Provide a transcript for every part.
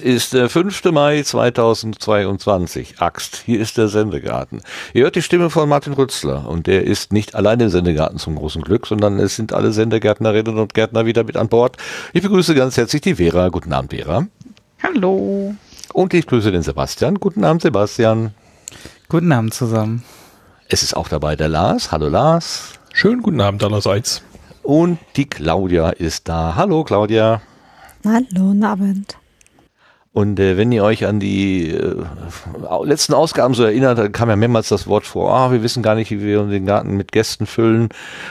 Es ist der 5. Mai 2022. Axt, hier ist der Sendegarten. Ihr hört die Stimme von Martin Rützler und der ist nicht alleine im Sendegarten zum großen Glück, sondern es sind alle Sendegärtnerinnen und Gärtner wieder mit an Bord. Ich begrüße ganz herzlich die Vera. Guten Abend, Vera. Hallo. Und ich grüße den Sebastian. Guten Abend, Sebastian. Guten Abend zusammen. Es ist auch dabei der Lars. Hallo Lars. Schönen guten Abend allerseits. Und die Claudia ist da. Hallo Claudia. Hallo, guten Abend. Und äh, wenn ihr euch an die äh, letzten Ausgaben so erinnert, dann kam ja mehrmals das Wort vor, ah, wir wissen gar nicht, wie wir den Garten mit Gästen füllen.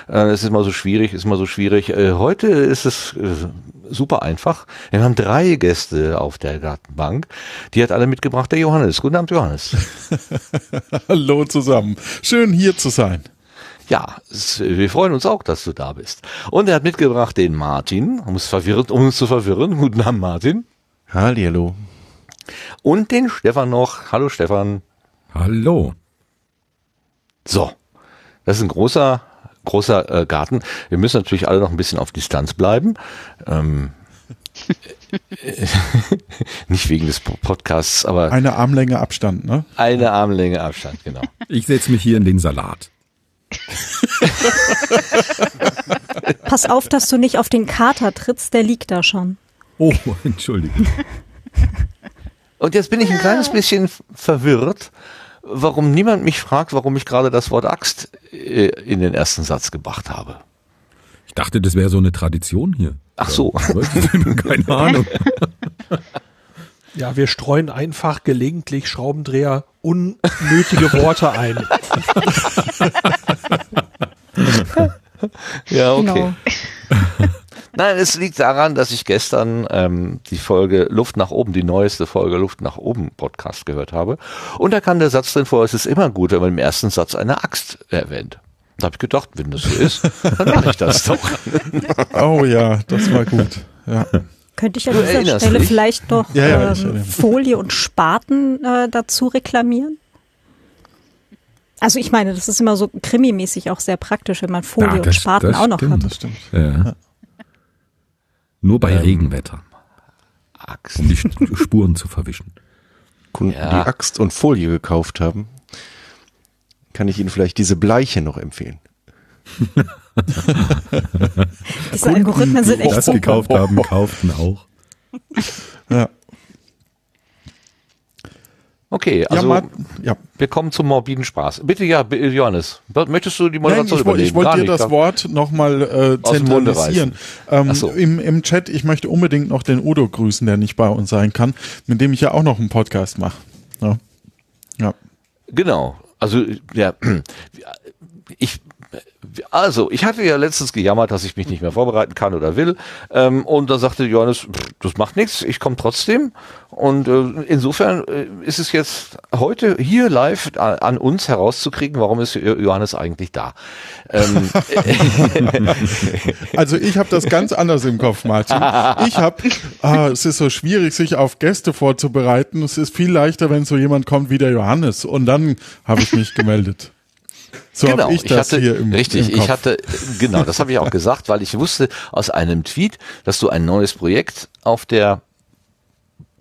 Äh, es ist immer so schwierig, ist immer so schwierig. Äh, heute ist es äh, super einfach. Wir haben drei Gäste auf der Gartenbank. Die hat alle mitgebracht der Johannes. Guten Abend, Johannes. Hallo zusammen. Schön hier zu sein. Ja, es, wir freuen uns auch, dass du da bist. Und er hat mitgebracht den Martin, um, es verwirrt, um uns zu verwirren. Guten Abend, Martin. Hallihallo. Und den Stefan noch. Hallo Stefan. Hallo. So, das ist ein großer, großer äh, Garten. Wir müssen natürlich alle noch ein bisschen auf Distanz bleiben. Ähm, nicht wegen des Podcasts, aber eine Armlänge Abstand, ne? Eine Armlänge Abstand, genau. Ich setze mich hier in den Salat. Pass auf, dass du nicht auf den Kater trittst, der liegt da schon. Oh, entschuldige. Und jetzt bin ich ein kleines bisschen verwirrt, warum niemand mich fragt, warum ich gerade das Wort Axt äh, in den ersten Satz gebracht habe. Ich dachte, das wäre so eine Tradition hier. Ach so. Keine Ahnung. Ja, wir streuen einfach gelegentlich Schraubendreher unnötige Worte ein. ja, okay. Genau. Nein, es liegt daran, dass ich gestern ähm, die Folge Luft nach oben, die neueste Folge Luft nach oben Podcast gehört habe. Und da kam der Satz drin vor, es ist immer gut, wenn man im ersten Satz eine Axt erwähnt. Da habe ich gedacht, wenn das so ist, dann mache ich das doch. oh ja, das war gut. Ja. Könnte ich an dieser Stelle dich? vielleicht noch ja, ja, ähm, Folie und Spaten äh, dazu reklamieren? Also ich meine, das ist immer so krimimäßig auch sehr praktisch, wenn man Folie ja, das, und Spaten auch noch stimmt, hat. Das stimmt. Ja. Nur bei ähm, Regenwetter. Axt. Um die Spuren zu verwischen. Kunden, die Axt und Folie gekauft haben, kann ich Ihnen vielleicht diese Bleiche noch empfehlen. Diese Kunden, Algorithmen sind echt die das gekauft haben, kauften auch. Ja. Okay, also ja, ja. wir kommen zum morbiden Spaß. Bitte ja, Johannes, möchtest du die Moderation Nein, ich, übernehmen? Ich wollte dir das Wort nochmal äh, zentralisieren. Ähm, so. im, Im Chat, ich möchte unbedingt noch den Udo grüßen, der nicht bei uns sein kann, mit dem ich ja auch noch einen Podcast mache. Ja. ja. Genau. Also ja, ich also, ich hatte ja letztens gejammert, dass ich mich nicht mehr vorbereiten kann oder will. Ähm, und da sagte Johannes, das macht nichts, ich komme trotzdem. Und äh, insofern äh, ist es jetzt heute hier live an, an, uns herauszukriegen, warum ist Johannes eigentlich da. Ähm, also ich habe das ganz anders im Kopf, Martin. Ich habe, ah, es ist so schwierig, sich auf Gäste vorzubereiten. Es ist viel leichter, wenn so jemand kommt wie der Johannes. Und dann habe ich mich gemeldet. So genau, ich, ich, hatte, im, richtig, im ich hatte, genau, das habe ich auch gesagt, weil ich wusste aus einem Tweet, dass du ein neues Projekt auf der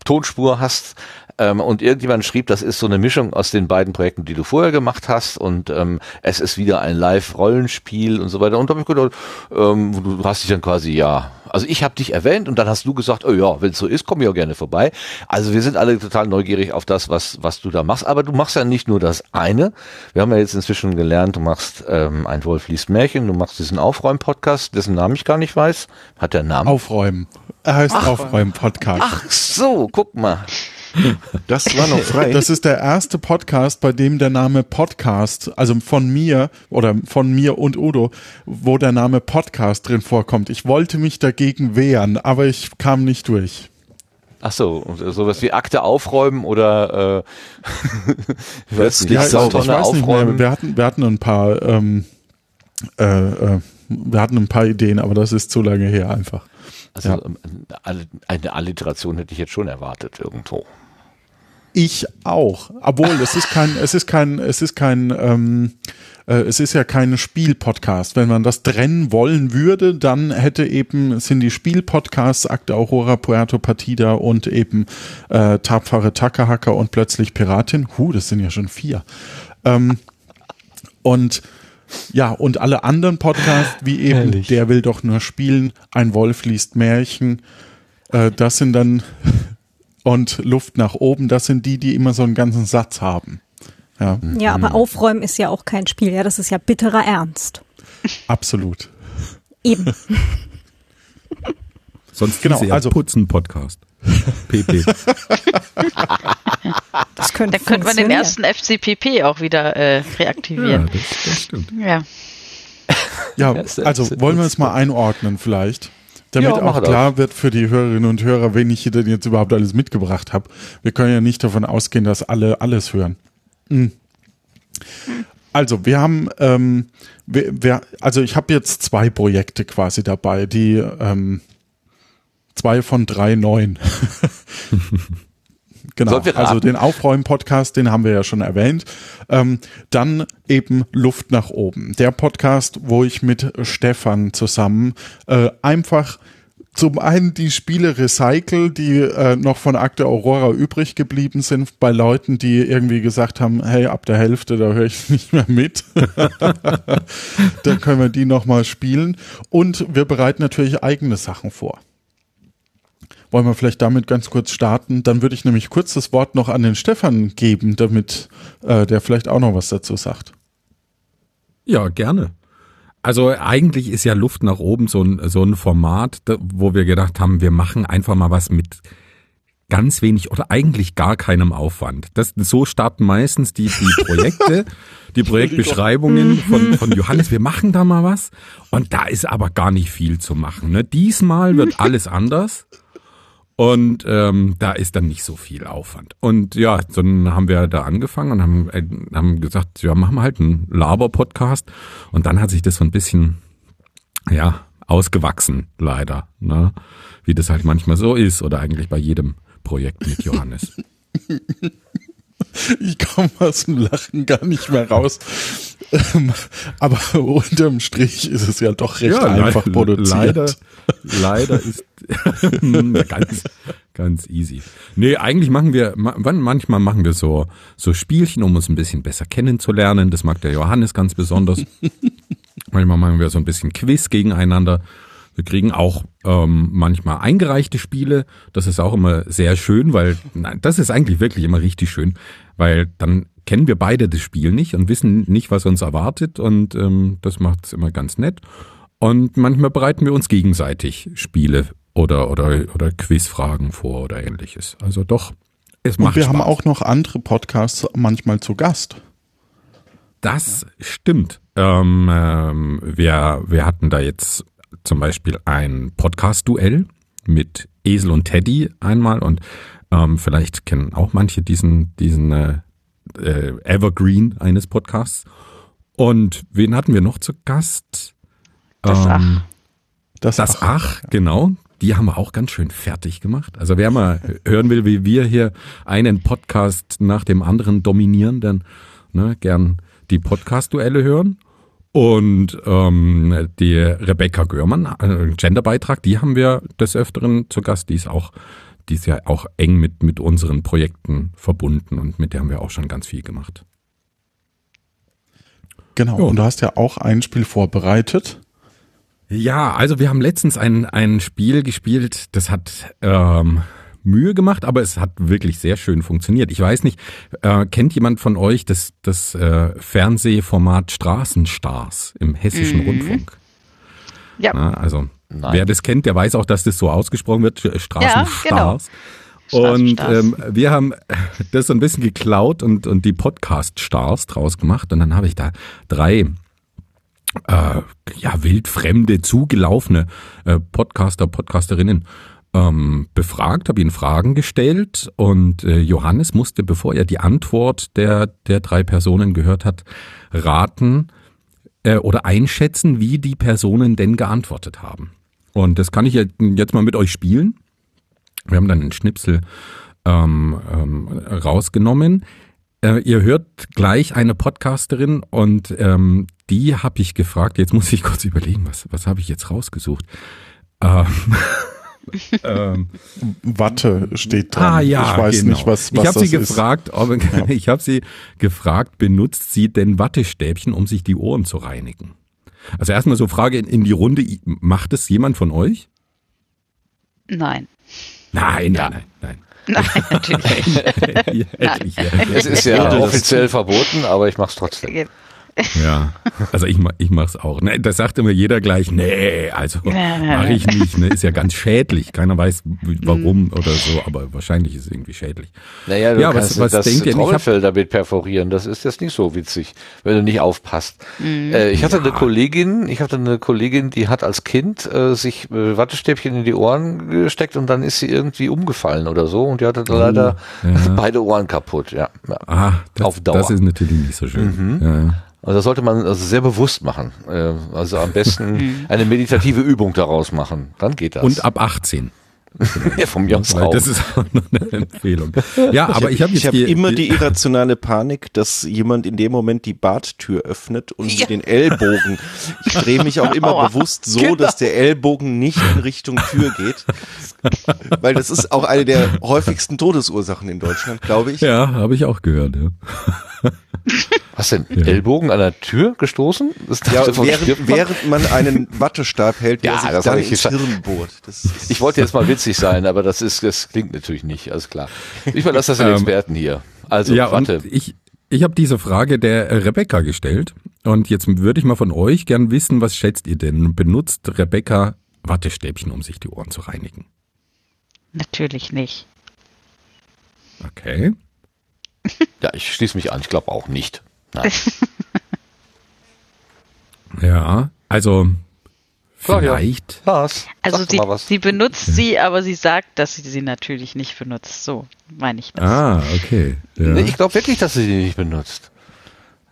Tonspur hast, ähm, und irgendjemand schrieb, das ist so eine Mischung aus den beiden Projekten, die du vorher gemacht hast und ähm, es ist wieder ein Live-Rollenspiel und so weiter. Und da habe ich gedacht, ähm, du hast dich dann quasi, ja, also ich habe dich erwähnt und dann hast du gesagt, oh ja, wenn es so ist, komm ich auch gerne vorbei. Also wir sind alle total neugierig auf das, was, was du da machst. Aber du machst ja nicht nur das eine. Wir haben ja jetzt inzwischen gelernt, du machst ähm, ein Wolf liest Märchen, du machst diesen Aufräumen-Podcast, dessen Namen ich gar nicht weiß. Hat der Namen? Aufräumen. Er heißt Aufräumen-Podcast. Ach so, guck mal. Das war noch frei. Das ist der erste Podcast, bei dem der Name Podcast, also von mir oder von mir und Udo, wo der Name Podcast drin vorkommt. Ich wollte mich dagegen wehren, aber ich kam nicht durch. Ach so, sowas wie Akte aufräumen oder äh, plötzlich ja, sauber ich weiß aufräumen. Nicht mehr. Wir hatten, wir hatten ein paar, ähm, äh, äh, wir hatten ein paar Ideen, aber das ist zu lange her einfach. Also ja. Ähm, eine Alliteration hätte ich jetzt schon erwartet irgendwo. Ich auch. Obwohl, es ist kein, es ist kein, es ist kein, ähm, äh, es ist ja kein Spielpodcast. Wenn man das trennen wollen würde, dann hätte eben, sind die Spielpodcasts Akte Aurora, Puerto Partida und eben äh, Tapfere Tackerhacker und plötzlich Piratin. Huh, das sind ja schon vier. Ähm, und ja, und alle anderen Podcasts, wie eben Ehrlich? Der will doch nur spielen, Ein Wolf liest Märchen, äh, das sind dann und Luft nach oben, das sind die, die immer so einen ganzen Satz haben. Ja. ja, aber Aufräumen ist ja auch kein Spiel, ja, das ist ja bitterer Ernst. Absolut. Eben. Sonst genau, also Putzen-Podcast. PP. das könnte Dann könnte man den ersten FCPP auch wieder äh, reaktivieren. Ja, das, das stimmt. Ja. Ja, also wollen wir es mal einordnen vielleicht, damit ja, auch klar wird für die Hörerinnen und Hörer, wen ich hier denn jetzt überhaupt alles mitgebracht habe. Wir können ja nicht davon ausgehen, dass alle alles hören. Mhm. Also wir haben, ähm, wir, wir, also ich habe jetzt zwei Projekte quasi dabei, die ähm, zwei von drei neuen. genau, also den Aufräumen-Podcast, den haben wir ja schon erwähnt. Ähm, dann eben Luft nach oben, der Podcast, wo ich mit Stefan zusammen äh, einfach zum einen die Spiele recycle, die äh, noch von Akte Aurora übrig geblieben sind, bei Leuten, die irgendwie gesagt haben, hey, ab der Hälfte, da höre ich nicht mehr mit. da können wir die nochmal spielen. Und wir bereiten natürlich eigene Sachen vor. Wollen wir vielleicht damit ganz kurz starten? Dann würde ich nämlich kurz das Wort noch an den Stefan geben, damit äh, der vielleicht auch noch was dazu sagt. Ja, gerne. Also eigentlich ist ja Luft nach oben so ein, so ein Format, wo wir gedacht haben, wir machen einfach mal was mit ganz wenig oder eigentlich gar keinem Aufwand. Das, so starten meistens die, die Projekte, die Projektbeschreibungen von, von Johannes. Wir machen da mal was und da ist aber gar nicht viel zu machen. Ne? Diesmal wird alles anders. Und ähm, da ist dann nicht so viel Aufwand. Und ja, dann haben wir da angefangen und haben, äh, haben gesagt, ja, machen wir halt einen Laber-Podcast. Und dann hat sich das so ein bisschen, ja, ausgewachsen, leider. Ne? Wie das halt manchmal so ist oder eigentlich bei jedem Projekt mit Johannes. Ich komme aus dem Lachen gar nicht mehr raus. Ähm, aber unterm Strich ist es ja doch recht ja, einfach le produziert. Leider, leider ist ganz, ganz easy. Nee, eigentlich machen wir, manchmal machen wir so, so Spielchen, um uns ein bisschen besser kennenzulernen. Das mag der Johannes ganz besonders. manchmal machen wir so ein bisschen Quiz gegeneinander. Wir kriegen auch ähm, manchmal eingereichte Spiele. Das ist auch immer sehr schön, weil nein, das ist eigentlich wirklich immer richtig schön, weil dann kennen wir beide das Spiel nicht und wissen nicht, was uns erwartet und ähm, das macht es immer ganz nett. Und manchmal bereiten wir uns gegenseitig Spiele oder oder oder Quizfragen vor oder ähnliches. Also doch, es macht Und wir Spaß. haben auch noch andere Podcasts manchmal zu Gast. Das stimmt. Ähm, ähm, wir, wir hatten da jetzt zum Beispiel ein Podcast-Duell mit Esel und Teddy einmal und ähm, vielleicht kennen auch manche diesen, diesen äh, äh, Evergreen eines Podcasts. Und wen hatten wir noch zu Gast? Das ähm, Ach. Das, das Ach, Ach, genau. Die haben wir auch ganz schön fertig gemacht. Also wer mal hören will, wie wir hier einen Podcast nach dem anderen dominieren, dann ne, gern die Podcast-Duelle hören. Und ähm, die Rebecca Görmann, äh, Genderbeitrag, die haben wir des Öfteren zu Gast. Die ist auch, die ist ja auch eng mit, mit unseren Projekten verbunden und mit der haben wir auch schon ganz viel gemacht. Genau, ja. und du hast ja auch ein Spiel vorbereitet. Ja, also wir haben letztens ein, ein Spiel gespielt, das hat ähm, Mühe gemacht, aber es hat wirklich sehr schön funktioniert. Ich weiß nicht, äh, kennt jemand von euch das, das äh, Fernsehformat Straßenstars im Hessischen mhm. Rundfunk? Ja. Na, also Nein. wer das kennt, der weiß auch, dass das so ausgesprochen wird, Straßenstars. Ja, genau. Und ähm, wir haben das so ein bisschen geklaut und, und die Podcast-Stars draus gemacht. Und dann habe ich da drei äh, ja, wildfremde, zugelaufene äh, Podcaster, Podcasterinnen ähm, befragt, habe ihnen Fragen gestellt und äh, Johannes musste, bevor er die Antwort der, der drei Personen gehört hat, raten äh, oder einschätzen, wie die Personen denn geantwortet haben. Und das kann ich jetzt mal mit euch spielen. Wir haben dann einen Schnipsel ähm, ähm, rausgenommen. Äh, ihr hört gleich eine Podcasterin und ähm, die habe ich gefragt. Jetzt muss ich kurz überlegen, was, was habe ich jetzt rausgesucht? Ähm, ähm, Watte steht dran. Ah ja, ich weiß genau. nicht, was, was Ich habe sie gefragt, ob, ja. ich habe sie gefragt, benutzt sie denn Wattestäbchen, um sich die Ohren zu reinigen? Also erstmal so Frage in, in die Runde, macht es jemand von euch? Nein. Nein, nein, nein, nein. Nein, natürlich. Nein. Es ist ja offiziell verboten, aber ich mache es trotzdem. Ja, also ich, ich mache es auch. Ne, das sagt immer jeder gleich, nee, also mache ich nicht. Ne, ist ja ganz schädlich. Keiner weiß warum mhm. oder so, aber wahrscheinlich ist es irgendwie schädlich. Naja, du ja, kannst was, was das denkt Trommelfell damit perforieren. Das ist jetzt nicht so witzig, wenn du nicht aufpasst. Mhm. Äh, ich hatte ja. eine Kollegin, ich hatte eine Kollegin, die hat als Kind äh, sich äh, Wattestäbchen in die Ohren gesteckt und dann ist sie irgendwie umgefallen oder so und die hatte oh, leider ja. beide Ohren kaputt. Ja, ja. Ah, das, auf Dauer. Das ist natürlich nicht so schön. Mhm. Ja. Also das sollte man also sehr bewusst machen. Äh, also am besten mhm. eine meditative Übung daraus machen. Dann geht das. Und ab 18. ja, vom mir auch. Das ist auch noch eine Empfehlung. Ja, aber ich habe ich hab immer die irrationale Panik, dass jemand in dem Moment die Badtür öffnet und ja. den Ellbogen. Ich drehe mich auch immer Aua. bewusst so, genau. dass der Ellbogen nicht in Richtung Tür geht. Weil das ist auch eine der häufigsten Todesursachen in Deutschland, glaube ich. Ja, habe ich auch gehört. Ja. Was denn? Ja. Ellbogen an der Tür gestoßen? ja, während, während man einen Wattestab hält, der ja, sich dann ins Hirn bohrt. ich wollte jetzt mal witzig sein, aber das ist, das klingt natürlich nicht, alles klar. Ich überlasse das den ähm, Experten hier. Also, ja, warte. ich, ich habe diese Frage der Rebecca gestellt und jetzt würde ich mal von euch gern wissen, was schätzt ihr denn? Benutzt Rebecca Wattestäbchen, um sich die Ohren zu reinigen? Natürlich nicht. Okay. Ja, ich schließe mich an. Ich glaube auch nicht. Nein. ja, also vielleicht. Was? Also sie, sie benutzt sie, aber sie sagt, dass sie sie natürlich nicht benutzt. So meine ich das. Ah, okay. Ja. Ich glaube wirklich, dass sie sie nicht benutzt.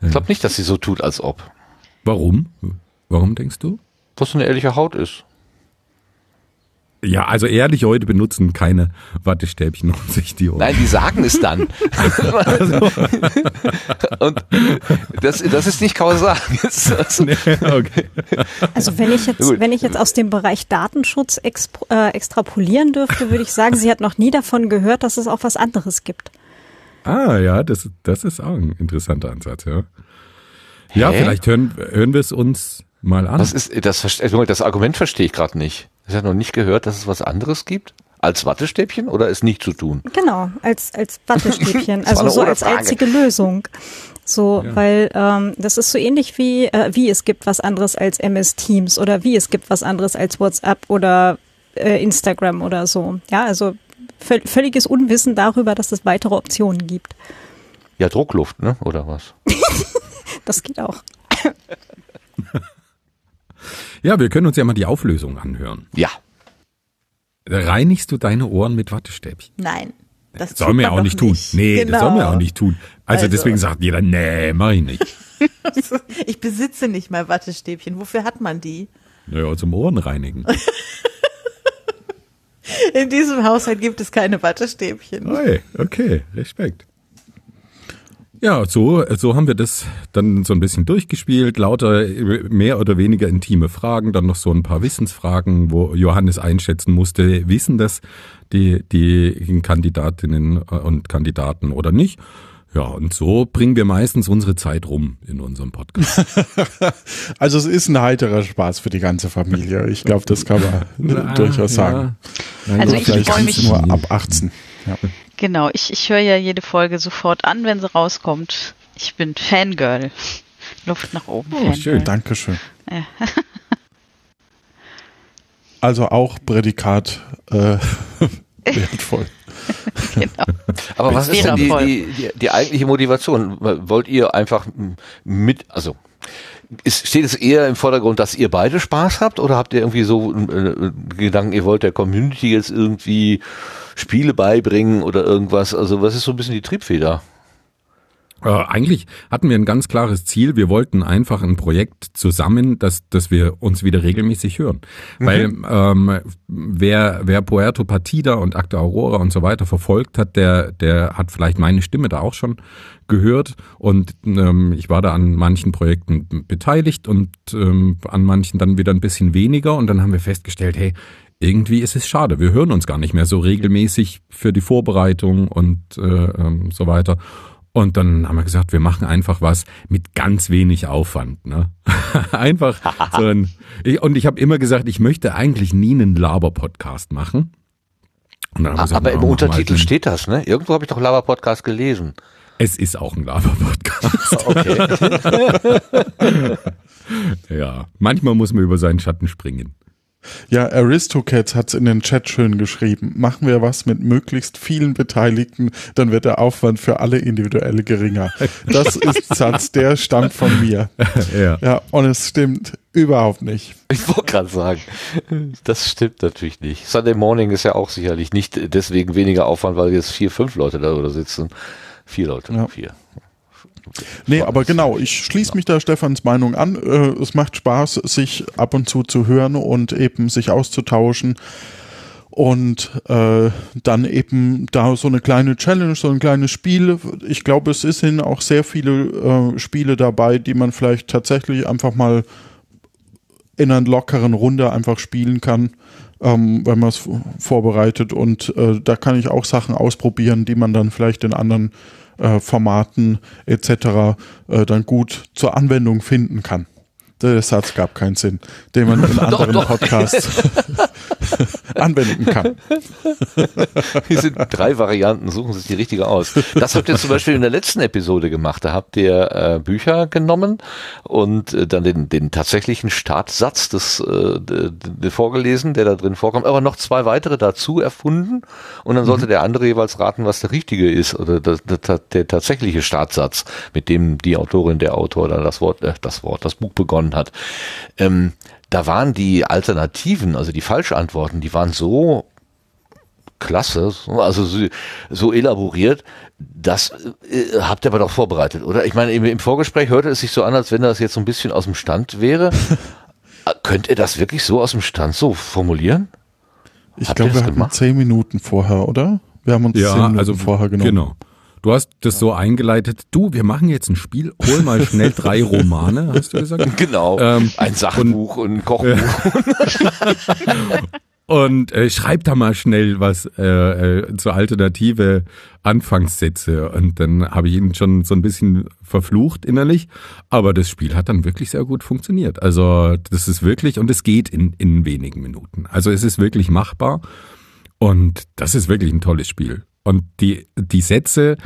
Ich glaube nicht, dass sie so tut, als ob. Warum? Warum denkst du? Was eine ehrliche Haut ist. Ja, also ehrlich, heute benutzen keine Wattestäbchen um sich die Ohren. Nein, die sagen es dann. Und das, das ist nicht kausal. Also, okay. also wenn ich jetzt, wenn ich jetzt aus dem Bereich Datenschutz exp äh, extrapolieren dürfte, würde ich sagen, sie hat noch nie davon gehört, dass es auch was anderes gibt. Ah ja, das, das ist auch ein interessanter Ansatz, ja. Hä? Ja, vielleicht hören, hören wir es uns mal an. Was ist das? Das Argument verstehe ich gerade nicht. Ich habe noch nicht gehört, dass es was anderes gibt. Als Wattestäbchen oder ist nicht zu tun? Genau, als, als Wattestäbchen, also so als Frage. einzige Lösung. So, ja. weil ähm, das ist so ähnlich wie, äh, wie es gibt was anderes als MS Teams oder wie es gibt was anderes als WhatsApp oder äh, Instagram oder so. Ja, also völliges Unwissen darüber, dass es weitere Optionen gibt. Ja, Druckluft, ne? Oder was? das geht auch. Ja, wir können uns ja mal die Auflösung anhören. Ja. Reinigst du deine Ohren mit Wattestäbchen? Nein. Das soll mir auch nicht tun. Nicht. Nee, genau. das soll mir auch nicht tun. Also, also. deswegen sagt jeder, nee, mach ich nicht. ich besitze nicht mal Wattestäbchen. Wofür hat man die? Naja, zum Ohren reinigen. In diesem Haushalt gibt es keine Wattestäbchen. Okay, okay, Respekt. Ja, so, so haben wir das dann so ein bisschen durchgespielt. Lauter mehr oder weniger intime Fragen, dann noch so ein paar Wissensfragen, wo Johannes einschätzen musste, wissen das die, die Kandidatinnen und Kandidaten oder nicht. Ja, und so bringen wir meistens unsere Zeit rum in unserem Podcast. also es ist ein heiterer Spaß für die ganze Familie. Ich glaube, das kann man Na, durchaus sagen. Ja. Also ich freue mich nur ab 18. Ja. Genau, ich, ich höre ja jede Folge sofort an, wenn sie rauskommt. Ich bin Fangirl. Luft nach oben. Oh, Fangirl. schön, danke schön. Ja. also auch Prädikat äh, wertvoll. genau. Aber was ist denn die, die, die, die eigentliche Motivation? Wollt ihr einfach mit, also ist, steht es eher im Vordergrund, dass ihr beide Spaß habt oder habt ihr irgendwie so äh, Gedanken, ihr wollt der Community jetzt irgendwie Spiele beibringen oder irgendwas? Also was ist so ein bisschen die Triebfeder? Äh, eigentlich hatten wir ein ganz klares Ziel. Wir wollten einfach ein Projekt zusammen, dass, dass wir uns wieder regelmäßig hören. Mhm. Weil ähm, wer, wer Puerto Partida und Acta Aurora und so weiter verfolgt hat, der, der hat vielleicht meine Stimme da auch schon gehört. Und ähm, ich war da an manchen Projekten beteiligt und ähm, an manchen dann wieder ein bisschen weniger. Und dann haben wir festgestellt, hey, irgendwie ist es schade. Wir hören uns gar nicht mehr so regelmäßig für die Vorbereitung und äh, ähm, so weiter. Und dann haben wir gesagt, wir machen einfach was mit ganz wenig Aufwand. Ne? einfach so ein, ich, Und ich habe immer gesagt, ich möchte eigentlich nie einen Laber-Podcast machen. Gesagt, Aber im Untertitel halt steht das, ne? Irgendwo habe ich doch Laber-Podcast gelesen. Es ist auch ein Laber-Podcast. okay. ja, manchmal muss man über seinen Schatten springen. Ja, Aristocats hat's in den Chat schön geschrieben. Machen wir was mit möglichst vielen Beteiligten, dann wird der Aufwand für alle individuell geringer. Das ist Satz, der stammt von mir. Ja. ja, und es stimmt überhaupt nicht. Ich wollte gerade sagen, das stimmt natürlich nicht. Sunday Morning ist ja auch sicherlich nicht deswegen weniger Aufwand, weil jetzt vier, fünf Leute da sitzen. Vier Leute, ja. vier. Nee, aber genau, ich schließe mich da Stefans Meinung an. Äh, es macht Spaß, sich ab und zu zu hören und eben sich auszutauschen und äh, dann eben da so eine kleine Challenge, so ein kleines Spiel. Ich glaube, es sind auch sehr viele äh, Spiele dabei, die man vielleicht tatsächlich einfach mal in einer lockeren Runde einfach spielen kann, ähm, wenn man es vorbereitet. Und äh, da kann ich auch Sachen ausprobieren, die man dann vielleicht in anderen Formaten etc. Äh, dann gut zur Anwendung finden kann. Der Satz gab keinen Sinn, den man in anderen doch, doch. Podcasts anwenden kann. Hier sind drei Varianten, suchen Sie sich die richtige aus. Das habt ihr zum Beispiel in der letzten Episode gemacht. Da habt ihr äh, Bücher genommen und äh, dann den, den tatsächlichen Startsatz des, äh, vorgelesen, der da drin vorkommt, aber noch zwei weitere dazu erfunden und dann sollte mhm. der andere jeweils raten, was der richtige ist oder der, der, der tatsächliche Startsatz, mit dem die Autorin, der Autor oder das Wort, äh, das Wort, das Buch begonnen begonnen hat. Ähm, da waren die Alternativen, also die Falschantworten, die waren so klasse, also so, so elaboriert, das äh, habt ihr aber doch vorbereitet, oder? Ich meine, im, im, Vorgespräch hörte es sich so an, als wenn das jetzt so ein bisschen aus dem Stand wäre. Könnt ihr das wirklich so aus dem Stand so formulieren? Ich glaube, wir hatten zehn Minuten vorher, oder? Wir haben uns ja, zehn Minuten also, vorher genommen. Genau. Du hast das so eingeleitet, du, wir machen jetzt ein Spiel, hol mal schnell drei Romane, hast du gesagt? Genau, ähm, ein Sachbuch und, und ein Kochbuch. und äh, schreib da mal schnell was äh, äh, zur alternative Anfangssätze. Und dann habe ich ihn schon so ein bisschen verflucht innerlich. Aber das Spiel hat dann wirklich sehr gut funktioniert. Also das ist wirklich, und es geht in, in wenigen Minuten. Also es ist wirklich machbar. Und das ist wirklich ein tolles Spiel. Und die, die Sätze,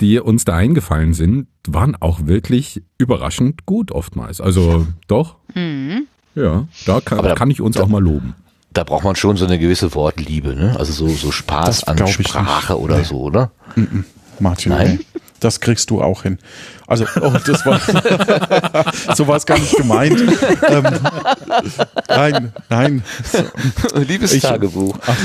die uns da eingefallen sind, waren auch wirklich überraschend gut oftmals. Also doch. Mhm. Ja, da kann, da, kann ich uns da, auch mal loben. Da braucht man schon so eine gewisse Wortliebe, ne? Also so, so Spaß an Sprache oder nee. so, oder? Mhm. Martin, Nein? Das kriegst du auch hin. Also, oh, das war, so war es gar nicht gemeint. Ähm, nein, nein. Liebes ich, Tagebuch. Ach,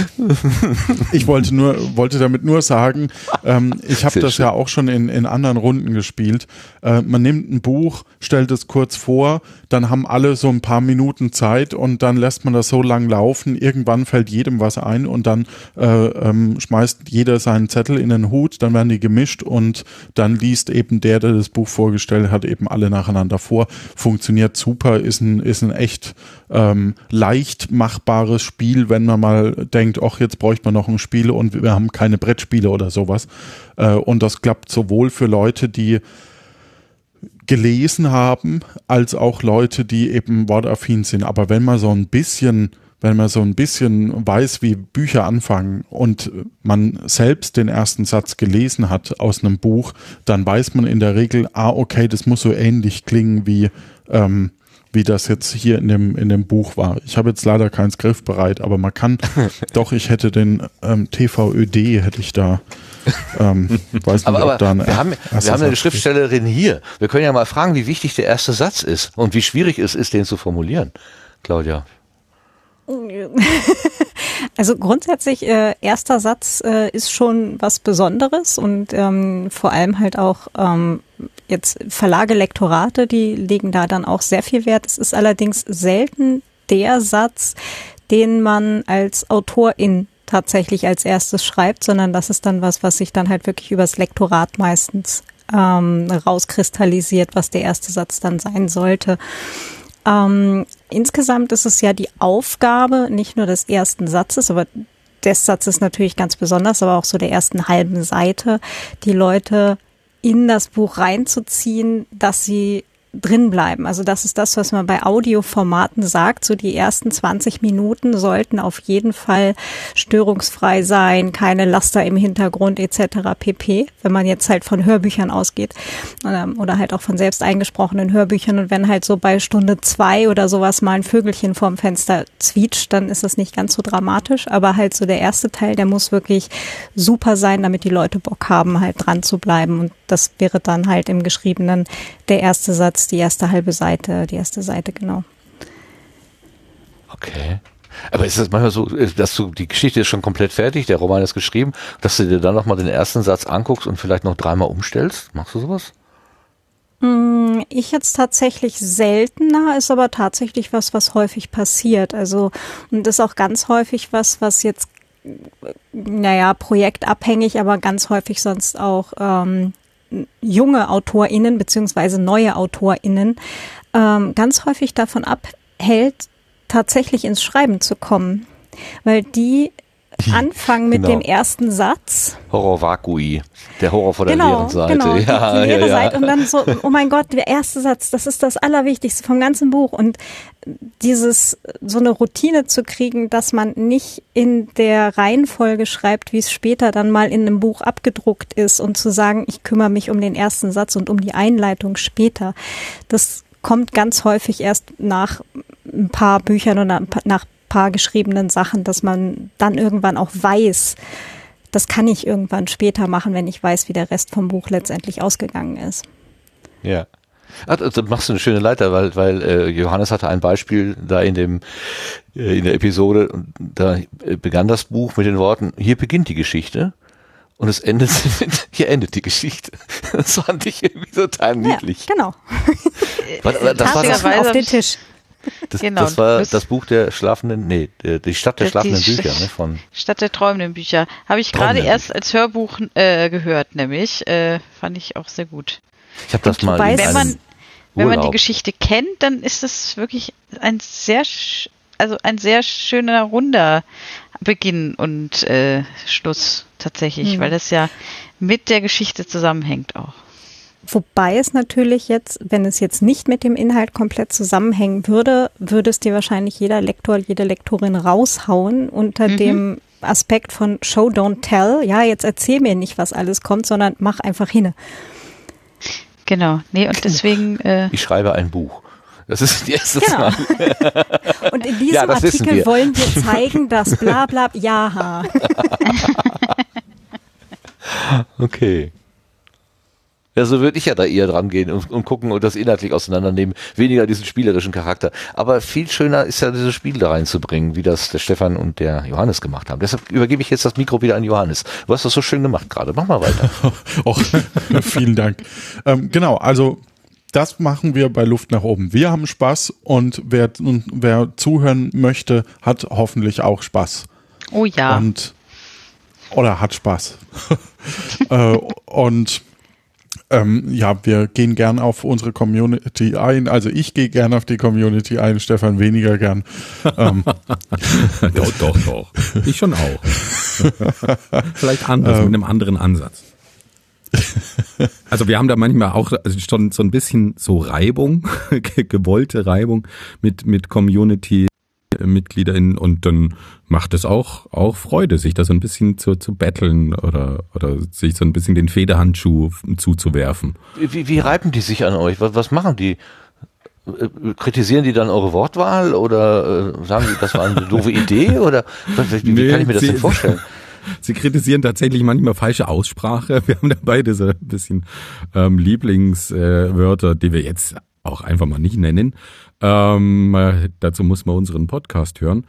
ich wollte nur, wollte damit nur sagen, ähm, ich habe das schön. ja auch schon in, in anderen Runden gespielt. Äh, man nimmt ein Buch, stellt es kurz vor, dann haben alle so ein paar Minuten Zeit und dann lässt man das so lang laufen. Irgendwann fällt jedem was ein und dann äh, ähm, schmeißt jeder seinen Zettel in den Hut, dann werden die gemischt und dann liest eben der, der das Buch vorgestellt hat, eben alle nacheinander vor. Funktioniert super, ist ein, ist ein echt ähm, leicht machbares Spiel, wenn man mal denkt, ach, jetzt bräuchte man noch ein Spiel und wir haben keine Brettspiele oder sowas. Äh, und das klappt sowohl für Leute, die gelesen haben, als auch Leute, die eben wortaffin sind. Aber wenn man so ein bisschen wenn man so ein bisschen weiß, wie Bücher anfangen und man selbst den ersten Satz gelesen hat aus einem Buch, dann weiß man in der Regel, ah, okay, das muss so ähnlich klingen wie, ähm, wie das jetzt hier in dem, in dem Buch war. Ich habe jetzt leider keins griffbereit, aber man kann, doch, ich hätte den ähm, TVÖD, hätte ich da ähm, weiß nicht, aber, aber wir haben, wir haben eine Schriftstellerin hier. Wir können ja mal fragen, wie wichtig der erste Satz ist und wie schwierig es ist, den zu formulieren. Claudia. Also grundsätzlich, äh, erster Satz äh, ist schon was Besonderes und ähm, vor allem halt auch, ähm, jetzt Verlage, Lektorate, die legen da dann auch sehr viel Wert. Es ist allerdings selten der Satz, den man als Autorin tatsächlich als erstes schreibt, sondern das ist dann was, was sich dann halt wirklich übers Lektorat meistens ähm, rauskristallisiert, was der erste Satz dann sein sollte. Ähm, insgesamt ist es ja die Aufgabe nicht nur des ersten Satzes, aber des Satzes natürlich ganz besonders, aber auch so der ersten halben Seite, die Leute in das Buch reinzuziehen, dass sie drin bleiben. Also das ist das, was man bei Audioformaten sagt. So die ersten 20 Minuten sollten auf jeden Fall störungsfrei sein, keine Laster im Hintergrund etc. pp. Wenn man jetzt halt von Hörbüchern ausgeht oder halt auch von selbst eingesprochenen Hörbüchern und wenn halt so bei Stunde zwei oder sowas mal ein Vögelchen vorm Fenster zwitscht, dann ist das nicht ganz so dramatisch. Aber halt so der erste Teil, der muss wirklich super sein, damit die Leute Bock haben, halt dran zu bleiben. Und das wäre dann halt im Geschriebenen der erste Satz, die erste halbe Seite, die erste Seite, genau. Okay. Aber ist es manchmal so, dass du die Geschichte ist schon komplett fertig, der Roman ist geschrieben, dass du dir dann nochmal den ersten Satz anguckst und vielleicht noch dreimal umstellst? Machst du sowas? Mm, ich jetzt tatsächlich seltener, ist aber tatsächlich was, was häufig passiert. Also, und ist auch ganz häufig was, was jetzt, naja, projektabhängig, aber ganz häufig sonst auch ähm, junge AutorInnen beziehungsweise neue AutorInnen ähm, ganz häufig davon abhält, tatsächlich ins Schreiben zu kommen. Weil die anfangen mit genau. dem ersten Satz. Horror Vakui, der Horror vor der genau, leeren Seite. Genau, ja, die leere ja, Seite und dann so, oh mein Gott, der erste Satz, das ist das Allerwichtigste vom ganzen Buch und dieses, so eine Routine zu kriegen, dass man nicht in der Reihenfolge schreibt, wie es später dann mal in einem Buch abgedruckt ist und zu sagen, ich kümmere mich um den ersten Satz und um die Einleitung später. Das kommt ganz häufig erst nach ein paar Büchern oder nach paar geschriebenen Sachen, dass man dann irgendwann auch weiß, das kann ich irgendwann später machen, wenn ich weiß, wie der Rest vom Buch letztendlich ausgegangen ist. Ja. Ach, da machst du eine schöne Leiter, weil, weil äh, Johannes hatte ein Beispiel da in dem äh, in der Episode da äh, begann das Buch mit den Worten: Hier beginnt die Geschichte und es endet mit, hier endet die Geschichte. Das fand ich irgendwie total niedlich. Ja, genau. das, das war das auf den Tisch. Das, genau, das war das Buch der schlafenden, nee, die Stadt der schlafenden die Bücher, ne? Von Stadt der träumenden Bücher. Habe ich gerade erst als Hörbuch äh, gehört, nämlich. Äh, fand ich auch sehr gut. Ich habe das mal. Weißt, wenn man, wenn man die Geschichte kennt, dann ist es wirklich ein sehr, also ein sehr schöner runder Beginn und äh, Schluss tatsächlich, mhm. weil das ja mit der Geschichte zusammenhängt auch. Wobei es natürlich jetzt, wenn es jetzt nicht mit dem Inhalt komplett zusammenhängen würde, würde es dir wahrscheinlich jeder Lektor, jede Lektorin raushauen unter mhm. dem Aspekt von Show, don't tell. Ja, jetzt erzähl mir nicht, was alles kommt, sondern mach einfach hin. Genau, nee, und deswegen. Äh ich schreibe ein Buch. Das ist die erste genau. Und in diesem ja, Artikel wir. wollen wir zeigen, dass bla bla, ja. okay. Ja, so würde ich ja da eher dran gehen und, und, gucken und das inhaltlich auseinandernehmen. Weniger diesen spielerischen Charakter. Aber viel schöner ist ja dieses Spiel da reinzubringen, wie das der Stefan und der Johannes gemacht haben. Deshalb übergebe ich jetzt das Mikro wieder an Johannes. Du hast das so schön gemacht gerade. Mach mal weiter. Och, vielen Dank. Ähm, genau, also das machen wir bei Luft nach oben. Wir haben Spaß und wer, und wer zuhören möchte, hat hoffentlich auch Spaß. Oh ja. Und oder hat Spaß. äh, und ähm, ja, wir gehen gern auf unsere Community ein. Also ich gehe gern auf die Community ein, Stefan weniger gern. Ähm. doch, doch, doch. Ich schon auch. Vielleicht anders, ähm. mit einem anderen Ansatz. Also wir haben da manchmal auch schon so ein bisschen so Reibung, gewollte Reibung mit, mit Community MitgliederInnen und dann macht es auch, auch Freude, sich da so ein bisschen zu, zu betteln oder, oder sich so ein bisschen den Federhandschuh zuzuwerfen. Wie, wie reiben die sich an euch? Was, was machen die? Äh, kritisieren die dann eure Wortwahl oder äh, sagen die, das war eine doofe Idee oder wie, wie nee, kann ich mir das denn vorstellen? Sie kritisieren tatsächlich manchmal falsche Aussprache. Wir haben da beide so ein bisschen ähm, Lieblingswörter, äh, die wir jetzt auch einfach mal nicht nennen. Ähm, äh, dazu muss man unseren Podcast hören.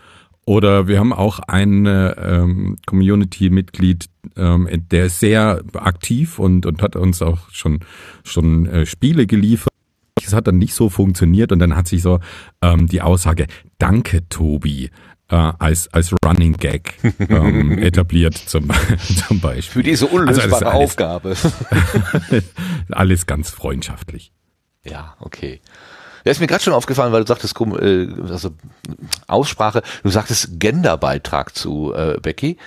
Oder wir haben auch ein ähm, Community-Mitglied, ähm, der ist sehr aktiv und, und hat uns auch schon, schon äh, Spiele geliefert. Es hat dann nicht so funktioniert und dann hat sich so ähm, die Aussage, danke Tobi, äh, als, als Running Gag ähm, etabliert zum, zum Beispiel. Für diese unlösbare also alles, Aufgabe. alles ganz freundschaftlich. Ja, okay. Ja, ist mir gerade schon aufgefallen, weil du sagtest, äh, also Aussprache, du sagtest Genderbeitrag zu äh, Becky.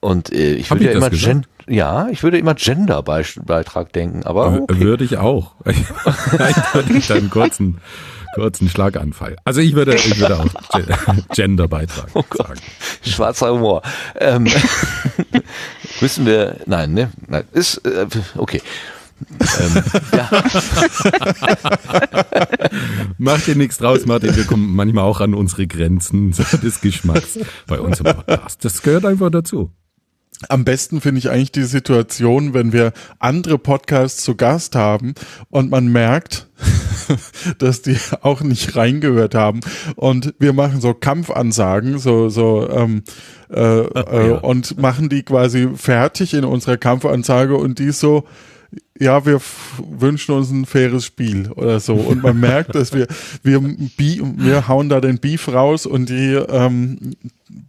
Und äh, ich würde ja immer Gen ja, ich würde immer Genderbeitrag denken, aber okay. würde ich auch. ich einen kurzen kurzen Schlaganfall. Also ich würde ich würde auch Genderbeitrag oh sagen. Schwarzer Humor. Ähm, müssen wir nein, ne? Nein, ist äh, okay ähm, ja. Mach dir nichts draus, Martin. Wir kommen manchmal auch an unsere Grenzen des Geschmacks bei uns im Podcast. Das gehört einfach dazu. Am besten finde ich eigentlich die Situation, wenn wir andere Podcasts zu Gast haben und man merkt, dass die auch nicht reingehört haben und wir machen so Kampfansagen, so so ähm, äh, äh, ja. und machen die quasi fertig in unserer Kampfansage und die so ja, wir wünschen uns ein faires Spiel oder so. Und man merkt, dass wir, wir, wir hauen da den Beef raus und die ähm,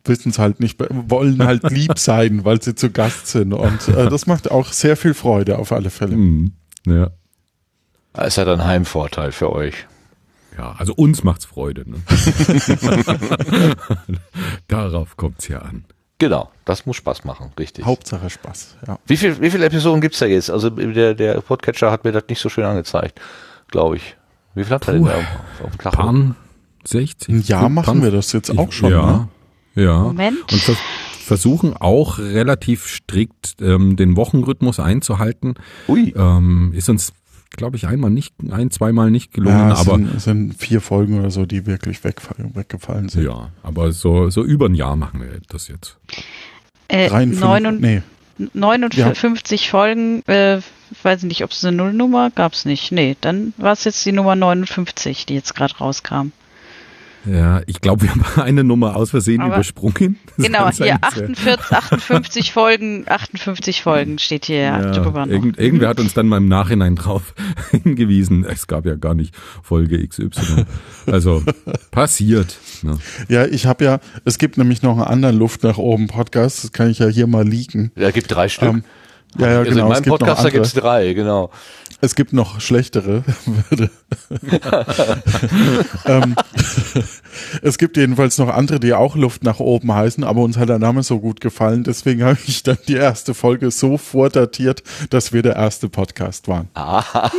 wissen es halt nicht, wollen halt lieb sein, weil sie zu Gast sind. Und äh, das macht auch sehr viel Freude auf alle Fälle. Mhm. Ja. Das ist ja dann Heimvorteil für euch. Ja, also uns macht's Freude. Ne? Darauf kommt's ja an. Genau, das muss Spaß machen, richtig. Hauptsache Spaß, ja. Wie, viel, wie viele Episoden gibt's da jetzt? Also der, der Podcatcher hat mir das nicht so schön angezeigt, glaube ich. Wie viel hat er denn da auf, auf dem Tacho? Pan 60? Ein Jahr machen Pan wir das jetzt auch schon, ja. Ne? Ja. Moment. Und vers versuchen auch relativ strikt ähm, den Wochenrhythmus einzuhalten. Ui. Ähm, ist uns glaube ich, einmal nicht, ein, zweimal nicht gelungen. Ja, es aber sind, es sind vier Folgen oder so, die wirklich weggefallen sind. Ja, aber so, so über ein Jahr machen wir das jetzt. Äh, 53, nee. 59 ja. Folgen, äh, weiß nicht, ob es eine Nullnummer gab es nicht. Nee, dann war es jetzt die Nummer 59, die jetzt gerade rauskam. Ja, ich glaube, wir haben eine Nummer aus Versehen Aber übersprungen. genau, hier 48, 58 Folgen, 58 Folgen steht hier ja. Irgend, irgendwer hat uns dann mal im Nachhinein drauf hingewiesen. Es gab ja gar nicht Folge XY. Also passiert. Ne? Ja, ich habe ja, es gibt nämlich noch einen anderen Luft nach oben Podcast, das kann ich ja hier mal liegen. Ja, gibt drei Stück. Ähm, ja, ja, also genau. In meinem Podcast da gibt es drei, genau. Es gibt noch schlechtere. ähm, es gibt jedenfalls noch andere, die auch Luft nach oben heißen, aber uns hat der Name so gut gefallen. Deswegen habe ich dann die erste Folge so vordatiert, dass wir der erste Podcast waren. Ah.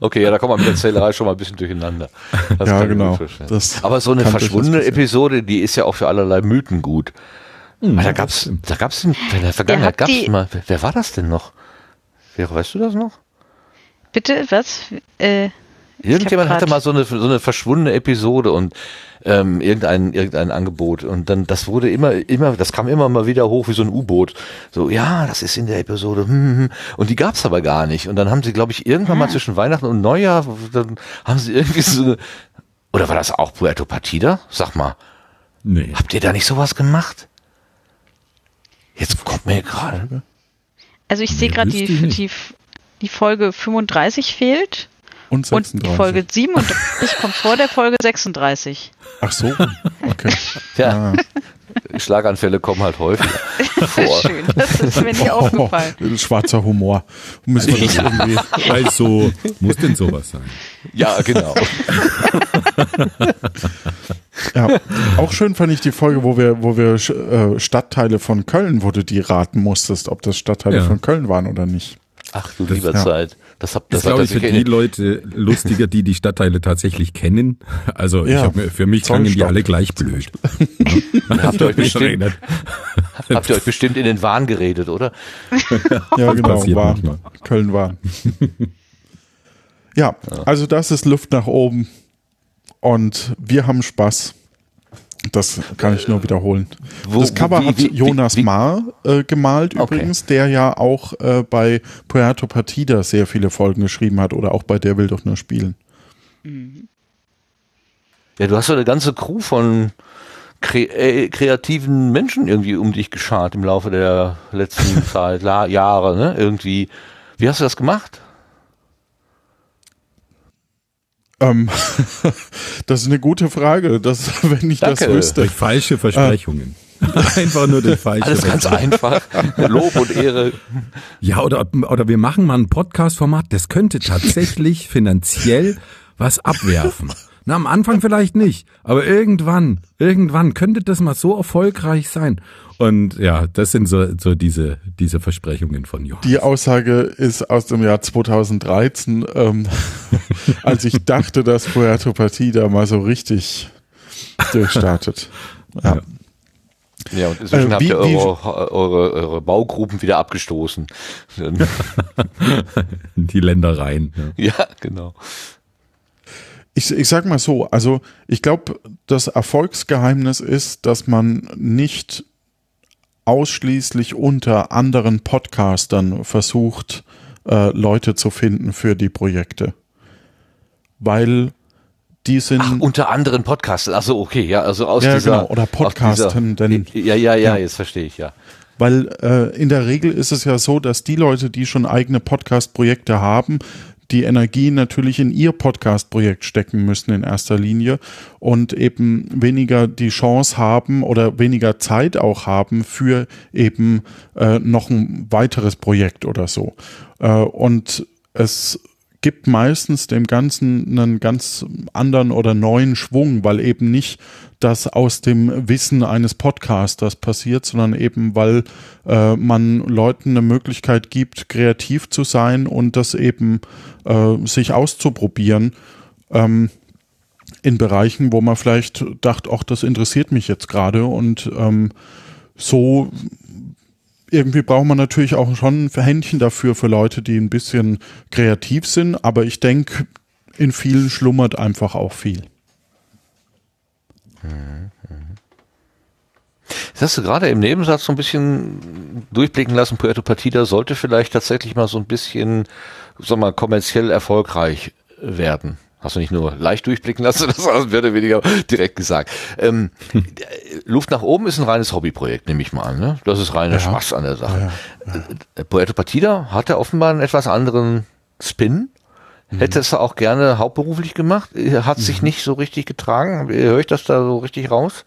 Okay, ja, da kommt man mit der Zählerei schon mal ein bisschen durcheinander. Das ja, genau. aber so eine verschwundene Episode, die ist ja auch für allerlei Mythen gut. Hm, da gab's, da gab's in der Vergangenheit gab's mal, wer war das denn noch? Wer, weißt du das noch? Bitte, was? Äh, Irgendjemand hatte mal so eine, so eine verschwundene Episode und ähm, irgendein, irgendein Angebot. Und dann, das wurde immer, immer, das kam immer mal wieder hoch wie so ein U-Boot. So, ja, das ist in der Episode. Hm, hm. hm. Und die gab's aber gar nicht. Und dann haben sie, glaube ich, irgendwann mal ah. zwischen Weihnachten und Neujahr, dann haben sie irgendwie so eine, oder war das auch Puerto Partida? Sag mal. Nee. Habt ihr da nicht sowas gemacht? Jetzt kommt mir gerade. Also ich sehe gerade die, die die Folge 35 fehlt. Und, 36. und die Folge 37 kommt vor der Folge 36. Ach so, okay. ja. Ah. Schlaganfälle kommen halt häufig vor. Schön, das ist mir nicht oh, aufgefallen. Schwarzer Humor. Müssen wir das ja. irgendwie. Also, muss denn sowas sein? Ja, genau. ja, auch schön fand ich die Folge, wo wir, wo wir äh, Stadtteile von Köln, wo du die raten musstest, ob das Stadtteile ja. von Köln waren oder nicht. Ach du das, lieber ja. Zeit. Das, hab, das ist, glaube ich, für die Leute lustiger, die die Stadtteile tatsächlich kennen. Also ja, ich hab, für mich klangen die alle gleich blöd. Habt, ihr euch bestimmt, habt ihr euch bestimmt in den Wahn geredet, oder? ja, genau. Wahn. Köln Wahn. ja, also das ist Luft nach oben. Und wir haben Spaß. Das kann ich nur wiederholen. Wo, das Cover wie, hat wie, Jonas wie, Marr äh, gemalt okay. übrigens, der ja auch äh, bei Puerto Partida sehr viele Folgen geschrieben hat oder auch bei Der will doch nur spielen. Mhm. Ja, du hast ja eine ganze Crew von kre äh, kreativen Menschen irgendwie um dich geschart im Laufe der letzten Zeit, Jahre, ne? Irgendwie. Wie hast du das gemacht? Ähm, das ist eine gute Frage. Das, wenn ich Danke. das wüsste. Durch falsche Versprechungen. einfach nur durch falsche Alles ganz einfach. Lob und Ehre. Ja, oder, oder wir machen mal ein Podcast-Format, das könnte tatsächlich finanziell was abwerfen. Na, am Anfang vielleicht nicht, aber irgendwann, irgendwann könnte das mal so erfolgreich sein. Und ja, das sind so, so diese, diese Versprechungen von Johannes. Die Aussage ist aus dem Jahr 2013, ähm, als ich dachte, dass Puerto Partida mal so richtig durchstartet. Ja. ja. Ja, und inzwischen äh, habt ihr eure, eure, eure Baugruppen wieder abgestoßen. Die Ländereien. Ja, ja genau. Ich, ich sag mal so, also ich glaube, das Erfolgsgeheimnis ist, dass man nicht ausschließlich unter anderen Podcastern versucht, äh, Leute zu finden für die Projekte. Weil die sind. Ach, unter anderen Podcastern. Also okay, ja, also aus ja, dieser. Genau, oder Podcasten. Dieser, denn, ja, ja, ja, ja, jetzt verstehe ich, ja. Weil äh, in der Regel ist es ja so, dass die Leute, die schon eigene Podcast-Projekte haben, die Energie natürlich in ihr Podcast-Projekt stecken müssen in erster Linie und eben weniger die Chance haben oder weniger Zeit auch haben für eben äh, noch ein weiteres Projekt oder so. Äh, und es gibt meistens dem Ganzen einen ganz anderen oder neuen Schwung, weil eben nicht das aus dem Wissen eines Podcasters passiert, sondern eben weil äh, man Leuten eine Möglichkeit gibt, kreativ zu sein und das eben äh, sich auszuprobieren. Ähm, in Bereichen, wo man vielleicht dachte, ach, das interessiert mich jetzt gerade und ähm, so irgendwie braucht man natürlich auch schon ein Händchen dafür für Leute, die ein bisschen kreativ sind, aber ich denke, in vielen schlummert einfach auch viel. Das hast du gerade im Nebensatz so ein bisschen durchblicken lassen. Puerto Partida sollte vielleicht tatsächlich mal so ein bisschen, sag mal, kommerziell erfolgreich werden. Hast du nicht nur leicht durchblicken lassen, das mehr oder weniger direkt gesagt. Ähm, Luft nach oben ist ein reines Hobbyprojekt, nehme ich mal an. Ne? Das ist reiner ja. Spaß an der Sache. Ja, ja. Äh, Puerto Partida hatte offenbar einen etwas anderen Spin. Mhm. Hätte es auch gerne hauptberuflich gemacht, hat sich mhm. nicht so richtig getragen. Höre ich das da so richtig raus?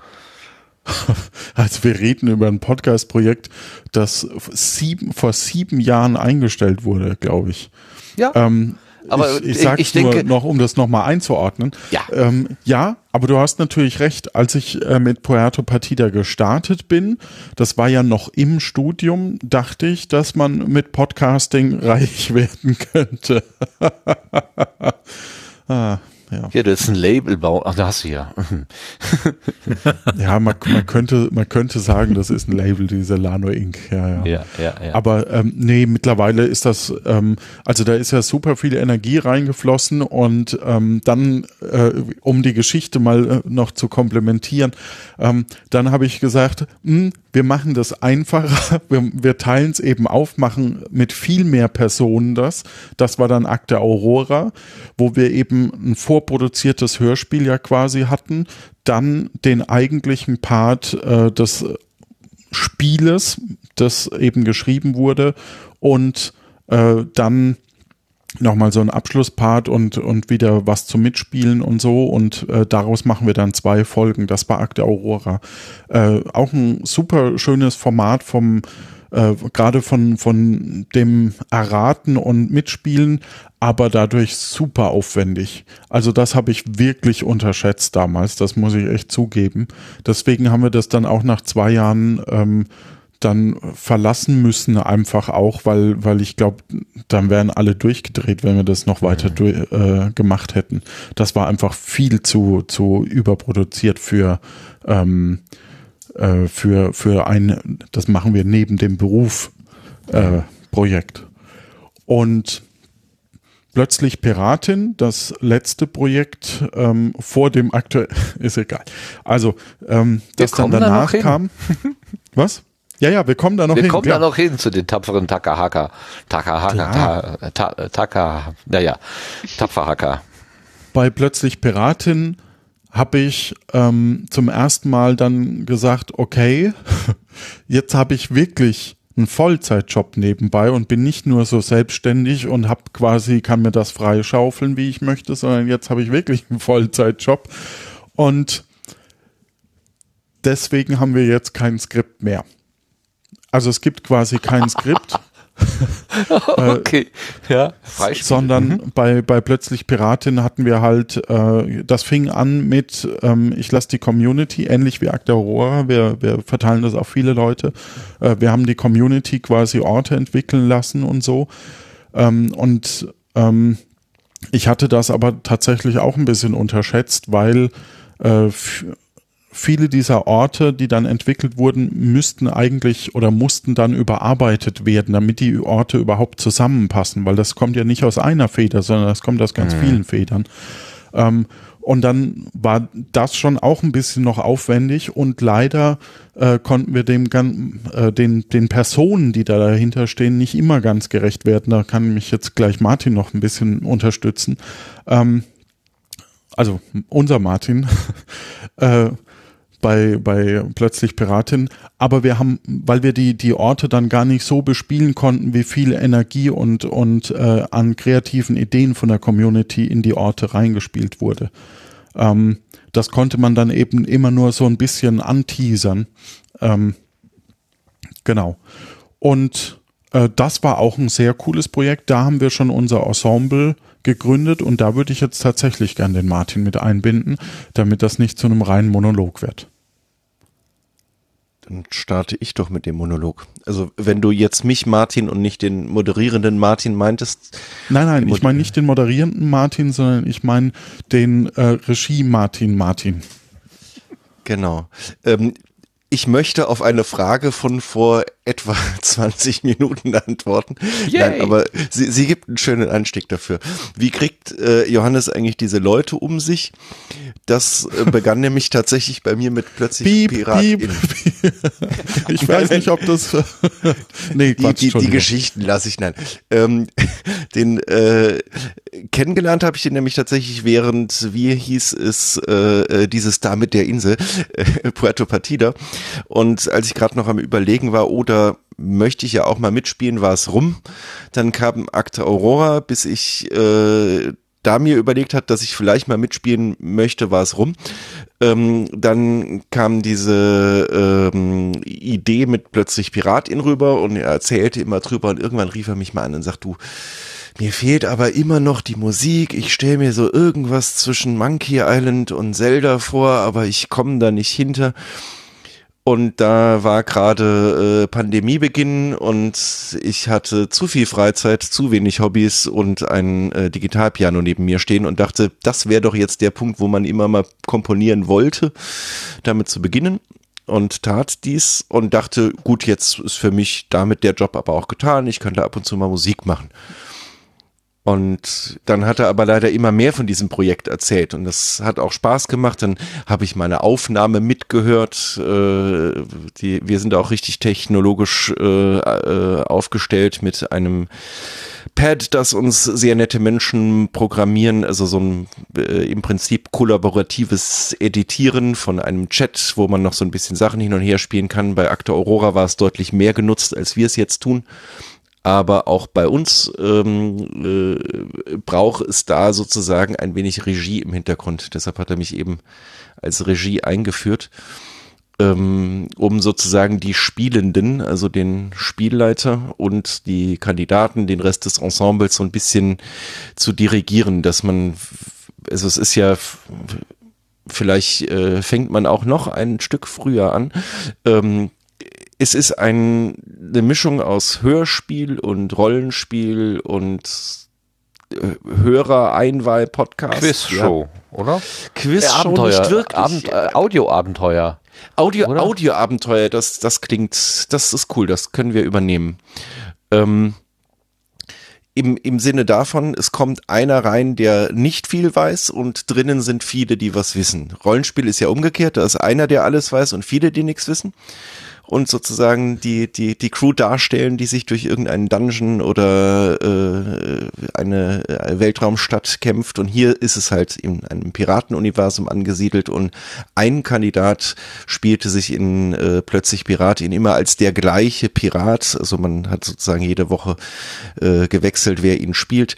Also wir reden über ein Podcast-Projekt, das sieben, vor sieben Jahren eingestellt wurde, glaube ich. Ja. Ähm, aber ich, ich sage ich nur noch, um das nochmal einzuordnen. Ja. Ähm, ja, aber du hast natürlich recht. Als ich äh, mit Puerto Partida gestartet bin, das war ja noch im Studium, dachte ich, dass man mit Podcasting reich werden könnte. ah. Ja. Hier, du hast ein Label bauen. Ach, da hast du ja. ja, man, man, könnte, man könnte sagen, das ist ein Label, diese Lano Inc. Ja, ja. ja, ja, ja. Aber ähm, nee, mittlerweile ist das, ähm, also da ist ja super viel Energie reingeflossen und ähm, dann, äh, um die Geschichte mal äh, noch zu komplementieren, ähm, dann habe ich gesagt, mh, hm, wir machen das einfacher, wir, wir teilen es eben auf, machen mit viel mehr Personen das. Das war dann Akte Aurora, wo wir eben ein vorproduziertes Hörspiel ja quasi hatten, dann den eigentlichen Part äh, des Spieles, das eben geschrieben wurde und äh, dann nochmal so ein Abschlusspart und, und wieder was zum Mitspielen und so. Und äh, daraus machen wir dann zwei Folgen. Das war Akte Aurora. Äh, auch ein super schönes Format vom, äh, gerade von, von dem Erraten und Mitspielen, aber dadurch super aufwendig. Also das habe ich wirklich unterschätzt damals, das muss ich echt zugeben. Deswegen haben wir das dann auch nach zwei Jahren ähm, dann verlassen müssen, einfach auch, weil, weil ich glaube, dann wären alle durchgedreht, wenn wir das noch weiter durch, äh, gemacht hätten. Das war einfach viel zu, zu überproduziert für, ähm, äh, für, für ein, das machen wir neben dem Beruf äh, Projekt. Und plötzlich Piratin, das letzte Projekt ähm, vor dem aktuellen, ist egal. Also, ähm, das dann danach da kam. Was? Ja, ja, wir kommen da noch wir hin. Wir kommen da noch hin zu den tapferen Takahaka. Takahaka, ta, ta, Taka, naja, Tapferhacker. Bei plötzlich Piratin habe ich ähm, zum ersten Mal dann gesagt, okay, jetzt habe ich wirklich einen Vollzeitjob nebenbei und bin nicht nur so selbstständig und habe quasi kann mir das frei schaufeln, wie ich möchte, sondern jetzt habe ich wirklich einen Vollzeitjob und deswegen haben wir jetzt kein Skript mehr. Also es gibt quasi kein Skript. okay, ja. Freispiel. Sondern mhm. bei, bei Plötzlich Piratin hatten wir halt, äh, das fing an mit, ähm, ich lasse die Community, ähnlich wie Akte Aurora, wir, wir verteilen das auf viele Leute. Äh, wir haben die Community quasi Orte entwickeln lassen und so. Ähm, und ähm, ich hatte das aber tatsächlich auch ein bisschen unterschätzt, weil äh, viele dieser Orte, die dann entwickelt wurden, müssten eigentlich oder mussten dann überarbeitet werden, damit die Orte überhaupt zusammenpassen, weil das kommt ja nicht aus einer Feder, sondern das kommt aus ganz mhm. vielen Federn. Ähm, und dann war das schon auch ein bisschen noch aufwendig und leider äh, konnten wir dem äh, den, den Personen, die da dahinter stehen, nicht immer ganz gerecht werden. Da kann mich jetzt gleich Martin noch ein bisschen unterstützen. Ähm, also unser Martin. äh, bei, bei plötzlich Piratin, aber wir haben, weil wir die, die Orte dann gar nicht so bespielen konnten, wie viel Energie und, und äh, an kreativen Ideen von der Community in die Orte reingespielt wurde. Ähm, das konnte man dann eben immer nur so ein bisschen anteasern. Ähm, genau. Und das war auch ein sehr cooles Projekt. Da haben wir schon unser Ensemble gegründet und da würde ich jetzt tatsächlich gern den Martin mit einbinden, damit das nicht zu einem reinen Monolog wird. Dann starte ich doch mit dem Monolog. Also wenn du jetzt mich Martin und nicht den moderierenden Martin meintest. Nein, nein, ich meine nicht den moderierenden Martin, sondern ich meine den äh, Regie Martin Martin. Genau. Ähm, ich möchte auf eine Frage von vor etwa 20 Minuten antworten. Yay. Nein, aber sie, sie gibt einen schönen Anstieg dafür. Wie kriegt äh, Johannes eigentlich diese Leute um sich? Das äh, begann nämlich tatsächlich bei mir mit plötzlich piep, Pirat. Piep, piep. Ich weiß nicht, ob das. nee, Quatsch, die, die, die Geschichten lasse ich nein. Ähm, den äh, kennengelernt habe ich den nämlich tatsächlich während, wie hieß es, äh, äh dieses da mit der Insel, äh, Puerto Partida. Und als ich gerade noch am Überlegen war, oder möchte ich ja auch mal mitspielen, war es rum. Dann kam Akte Aurora, bis ich äh, da mir überlegt hat, dass ich vielleicht mal mitspielen möchte, war es rum. Ähm, dann kam diese ähm, Idee mit plötzlich Piratin rüber und er erzählte immer drüber und irgendwann rief er mich mal an und sagt, du, mir fehlt aber immer noch die Musik. Ich stelle mir so irgendwas zwischen Monkey Island und Zelda vor, aber ich komme da nicht hinter. Und da war gerade äh, Pandemiebeginn und ich hatte zu viel Freizeit, zu wenig Hobbys und ein äh, Digitalpiano neben mir stehen und dachte, das wäre doch jetzt der Punkt, wo man immer mal komponieren wollte, damit zu beginnen. Und tat dies und dachte, gut, jetzt ist für mich damit der Job aber auch getan. Ich könnte ab und zu mal Musik machen. Und dann hat er aber leider immer mehr von diesem Projekt erzählt und das hat auch Spaß gemacht. Dann habe ich meine Aufnahme mitgehört. Äh, die, wir sind auch richtig technologisch äh, äh, aufgestellt mit einem Pad, das uns sehr nette Menschen programmieren, also so ein äh, im Prinzip kollaboratives Editieren von einem Chat, wo man noch so ein bisschen Sachen hin und her spielen kann. Bei Acte Aurora war es deutlich mehr genutzt, als wir es jetzt tun aber auch bei uns ähm, äh, braucht es da sozusagen ein wenig Regie im Hintergrund. Deshalb hat er mich eben als Regie eingeführt, ähm, um sozusagen die Spielenden, also den Spielleiter und die Kandidaten, den Rest des Ensembles so ein bisschen zu dirigieren, dass man, also es ist ja vielleicht äh, fängt man auch noch ein Stück früher an. Ähm, es ist ein, eine Mischung aus Hörspiel und Rollenspiel und äh, Hörer-Einwahl-Podcast. Quizshow, ja. oder? Quizshow, äh, nicht wirklich. Abend, äh, Audioabenteuer. Audio, Audioabenteuer, das, das klingt, das ist cool, das können wir übernehmen. Ähm, im, Im Sinne davon, es kommt einer rein, der nicht viel weiß und drinnen sind viele, die was wissen. Rollenspiel ist ja umgekehrt, da ist einer, der alles weiß und viele, die nichts wissen. Und sozusagen die, die, die Crew darstellen, die sich durch irgendeinen Dungeon oder äh, eine Weltraumstadt kämpft. Und hier ist es halt in einem Piratenuniversum angesiedelt und ein Kandidat spielte sich in äh, plötzlich Pirat in immer als der gleiche Pirat. Also man hat sozusagen jede Woche äh, gewechselt, wer ihn spielt,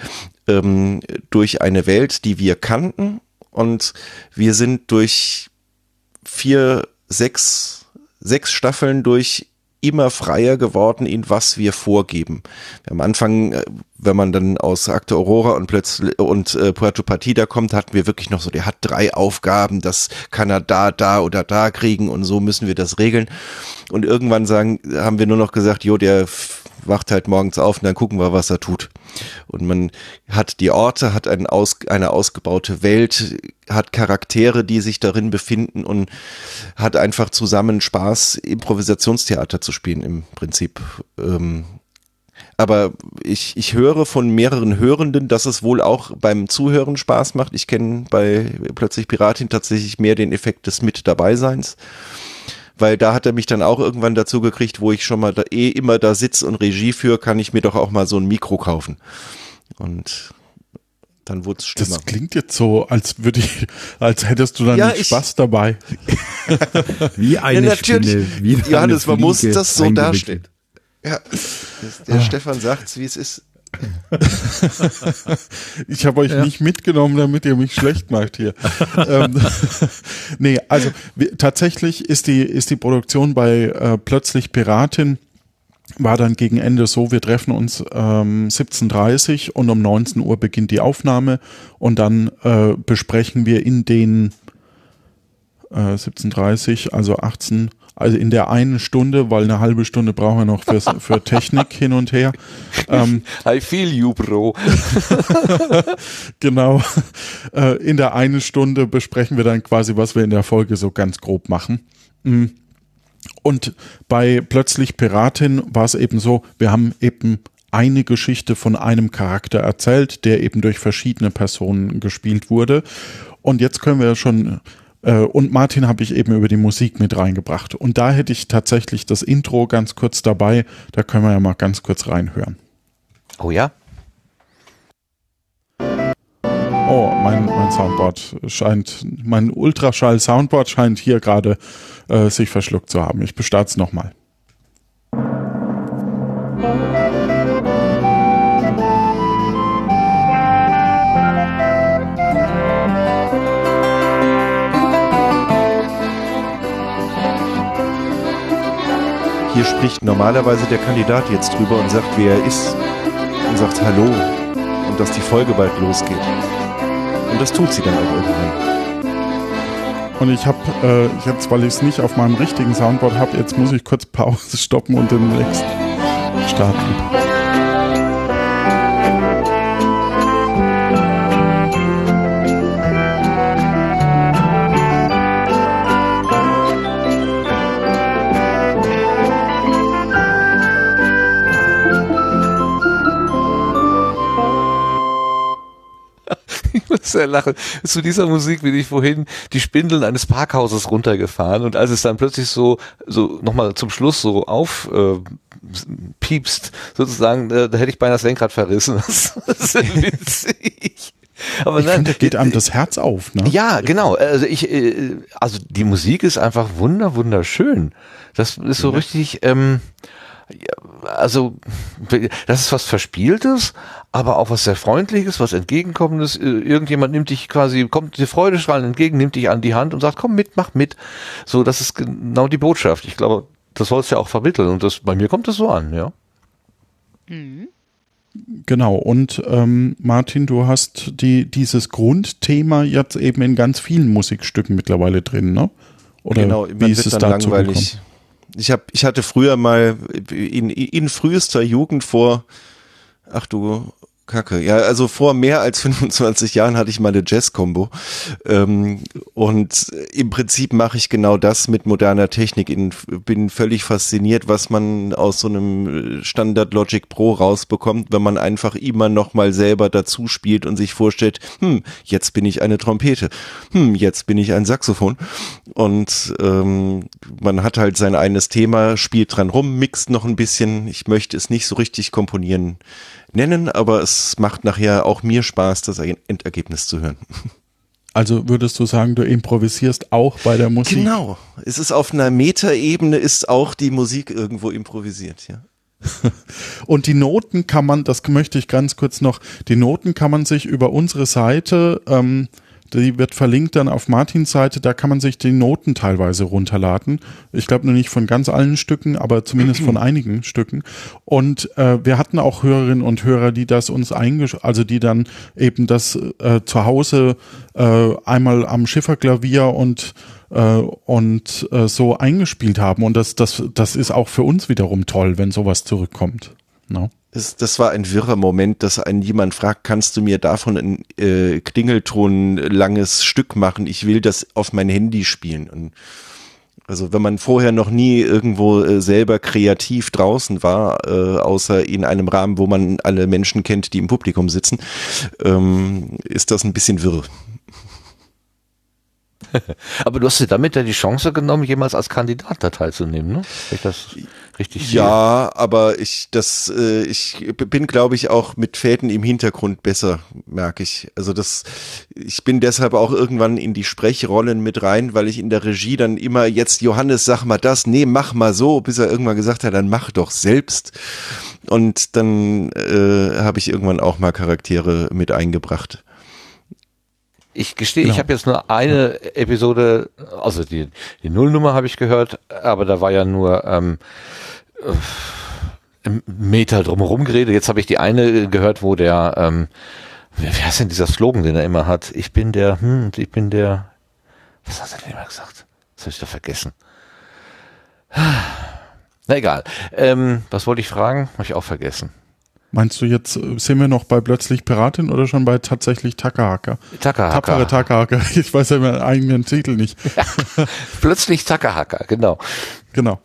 ähm, durch eine Welt, die wir kannten. Und wir sind durch vier, sechs sechs Staffeln durch immer freier geworden in was wir vorgeben. Am Anfang, äh, wenn man dann aus Akte Aurora und plötzlich und äh, Puerto Partida kommt, hatten wir wirklich noch so, der hat drei Aufgaben, das kann er da, da oder da kriegen und so müssen wir das regeln. Und irgendwann sagen, haben wir nur noch gesagt, jo, der wacht halt morgens auf und dann gucken wir, was er tut. Und man hat die Orte, hat ein aus, eine ausgebaute Welt, hat Charaktere, die sich darin befinden und hat einfach zusammen Spaß, Improvisationstheater zu spielen im Prinzip. Ähm, aber ich, ich höre von mehreren Hörenden, dass es wohl auch beim Zuhören Spaß macht. Ich kenne bei plötzlich Piratin tatsächlich mehr den Effekt des Mit dabei weil da hat er mich dann auch irgendwann dazu gekriegt, wo ich schon mal da, eh immer da sitze und Regie für, kann ich mir doch auch mal so ein Mikro kaufen. Und dann wurde es schlimmer. Das klingt jetzt so, als würde ich, als hättest du dann ja, Spaß dabei. wie eine ja, natürlich. Spinne, wie Johannes, man muss das so darstellen. Ja, der ah. Stefan sagt's, wie es ist. ich habe euch ja. nicht mitgenommen, damit ihr mich schlecht macht hier. ähm, nee, also tatsächlich ist die, ist die Produktion bei äh, Plötzlich Piratin war dann gegen Ende so, wir treffen uns ähm, 17.30 und um 19 Uhr beginnt die Aufnahme und dann äh, besprechen wir in den äh, 17.30, also 18, also in der einen Stunde, weil eine halbe Stunde brauchen wir noch fürs, für Technik hin und her. Ähm, I feel you, Bro. genau. Äh, in der einen Stunde besprechen wir dann quasi, was wir in der Folge so ganz grob machen. Mhm. Und bei Plötzlich Piratin war es eben so, wir haben eben eine Geschichte von einem Charakter erzählt, der eben durch verschiedene Personen gespielt wurde. Und jetzt können wir schon und Martin habe ich eben über die Musik mit reingebracht. Und da hätte ich tatsächlich das Intro ganz kurz dabei. Da können wir ja mal ganz kurz reinhören. Oh ja? Oh, mein, mein Soundboard scheint, mein Ultraschall-Soundboard scheint hier gerade äh, sich verschluckt zu haben. Ich bestarte es nochmal. Hier spricht normalerweise der Kandidat jetzt drüber und sagt, wer er ist. Und sagt Hallo. Und dass die Folge bald losgeht. Und das tut sie dann auch irgendwann. Und ich habe äh, jetzt, weil ich es nicht auf meinem richtigen Soundboard habe, jetzt muss ich kurz Pause stoppen und den nächsten starten. sehr lachen. Zu dieser Musik bin ich vorhin die Spindeln eines Parkhauses runtergefahren und als es dann plötzlich so, so nochmal zum Schluss so auf äh, piepst, sozusagen, äh, da hätte ich beinahe das Lenkrad verrissen. Das ist witzig. Aber ich nein, finde, da geht einem das Herz auf, ne? Ja, genau. Also ich, äh, also die Musik ist einfach wunder, wunderschön. Das ist so richtig, ähm, also das ist was Verspieltes, aber auch was sehr Freundliches, was Entgegenkommendes. Irgendjemand nimmt dich quasi, kommt dir Freudestrahlen entgegen, nimmt dich an die Hand und sagt, komm mit, mach mit. So, das ist genau die Botschaft. Ich glaube, das soll es ja auch vermitteln und das, bei mir kommt es so an, ja. Mhm. Genau, und ähm, Martin, du hast die, dieses Grundthema jetzt eben in ganz vielen Musikstücken mittlerweile drin, ne? Oder genau, wie ist es dazu langweilig. Gekommen? Ich, hab, ich hatte früher mal in, in frühester Jugend vor, ach du Kacke. Ja, also vor mehr als 25 Jahren hatte ich mal eine Jazz-Combo. Ähm, und im Prinzip mache ich genau das mit moderner Technik. Ich bin völlig fasziniert, was man aus so einem Standard Logic Pro rausbekommt, wenn man einfach immer noch mal selber dazu spielt und sich vorstellt, hm, jetzt bin ich eine Trompete. Hm, jetzt bin ich ein Saxophon. Und ähm, man hat halt sein eigenes Thema, spielt dran rum, mixt noch ein bisschen. Ich möchte es nicht so richtig komponieren nennen, aber es macht nachher auch mir Spaß, das Endergebnis zu hören. Also würdest du sagen, du improvisierst auch bei der Musik? Genau. Es ist auf einer Metaebene ist auch die Musik irgendwo improvisiert, ja. Und die Noten kann man, das möchte ich ganz kurz noch, die Noten kann man sich über unsere Seite ähm, die wird verlinkt dann auf Martins Seite, da kann man sich die Noten teilweise runterladen. Ich glaube nur nicht von ganz allen Stücken, aber zumindest von einigen Stücken. Und äh, wir hatten auch Hörerinnen und Hörer, die das uns eingesch also die dann eben das äh, zu Hause äh, einmal am Schifferklavier und äh, und äh, so eingespielt haben. Und das, das, das ist auch für uns wiederum toll, wenn sowas zurückkommt. No? Das, das war ein wirrer Moment, dass ein jemand fragt, kannst du mir davon ein äh, Klingelton langes Stück machen? Ich will das auf mein Handy spielen. Und also wenn man vorher noch nie irgendwo äh, selber kreativ draußen war, äh, außer in einem Rahmen, wo man alle Menschen kennt, die im Publikum sitzen, ähm, ist das ein bisschen wirr. Aber du hast dir damit ja die Chance genommen, jemals als Kandidat da teilzunehmen, ne? ich das richtig sehe. Ja, aber ich, das, äh, ich bin, glaube ich, auch mit Fäden im Hintergrund besser, merke ich. Also das, ich bin deshalb auch irgendwann in die Sprechrollen mit rein, weil ich in der Regie dann immer jetzt, Johannes, sag mal das, nee, mach mal so, bis er irgendwann gesagt hat, dann mach doch selbst. Und dann äh, habe ich irgendwann auch mal Charaktere mit eingebracht. Ich gestehe, genau. ich habe jetzt nur eine Episode, also die, die Nullnummer habe ich gehört, aber da war ja nur ähm, äh, Meter drumherum geredet. Jetzt habe ich die eine gehört, wo der, ähm, wer, wer ist denn dieser Slogan, den er immer hat? Ich bin der, hm, ich bin der, was hat er denn immer gesagt? Das habe ich da vergessen. Na egal. Ähm, was wollte ich fragen? Habe ich auch vergessen. Meinst du jetzt, äh, sind wir noch bei plötzlich Piratin oder schon bei tatsächlich Takahaka? Takahaka. Tapfere Takahaka. Ich weiß ja meinen eigenen Titel nicht. plötzlich Takahaka, genau. Genau.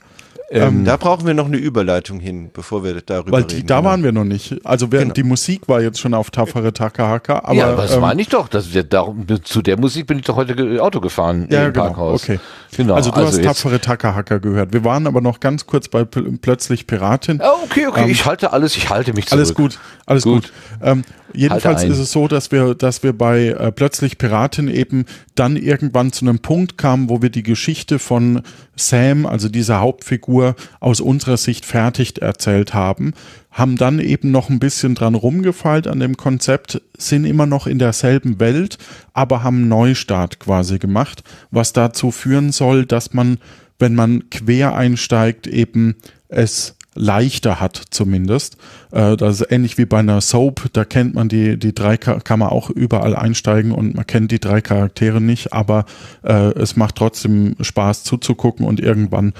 Ähm, da brauchen wir noch eine Überleitung hin, bevor wir darüber weil die, reden. Da waren wir noch nicht. Also während genau. die Musik war jetzt schon auf Tapfere Takahaka. Aber, ja, das ähm, meine ich doch. Das, darum, zu der Musik bin ich doch heute Auto gefahren ja, im genau, Parkhaus. Okay. Genau. Also du also hast Tapfere Takahaka gehört. Wir waren aber noch ganz kurz bei Plötzlich Piratin. Oh, okay, okay. Ähm, ich halte alles, ich halte mich zurück. Alles gut, alles gut. gut. Ähm, Jedenfalls ist es so, dass wir, dass wir bei äh, plötzlich Piratin eben dann irgendwann zu einem Punkt kamen, wo wir die Geschichte von Sam, also dieser Hauptfigur, aus unserer Sicht fertig erzählt haben, haben dann eben noch ein bisschen dran rumgefeilt an dem Konzept, sind immer noch in derselben Welt, aber haben einen Neustart quasi gemacht, was dazu führen soll, dass man, wenn man quer einsteigt, eben es leichter hat zumindest. Äh, das ist ähnlich wie bei einer Soap, da kennt man die, die drei, kann man auch überall einsteigen und man kennt die drei Charaktere nicht, aber äh, es macht trotzdem Spaß zuzugucken und irgendwann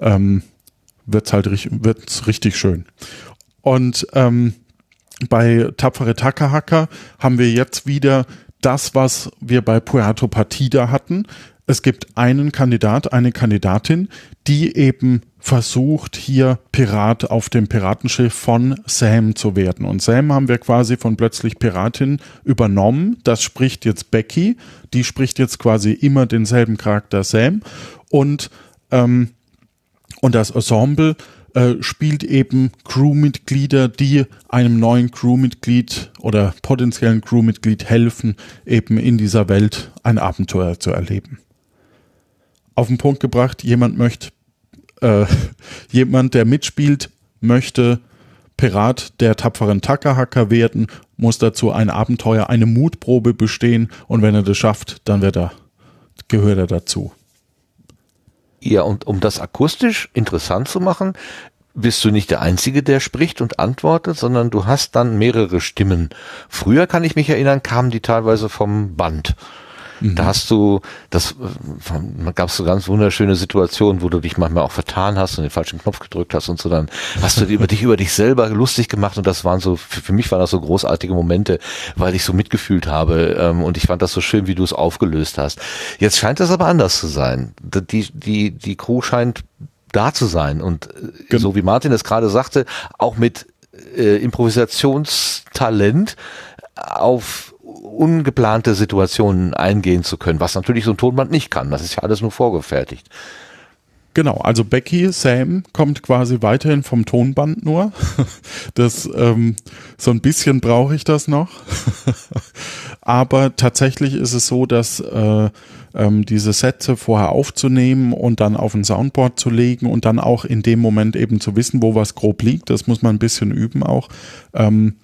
ähm, wird's halt wird's richtig schön. Und ähm, bei Tapfere Takahaka haben wir jetzt wieder das, was wir bei Puerto Partida hatten. Es gibt einen Kandidat, eine Kandidatin, die eben versucht, hier Pirat auf dem Piratenschiff von Sam zu werden. Und Sam haben wir quasi von plötzlich Piratin übernommen. Das spricht jetzt Becky. Die spricht jetzt quasi immer denselben Charakter Sam. Und, ähm, und das Ensemble äh, spielt eben Crewmitglieder, die einem neuen Crewmitglied oder potenziellen Crewmitglied helfen, eben in dieser Welt ein Abenteuer zu erleben. Auf den Punkt gebracht, jemand möchte äh, jemand, der mitspielt, möchte Pirat der tapferen Tackerhacker werden, muss dazu ein Abenteuer, eine Mutprobe bestehen und wenn er das schafft, dann wird er, gehört er dazu. Ja, und um das akustisch interessant zu machen, bist du nicht der Einzige, der spricht und antwortet, sondern du hast dann mehrere Stimmen. Früher kann ich mich erinnern, kamen die teilweise vom Band. Mhm. Da hast du, das äh, gab so ganz wunderschöne Situationen, wo du dich manchmal auch vertan hast und den falschen Knopf gedrückt hast und so, dann hast du über dich über dich selber lustig gemacht und das waren so, für, für mich waren das so großartige Momente, weil ich so mitgefühlt habe ähm, und ich fand das so schön, wie du es aufgelöst hast. Jetzt scheint das aber anders zu sein. Die, die, die Crew scheint da zu sein und äh, so wie Martin es gerade sagte, auch mit äh, Improvisationstalent auf ungeplante Situationen eingehen zu können, was natürlich so ein Tonband nicht kann. Das ist ja alles nur vorgefertigt. Genau, also Becky, Sam kommt quasi weiterhin vom Tonband nur. Das ähm, so ein bisschen brauche ich das noch. Aber tatsächlich ist es so, dass äh, ähm, diese Sätze vorher aufzunehmen und dann auf ein Soundboard zu legen und dann auch in dem Moment eben zu wissen, wo was grob liegt, das muss man ein bisschen üben auch. Ähm,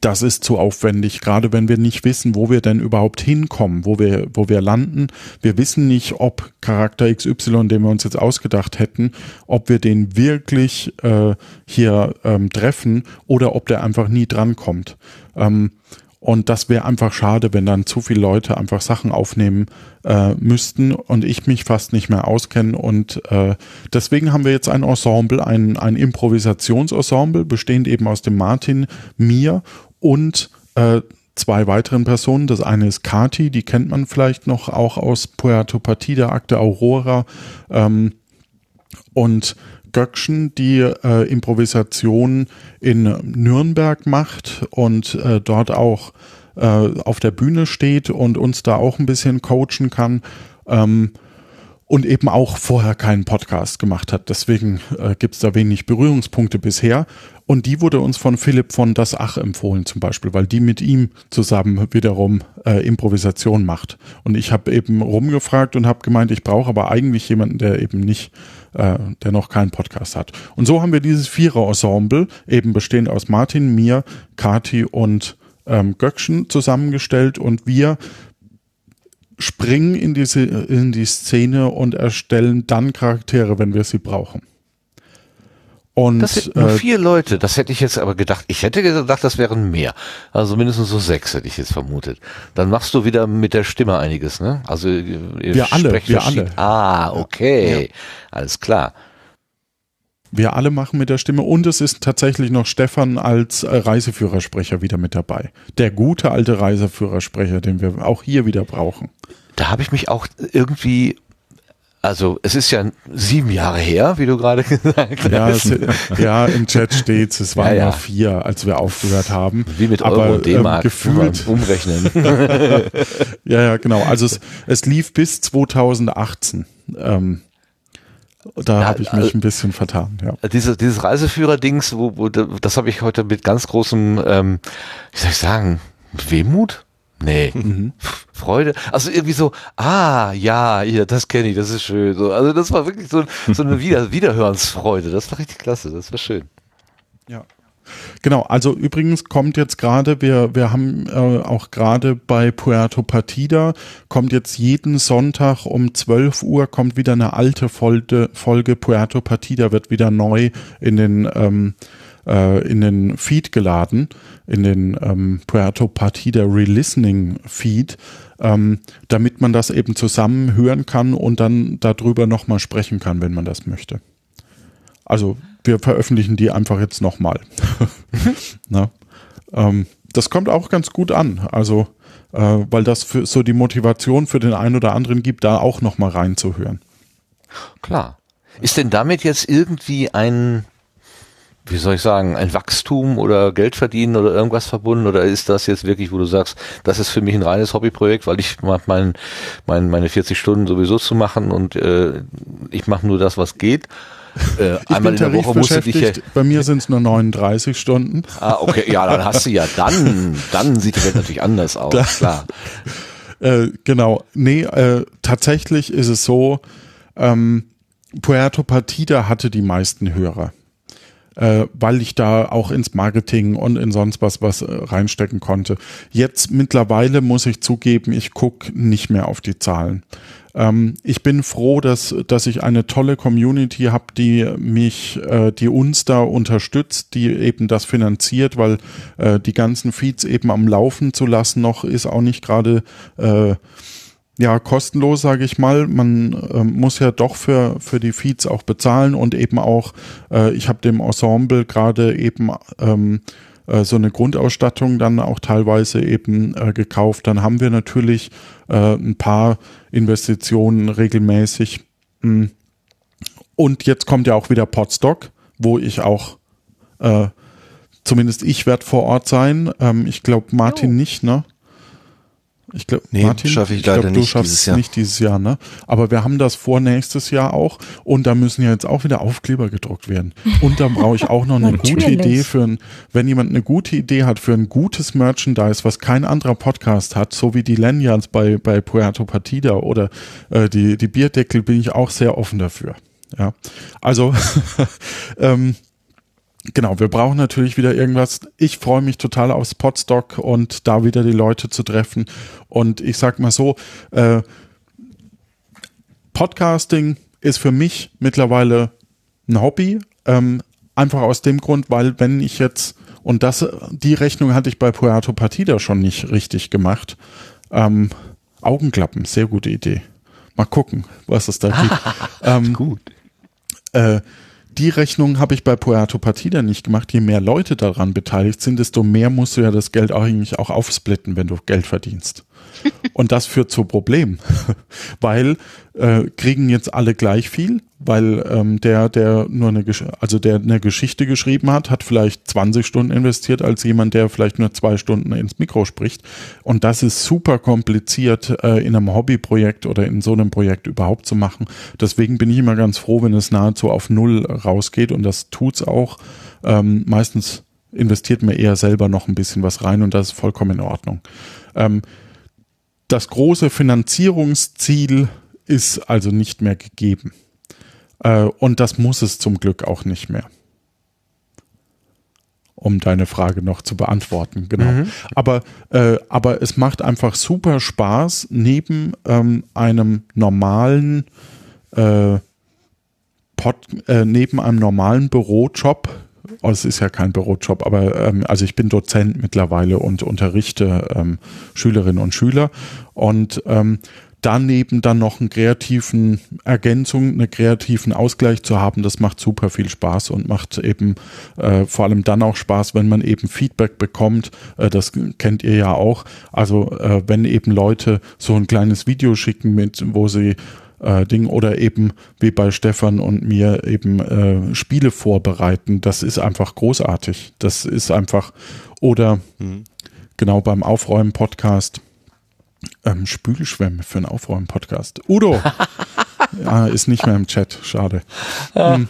das ist zu aufwendig, gerade wenn wir nicht wissen, wo wir denn überhaupt hinkommen, wo wir, wo wir landen. Wir wissen nicht, ob Charakter XY, den wir uns jetzt ausgedacht hätten, ob wir den wirklich äh, hier ähm, treffen oder ob der einfach nie drankommt. Ähm, und das wäre einfach schade, wenn dann zu viele Leute einfach Sachen aufnehmen äh, müssten und ich mich fast nicht mehr auskenne. Und äh, deswegen haben wir jetzt ein Ensemble, ein, ein Improvisationsensemble, bestehend eben aus dem Martin, mir und äh, zwei weiteren Personen. Das eine ist Kati, die kennt man vielleicht noch auch aus Puerto Partida, Akte Aurora. Ähm, und Göckchen, die äh, Improvisation in Nürnberg macht und äh, dort auch äh, auf der Bühne steht und uns da auch ein bisschen coachen kann. Ähm, und eben auch vorher keinen Podcast gemacht hat. Deswegen äh, gibt es da wenig Berührungspunkte bisher. Und die wurde uns von Philipp von Das Ach empfohlen zum Beispiel, weil die mit ihm zusammen wiederum äh, Improvisation macht. Und ich habe eben rumgefragt und habe gemeint, ich brauche aber eigentlich jemanden, der eben nicht, äh, der noch keinen Podcast hat. Und so haben wir dieses Vierer-Ensemble, eben bestehend aus Martin, mir, Kati und ähm, Göckchen zusammengestellt und wir springen in diese in die Szene und erstellen dann Charaktere, wenn wir sie brauchen. Und, das sind nur äh, vier Leute. Das hätte ich jetzt aber gedacht. Ich hätte gedacht, das wären mehr. Also mindestens so sechs hätte ich jetzt vermutet. Dann machst du wieder mit der Stimme einiges, ne? Also wir alle, wir alle. Ah, okay, ja. alles klar. Wir alle machen mit der Stimme und es ist tatsächlich noch Stefan als äh, Reiseführersprecher wieder mit dabei. Der gute alte Reiseführersprecher, den wir auch hier wieder brauchen. Da habe ich mich auch irgendwie also es ist ja sieben Jahre her, wie du gerade gesagt hast. Ja, es, ja im Chat steht es waren ja, ja. vier, als wir aufgehört haben. Wie mit Euro und D-Mark ähm, gefühlt umrechnen. ja, ja, genau. Also es, es lief bis 2018. Ähm, da ja, habe ich mich also, ein bisschen vertan. Ja. Diese, dieses Reiseführer-Dings, wo, wo, das habe ich heute mit ganz großem, ähm, wie soll ich sagen, Wehmut Nee. Mhm. Freude. Also irgendwie so, ah, ja, ja, das kenne ich, das ist schön. So, also das war wirklich so, so eine Wieder Wiederhörensfreude. Das war richtig klasse, das war schön. Ja. Genau, also übrigens kommt jetzt gerade, wir, wir haben äh, auch gerade bei Puerto Partida, kommt jetzt jeden Sonntag um 12 Uhr kommt wieder eine alte Folge, Folge Puerto Partida, wird wieder neu in den ähm, äh, in den Feed geladen, in den ähm, Puerto Partida Relistening Feed, ähm, damit man das eben zusammen hören kann und dann darüber nochmal sprechen kann, wenn man das möchte. Also wir veröffentlichen die einfach jetzt nochmal. ähm, das kommt auch ganz gut an. Also äh, weil das für so die Motivation für den einen oder anderen gibt, da auch nochmal reinzuhören. Klar. Ist denn damit jetzt irgendwie ein wie soll ich sagen, ein Wachstum oder Geld verdienen oder irgendwas verbunden? Oder ist das jetzt wirklich, wo du sagst, das ist für mich ein reines Hobbyprojekt, weil ich mache mein, mein, meine 40 Stunden sowieso zu machen und äh, ich mache nur das, was geht? Äh, einmal in der Woche musst du dich ja Bei mir sind es nur 39 Stunden. Ah, okay, ja, dann hast du ja, dann, dann sieht die Welt natürlich anders aus, klar. klar. Äh, genau, nee, äh, tatsächlich ist es so, ähm, Puerto Partida hatte die meisten Hörer äh, weil ich da auch ins Marketing und in sonst was was äh, reinstecken konnte. Jetzt mittlerweile muss ich zugeben, ich gucke nicht mehr auf die Zahlen. Ähm, ich bin froh, dass, dass ich eine tolle Community habe, die mich, äh, die uns da unterstützt, die eben das finanziert, weil äh, die ganzen Feeds eben am Laufen zu lassen noch ist auch nicht gerade äh, ja, kostenlos, sage ich mal. Man äh, muss ja doch für, für die Feeds auch bezahlen und eben auch, äh, ich habe dem Ensemble gerade eben ähm, äh, so eine Grundausstattung dann auch teilweise eben äh, gekauft. Dann haben wir natürlich äh, ein paar Investitionen regelmäßig. Hm. Und jetzt kommt ja auch wieder Podstock, wo ich auch äh, zumindest ich werde vor Ort sein. Ähm, ich glaube Martin jo. nicht, ne? Ich glaube, nee, Martin, schaffe ich, ich leider glaub, du nicht schaffst dieses Jahr. nicht dieses Jahr, ne? Aber wir haben das vor nächstes Jahr auch und da müssen ja jetzt auch wieder Aufkleber gedruckt werden. Und dann brauche ich auch noch eine gute Idee für ein, wenn jemand eine gute Idee hat für ein gutes Merchandise, was kein anderer Podcast hat, so wie die Lanyards bei, bei Puerto Partida oder äh, die, die Bierdeckel, bin ich auch sehr offen dafür. Ja. Also ähm, genau, wir brauchen natürlich wieder irgendwas. Ich freue mich total aufs Podstock und da wieder die Leute zu treffen. Und ich sag mal so, äh, Podcasting ist für mich mittlerweile ein Hobby. Ähm, einfach aus dem Grund, weil wenn ich jetzt, und das, die Rechnung hatte ich bei Puerto Partida schon nicht richtig gemacht. Ähm, Augenklappen, sehr gute Idee. Mal gucken, was es da gibt. ähm, Gut. Äh, die Rechnung habe ich bei Puerto Partida nicht gemacht. Je mehr Leute daran beteiligt sind, desto mehr musst du ja das Geld eigentlich auch aufsplitten, wenn du Geld verdienst. Und das führt zu Problemen, weil äh, kriegen jetzt alle gleich viel, weil ähm, der, der nur eine, also der eine Geschichte geschrieben hat, hat vielleicht 20 Stunden investiert als jemand, der vielleicht nur zwei Stunden ins Mikro spricht. Und das ist super kompliziert äh, in einem Hobbyprojekt oder in so einem Projekt überhaupt zu machen. Deswegen bin ich immer ganz froh, wenn es nahezu auf Null rausgeht und das tut's auch. Ähm, meistens investiert man eher selber noch ein bisschen was rein und das ist vollkommen in Ordnung. Ähm, das große Finanzierungsziel ist also nicht mehr gegeben. Äh, und das muss es zum Glück auch nicht mehr. Um deine Frage noch zu beantworten, genau. Mhm. Aber, äh, aber es macht einfach super Spaß, neben ähm, einem normalen äh, Pod, äh, neben einem normalen Bürojob oh, es ist ja kein Bürojob, aber ähm, also ich bin Dozent mittlerweile und unterrichte ähm, Schülerinnen und Schüler und ähm, daneben dann noch einen kreativen Ergänzung, einen kreativen Ausgleich zu haben, das macht super viel Spaß und macht eben äh, vor allem dann auch Spaß, wenn man eben Feedback bekommt. Äh, das kennt ihr ja auch. Also äh, wenn eben Leute so ein kleines Video schicken mit, wo sie äh, Ding oder eben wie bei Stefan und mir eben äh, Spiele vorbereiten. Das ist einfach großartig. Das ist einfach oder mhm. genau beim Aufräumen-Podcast ähm, Spülschwämme für einen Aufräumen-Podcast. Udo ja, ist nicht mehr im Chat. Schade. Ah, hm.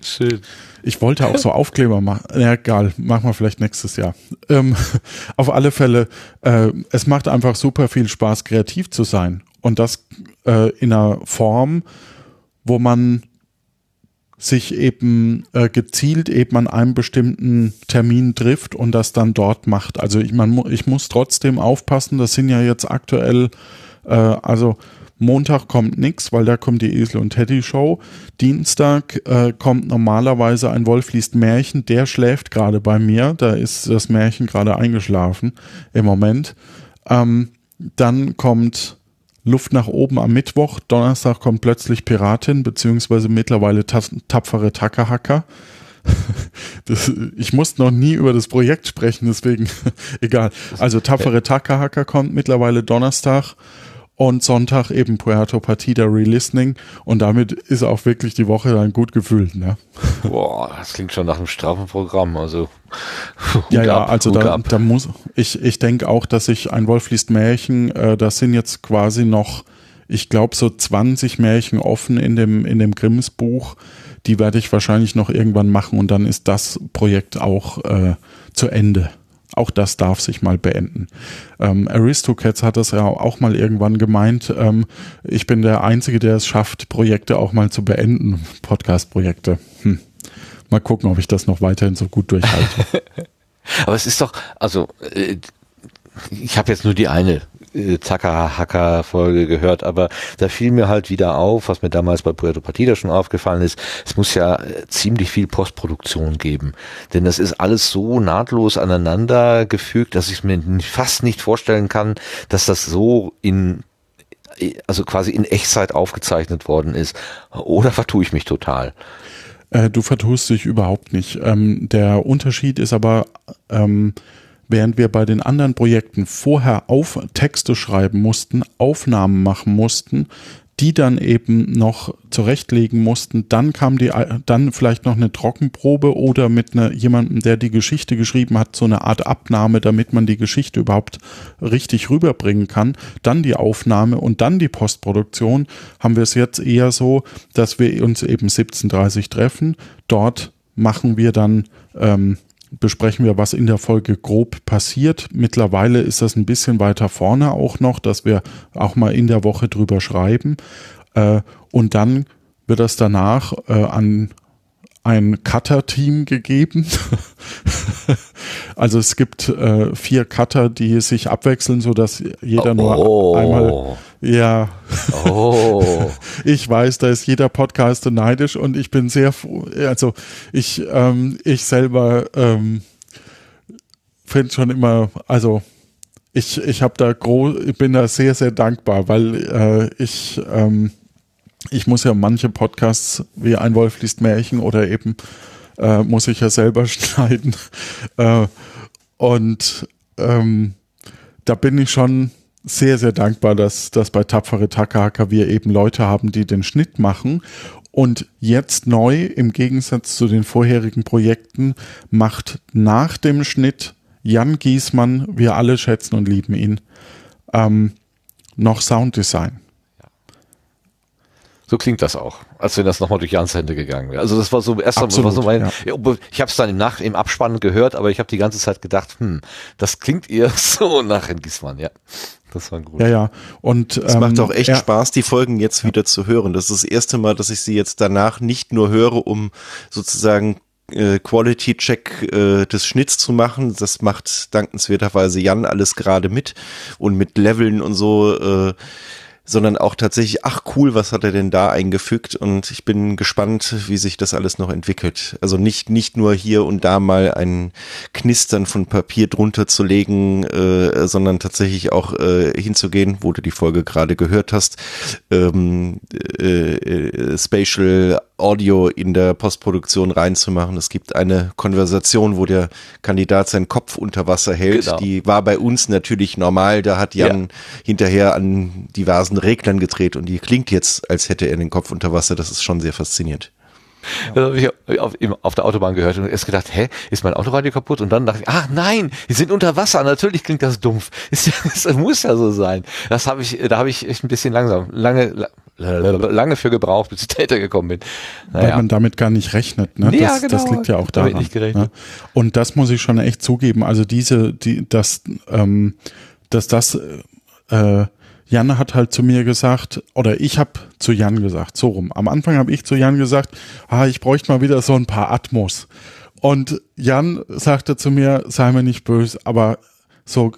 Schön. Ich wollte auch so Aufkleber machen. Ja, egal, machen wir vielleicht nächstes Jahr. Ähm, auf alle Fälle, äh, es macht einfach super viel Spaß, kreativ zu sein. Und das äh, in einer Form, wo man sich eben äh, gezielt eben an einem bestimmten Termin trifft und das dann dort macht. Also ich, man, ich muss trotzdem aufpassen, das sind ja jetzt aktuell, äh, also Montag kommt nichts, weil da kommt die Esel und Teddy Show. Dienstag äh, kommt normalerweise ein Wolf liest Märchen, der schläft gerade bei mir, da ist das Märchen gerade eingeschlafen im Moment. Ähm, dann kommt Luft nach oben am Mittwoch. Donnerstag kommt plötzlich Piratin, beziehungsweise mittlerweile tapfere Tackerhacker. Ich musste noch nie über das Projekt sprechen, deswegen egal. Also tapfere Tackerhacker kommt mittlerweile Donnerstag und Sonntag eben Puerto Partida Relistening und damit ist auch wirklich die Woche dann gut gefüllt. Ne? Boah, das klingt schon nach einem straffen Programm. Also ja, ja, ab, also da, da, muss ich ich denke auch, dass ich ein Wolf liest Märchen, äh, das sind jetzt quasi noch, ich glaube so 20 Märchen offen in dem in dem Grimms Buch. Die werde ich wahrscheinlich noch irgendwann machen und dann ist das Projekt auch äh, zu Ende. Auch das darf sich mal beenden. Ähm, Aristocats hat das ja auch mal irgendwann gemeint. Ähm, ich bin der Einzige, der es schafft, Projekte auch mal zu beenden, Podcast-Projekte. Hm. Mal gucken, ob ich das noch weiterhin so gut durchhalte. Aber es ist doch, also äh, ich habe jetzt nur die eine äh, Zacker-Hacker-Folge gehört, aber da fiel mir halt wieder auf, was mir damals bei Puerto Partida schon aufgefallen ist, es muss ja äh, ziemlich viel Postproduktion geben. Denn das ist alles so nahtlos aneinander gefügt, dass ich mir fast nicht vorstellen kann, dass das so in also quasi in Echtzeit aufgezeichnet worden ist. Oder vertue ich mich total? Äh, du vertust dich überhaupt nicht. Ähm, der Unterschied ist aber, ähm, während wir bei den anderen Projekten vorher auf Texte schreiben mussten, Aufnahmen machen mussten, die dann eben noch zurechtlegen mussten. Dann kam die, dann vielleicht noch eine Trockenprobe oder mit einer, jemandem, der die Geschichte geschrieben hat, so eine Art Abnahme, damit man die Geschichte überhaupt richtig rüberbringen kann. Dann die Aufnahme und dann die Postproduktion. Haben wir es jetzt eher so, dass wir uns eben 17.30 treffen. Dort machen wir dann ähm, besprechen wir, was in der Folge grob passiert. Mittlerweile ist das ein bisschen weiter vorne auch noch, dass wir auch mal in der Woche drüber schreiben. Äh, und dann wird das danach äh, an ein Cutter-Team gegeben. also es gibt äh, vier Cutter, die sich abwechseln, so dass jeder oh. nur einmal. Ja. Oh. ich weiß, da ist jeder Podcaster neidisch und ich bin sehr froh. Also ich, ähm, ich selber ähm, finde schon immer, also ich, ich habe da groß, ich bin da sehr, sehr dankbar, weil äh, ich ähm, ich muss ja manche Podcasts wie Ein Wolf liest Märchen oder eben äh, muss ich ja selber schneiden. Äh, und ähm, da bin ich schon sehr, sehr dankbar, dass, dass bei Tapfere Takahaka wir eben Leute haben, die den Schnitt machen. Und jetzt neu, im Gegensatz zu den vorherigen Projekten, macht nach dem Schnitt Jan Giesmann, wir alle schätzen und lieben ihn, ähm, noch Sounddesign. So klingt das auch, als wenn das nochmal durch Jans Hände gegangen wäre. Also das war so erst Absolut, war so mein, ja. ich habe es dann im, Nach im Abspann gehört, aber ich habe die ganze Zeit gedacht, hm, das klingt eher so nach in Gießmann, ja. Das war gut. Ja, ja. Und es ähm, macht auch echt ja. Spaß, die Folgen jetzt ja. wieder zu hören. Das ist das erste Mal, dass ich sie jetzt danach nicht nur höre, um sozusagen äh, Quality Check äh, des Schnitts zu machen. Das macht dankenswerterweise Jan alles gerade mit und mit Leveln und so. Äh, sondern auch tatsächlich, ach cool, was hat er denn da eingefügt? Und ich bin gespannt, wie sich das alles noch entwickelt. Also nicht, nicht nur hier und da mal ein Knistern von Papier drunter zu legen, äh, sondern tatsächlich auch äh, hinzugehen, wo du die Folge gerade gehört hast, ähm, äh, äh, Spatial Audio in der Postproduktion reinzumachen. Es gibt eine Konversation, wo der Kandidat seinen Kopf unter Wasser hält. Genau. Die war bei uns natürlich normal. Da hat Jan ja. hinterher an diversen Reglern gedreht und die klingt jetzt, als hätte er den Kopf unter Wasser. Das ist schon sehr faszinierend. Das habe ich auf, auf, der Autobahn gehört und erst gedacht, hä, ist mein Autoradio kaputt? Und dann dachte ich, ach nein, die sind unter Wasser. Natürlich klingt das dumpf. Ist ja, das muss ja so sein. Das habe ich, da habe ich echt ein bisschen langsam, lange, lange für gebraucht, bis ich dahinter gekommen bin. Naja. Weil man damit gar nicht rechnet. Ne? Ja, das, genau. das liegt ja auch daran. Nicht gerechnet. Ne? Und das muss ich schon echt zugeben. Also diese, die, das, ähm, dass das, äh, Jan hat halt zu mir gesagt, oder ich habe zu Jan gesagt, so rum. Am Anfang habe ich zu Jan gesagt, ah, ich bräuchte mal wieder so ein paar Atmos. Und Jan sagte zu mir, sei mir nicht böse, aber so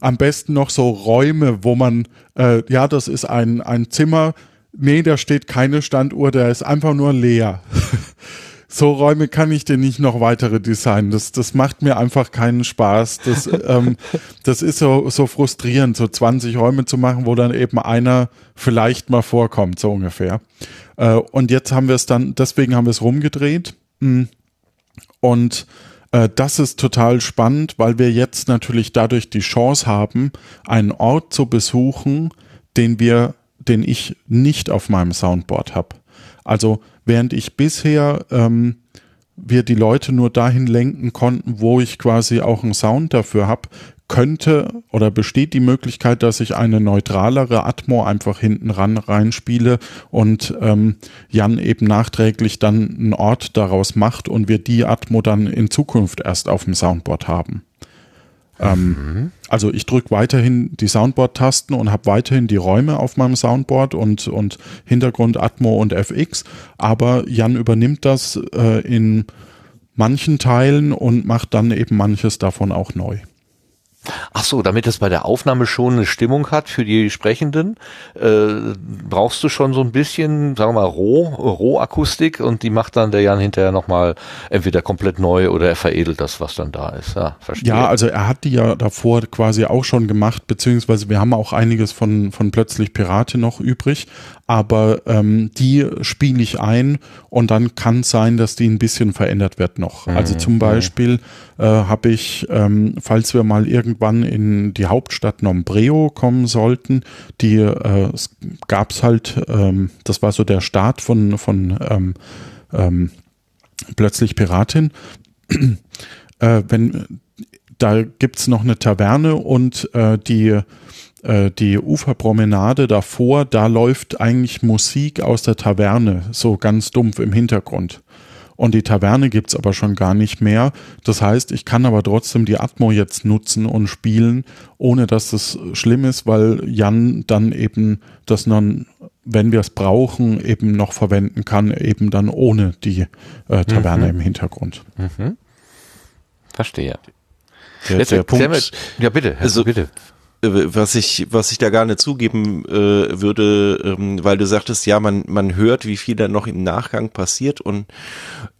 am besten noch so Räume, wo man, äh, ja, das ist ein, ein Zimmer, nee, da steht keine Standuhr, der ist einfach nur leer. so Räume kann ich dir nicht noch weitere designen. Das, das macht mir einfach keinen Spaß. Das, ähm, das ist so, so frustrierend, so 20 Räume zu machen, wo dann eben einer vielleicht mal vorkommt, so ungefähr. Äh, und jetzt haben wir es dann, deswegen haben wir es rumgedreht. Mm. Und das ist total spannend, weil wir jetzt natürlich dadurch die Chance haben, einen Ort zu besuchen, den wir, den ich nicht auf meinem Soundboard habe. Also während ich bisher ähm, wir die Leute nur dahin lenken konnten, wo ich quasi auch einen Sound dafür habe, könnte oder besteht die Möglichkeit, dass ich eine neutralere Atmo einfach hinten ran reinspiele und ähm, Jan eben nachträglich dann einen Ort daraus macht und wir die Atmo dann in Zukunft erst auf dem Soundboard haben. Ähm, mhm. Also ich drücke weiterhin die Soundboard-Tasten und habe weiterhin die Räume auf meinem Soundboard und, und Hintergrund Atmo und FX, aber Jan übernimmt das äh, in manchen Teilen und macht dann eben manches davon auch neu. Ach so, damit es bei der Aufnahme schon eine Stimmung hat für die Sprechenden, äh, brauchst du schon so ein bisschen, sagen wir mal, Roh, Rohakustik und die macht dann der Jan hinterher nochmal entweder komplett neu oder er veredelt das, was dann da ist. Ja, verstehe. Ja, also er hat die ja davor quasi auch schon gemacht, beziehungsweise wir haben auch einiges von, von Plötzlich Pirate noch übrig, aber ähm, die spiele ich ein und dann kann es sein, dass die ein bisschen verändert wird noch. Mhm. Also zum. Beispiel äh, habe ich, ähm, falls wir mal irgendwann in die Hauptstadt Nombreo kommen sollten, die äh, gab es halt, ähm, das war so der Start von, von ähm, ähm, plötzlich Piratin. äh, wenn da gibt's noch eine Taverne und äh, die äh, die Uferpromenade davor, da läuft eigentlich Musik aus der Taverne, so ganz dumpf im Hintergrund. Und die Taverne gibt's aber schon gar nicht mehr. Das heißt, ich kann aber trotzdem die Atmo jetzt nutzen und spielen, ohne dass es schlimm ist, weil Jan dann eben das dann, wenn wir es brauchen, eben noch verwenden kann, eben dann ohne die äh, Taverne mhm. im Hintergrund. Mhm. Verstehe. Der, Jetzt der Punkt, ja bitte, also, bitte. Was ich, was ich da gar nicht zugeben äh, würde, ähm, weil du sagtest, ja, man, man hört, wie viel da noch im Nachgang passiert und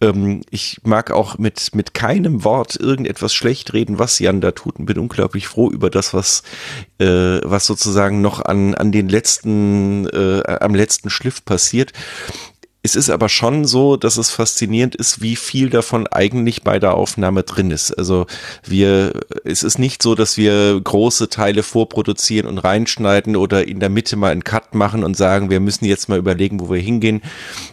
ähm, ich mag auch mit, mit keinem Wort irgendetwas schlecht reden, was Jan da tut und bin unglaublich froh über das, was, äh, was sozusagen noch an, an den letzten, äh, am letzten Schliff passiert. Es ist aber schon so, dass es faszinierend ist, wie viel davon eigentlich bei der Aufnahme drin ist. Also wir, es ist nicht so, dass wir große Teile vorproduzieren und reinschneiden oder in der Mitte mal einen Cut machen und sagen, wir müssen jetzt mal überlegen, wo wir hingehen.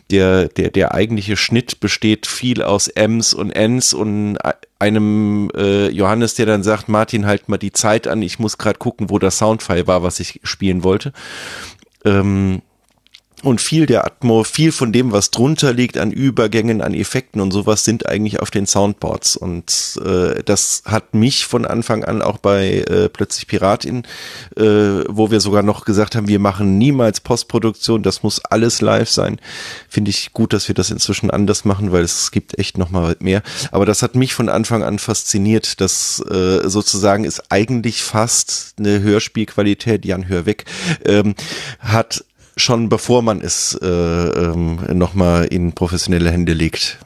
Der, der, der eigentliche Schnitt besteht viel aus M's und N's und einem äh, Johannes, der dann sagt, Martin, halt mal die Zeit an, ich muss gerade gucken, wo der Soundfile war, was ich spielen wollte. Ähm, und viel der Atmo, viel von dem, was drunter liegt an Übergängen, an Effekten und sowas, sind eigentlich auf den Soundboards. Und äh, das hat mich von Anfang an auch bei äh, Plötzlich Piratin, äh, wo wir sogar noch gesagt haben, wir machen niemals Postproduktion, das muss alles live sein. Finde ich gut, dass wir das inzwischen anders machen, weil es gibt echt noch mal mehr. Aber das hat mich von Anfang an fasziniert, dass äh, sozusagen ist eigentlich fast eine Hörspielqualität, Jan Hörweg, ähm, hat schon bevor man es äh, ähm, nochmal in professionelle Hände legt.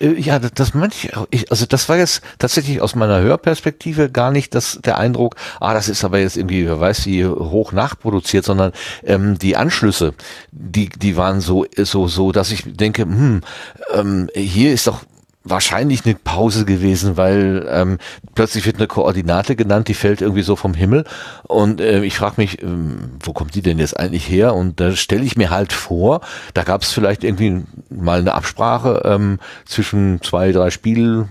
Äh, ja, das manche, ich, also das war jetzt tatsächlich aus meiner Hörperspektive gar nicht das, der Eindruck, ah, das ist aber jetzt irgendwie, wer weiß wie, hoch nachproduziert, sondern ähm, die Anschlüsse, die, die waren so, so, so, dass ich denke, hm, ähm, hier ist doch wahrscheinlich eine Pause gewesen, weil ähm, plötzlich wird eine Koordinate genannt, die fällt irgendwie so vom Himmel und äh, ich frage mich, ähm, wo kommt die denn jetzt eigentlich her? Und da stelle ich mir halt vor, da gab es vielleicht irgendwie mal eine Absprache ähm, zwischen zwei, drei Spiel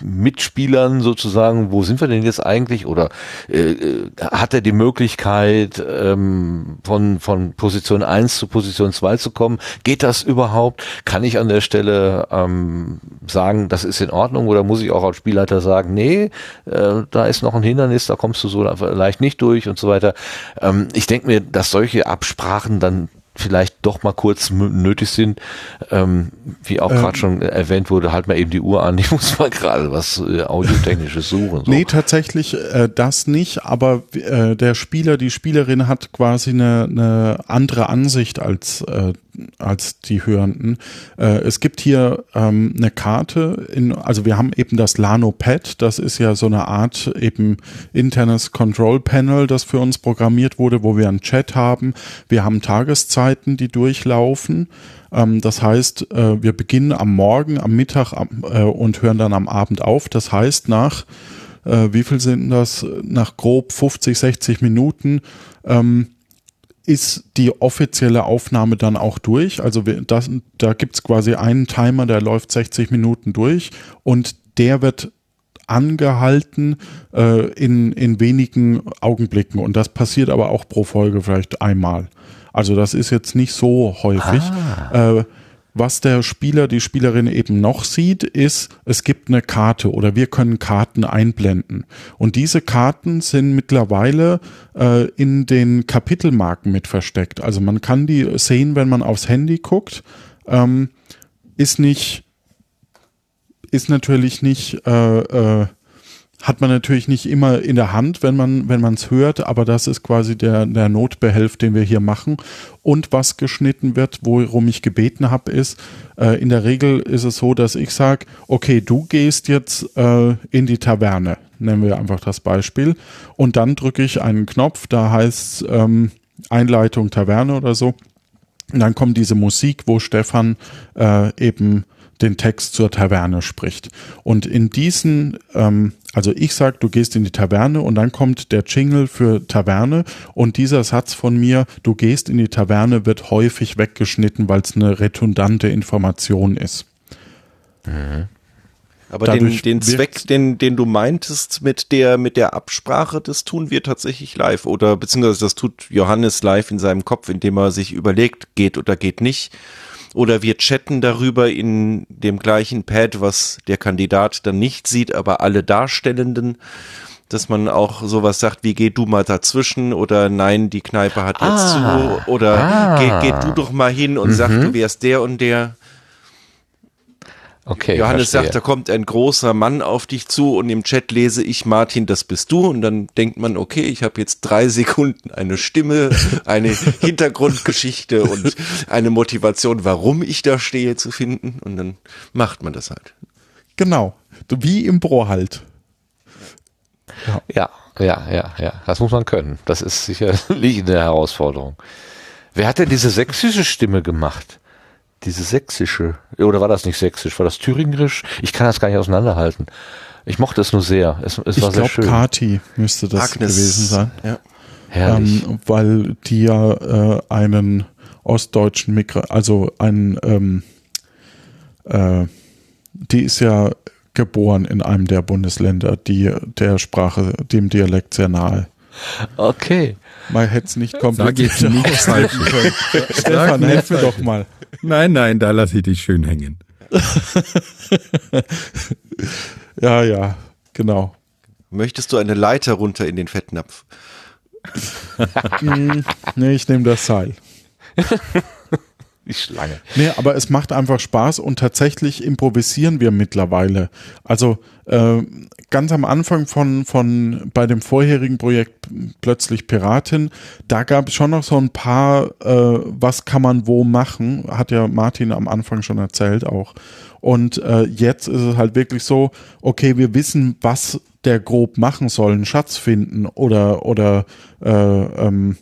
Mitspielern sozusagen, wo sind wir denn jetzt eigentlich? Oder äh, äh, hat er die Möglichkeit, ähm, von, von Position 1 zu Position 2 zu kommen? Geht das überhaupt? Kann ich an der Stelle ähm, sagen, das ist in Ordnung? Oder muss ich auch als Spielleiter sagen, nee, äh, da ist noch ein Hindernis, da kommst du so leicht nicht durch und so weiter. Ähm, ich denke mir, dass solche Absprachen dann vielleicht doch mal kurz nötig sind. Ähm, wie auch ähm, gerade schon erwähnt wurde, halt mal eben die Uhr an. Ich muss mal gerade was äh, audiotechnisches suchen. So. Nee, tatsächlich äh, das nicht, aber äh, der Spieler, die Spielerin hat quasi eine, eine andere Ansicht als äh, als die Hörenden. Äh, es gibt hier ähm, eine Karte, in, also wir haben eben das Lano Pad, das ist ja so eine Art eben internes Control Panel, das für uns programmiert wurde, wo wir einen Chat haben. Wir haben Tageszeiten, die durchlaufen. Ähm, das heißt, äh, wir beginnen am Morgen, am Mittag äh, und hören dann am Abend auf. Das heißt, nach äh, wie viel sind das? Nach grob 50, 60 Minuten ähm, ist die offizielle Aufnahme dann auch durch. Also wir, das, da gibt's quasi einen Timer, der läuft 60 Minuten durch und der wird angehalten äh, in, in wenigen Augenblicken. Und das passiert aber auch pro Folge vielleicht einmal. Also das ist jetzt nicht so häufig. Ah. Äh, was der Spieler, die Spielerin eben noch sieht, ist, es gibt eine Karte oder wir können Karten einblenden. Und diese Karten sind mittlerweile äh, in den Kapitelmarken mit versteckt. Also man kann die sehen, wenn man aufs Handy guckt. Ähm, ist nicht, ist natürlich nicht äh, äh, hat man natürlich nicht immer in der Hand, wenn man wenn man es hört, aber das ist quasi der der Notbehelf, den wir hier machen. Und was geschnitten wird, worum ich gebeten habe, ist äh, in der Regel ist es so, dass ich sage, okay, du gehst jetzt äh, in die Taverne, nennen wir einfach das Beispiel, und dann drücke ich einen Knopf, da heißt ähm, Einleitung Taverne oder so. Und dann kommt diese Musik, wo Stefan äh, eben den Text zur Taverne spricht. Und in diesen, ähm, also ich sag, du gehst in die Taverne und dann kommt der Jingle für Taverne und dieser Satz von mir, du gehst in die Taverne, wird häufig weggeschnitten, weil es eine redundante Information ist. Mhm. Aber den, den Zweck, den, den du meintest mit der, mit der Absprache, das tun wir tatsächlich live oder beziehungsweise das tut Johannes live in seinem Kopf, indem er sich überlegt, geht oder geht nicht oder wir chatten darüber in dem gleichen Pad, was der Kandidat dann nicht sieht, aber alle Darstellenden dass man auch sowas sagt wie geh du mal dazwischen oder nein, die Kneipe hat jetzt ah, zu oder ah, geh, geh du doch mal hin und mhm. sag, du wärst der und der. Okay, Johannes verstehe. sagt, da kommt ein großer Mann auf dich zu und im Chat lese ich, Martin, das bist du. Und dann denkt man, okay, ich habe jetzt drei Sekunden eine Stimme, eine Hintergrundgeschichte und eine Motivation, warum ich da stehe, zu finden. Und dann macht man das halt. Genau, wie im Bro halt. Ja. ja, ja, ja, ja. Das muss man können. Das ist sicherlich eine Herausforderung. Wer hat denn diese sächsische Stimme gemacht? Diese sächsische, oder war das nicht sächsisch, war das thüringerisch? Ich kann das gar nicht auseinanderhalten. Ich mochte es nur sehr. Es, es ich war sehr schön. Kati müsste das Agnes. gewesen sein. Ja. Herrlich. Ähm, weil die ja äh, einen ostdeutschen Migra also einen, ähm, äh, die ist ja geboren in einem der Bundesländer, die der Sprache, dem Dialekt sehr nahe. Okay. Man hätte es nicht komplett falschen können. Stefan, helf mir doch mal. Nein, nein, da lasse ich dich schön hängen. ja, ja, genau. Möchtest du eine Leiter runter in den Fettnapf? Hm, nee, ich nehme das Seil. Die Schlange. Nee, aber es macht einfach Spaß und tatsächlich improvisieren wir mittlerweile. Also äh, ganz am Anfang von, von bei dem vorherigen Projekt plötzlich Piratin, da gab es schon noch so ein paar, äh, was kann man wo machen, hat ja Martin am Anfang schon erzählt auch. Und äh, jetzt ist es halt wirklich so, okay, wir wissen, was der grob machen soll, einen Schatz finden oder oder äh, ähm,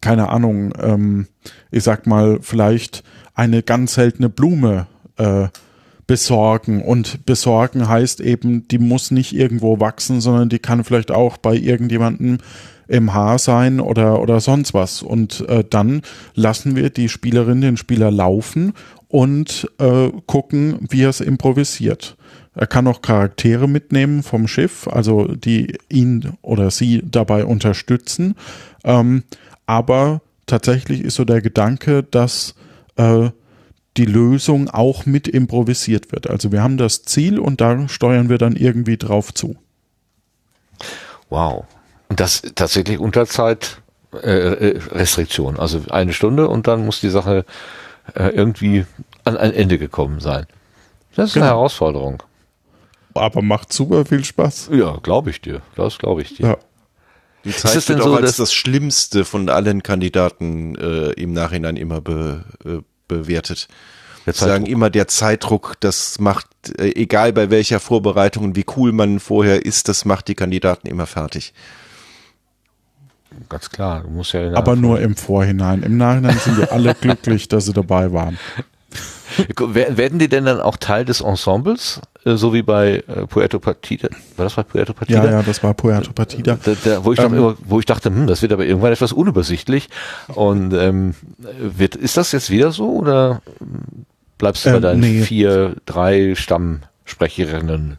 keine Ahnung, ähm, ich sag mal, vielleicht eine ganz seltene Blume äh, besorgen. Und besorgen heißt eben, die muss nicht irgendwo wachsen, sondern die kann vielleicht auch bei irgendjemandem im Haar sein oder, oder sonst was. Und äh, dann lassen wir die Spielerin, den Spieler laufen und äh, gucken, wie er es improvisiert. Er kann auch Charaktere mitnehmen vom Schiff, also die ihn oder sie dabei unterstützen. Ähm, aber tatsächlich ist so der Gedanke, dass äh, die Lösung auch mit improvisiert wird. Also wir haben das Ziel und da steuern wir dann irgendwie drauf zu. Wow. Und das tatsächlich unter Zeitrestriktion. Äh, also eine Stunde und dann muss die Sache äh, irgendwie an ein Ende gekommen sein. Das ist genau. eine Herausforderung. Aber macht super viel Spaß. Ja, glaube ich dir. Das glaube ich dir. Ja. Die Zeit ist wird auch so, als das Schlimmste von allen Kandidaten äh, im Nachhinein immer be, äh, bewertet. Wir sagen immer, der Zeitdruck, das macht, äh, egal bei welcher Vorbereitung und wie cool man vorher ist, das macht die Kandidaten immer fertig. Ganz klar, du musst ja. Aber nur im Vorhinein. Im Nachhinein sind wir alle glücklich, dass sie dabei waren. Werden die denn dann auch Teil des Ensembles, äh, so wie bei äh, Puerto Partida? War das bei Puerto Partida? Ja, ja, das war Puerto Partida. Da, da, wo, ich ähm, immer, wo ich dachte, hm, das wird aber irgendwann etwas unübersichtlich. Und ähm, wird, ist das jetzt wieder so oder bleibst du bei ähm, deinen nee. vier, drei Stammsprecherinnen?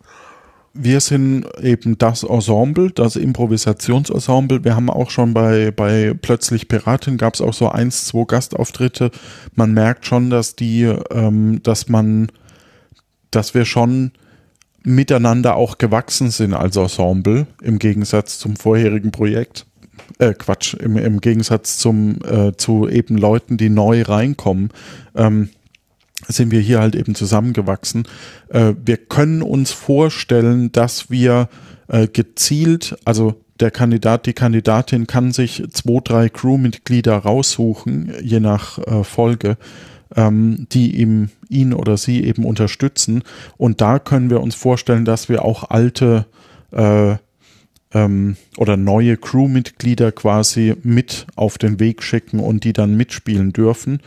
Wir sind eben das Ensemble, das Improvisationsensemble. Wir haben auch schon bei, bei Plötzlich Piratin gab es auch so eins, zwei Gastauftritte. Man merkt schon, dass die, ähm, dass man, dass wir schon miteinander auch gewachsen sind als Ensemble, im Gegensatz zum vorherigen Projekt. Äh, Quatsch, im, im Gegensatz zum, äh, zu eben Leuten, die neu reinkommen. Ähm, sind wir hier halt eben zusammengewachsen. Äh, wir können uns vorstellen, dass wir äh, gezielt, also der Kandidat, die Kandidatin kann sich zwei, drei Crewmitglieder raussuchen, je nach äh, Folge, ähm, die ihm, ihn oder sie eben unterstützen. Und da können wir uns vorstellen, dass wir auch alte ähm, oder neue Crewmitglieder quasi mit auf den Weg schicken und die dann mitspielen dürfen.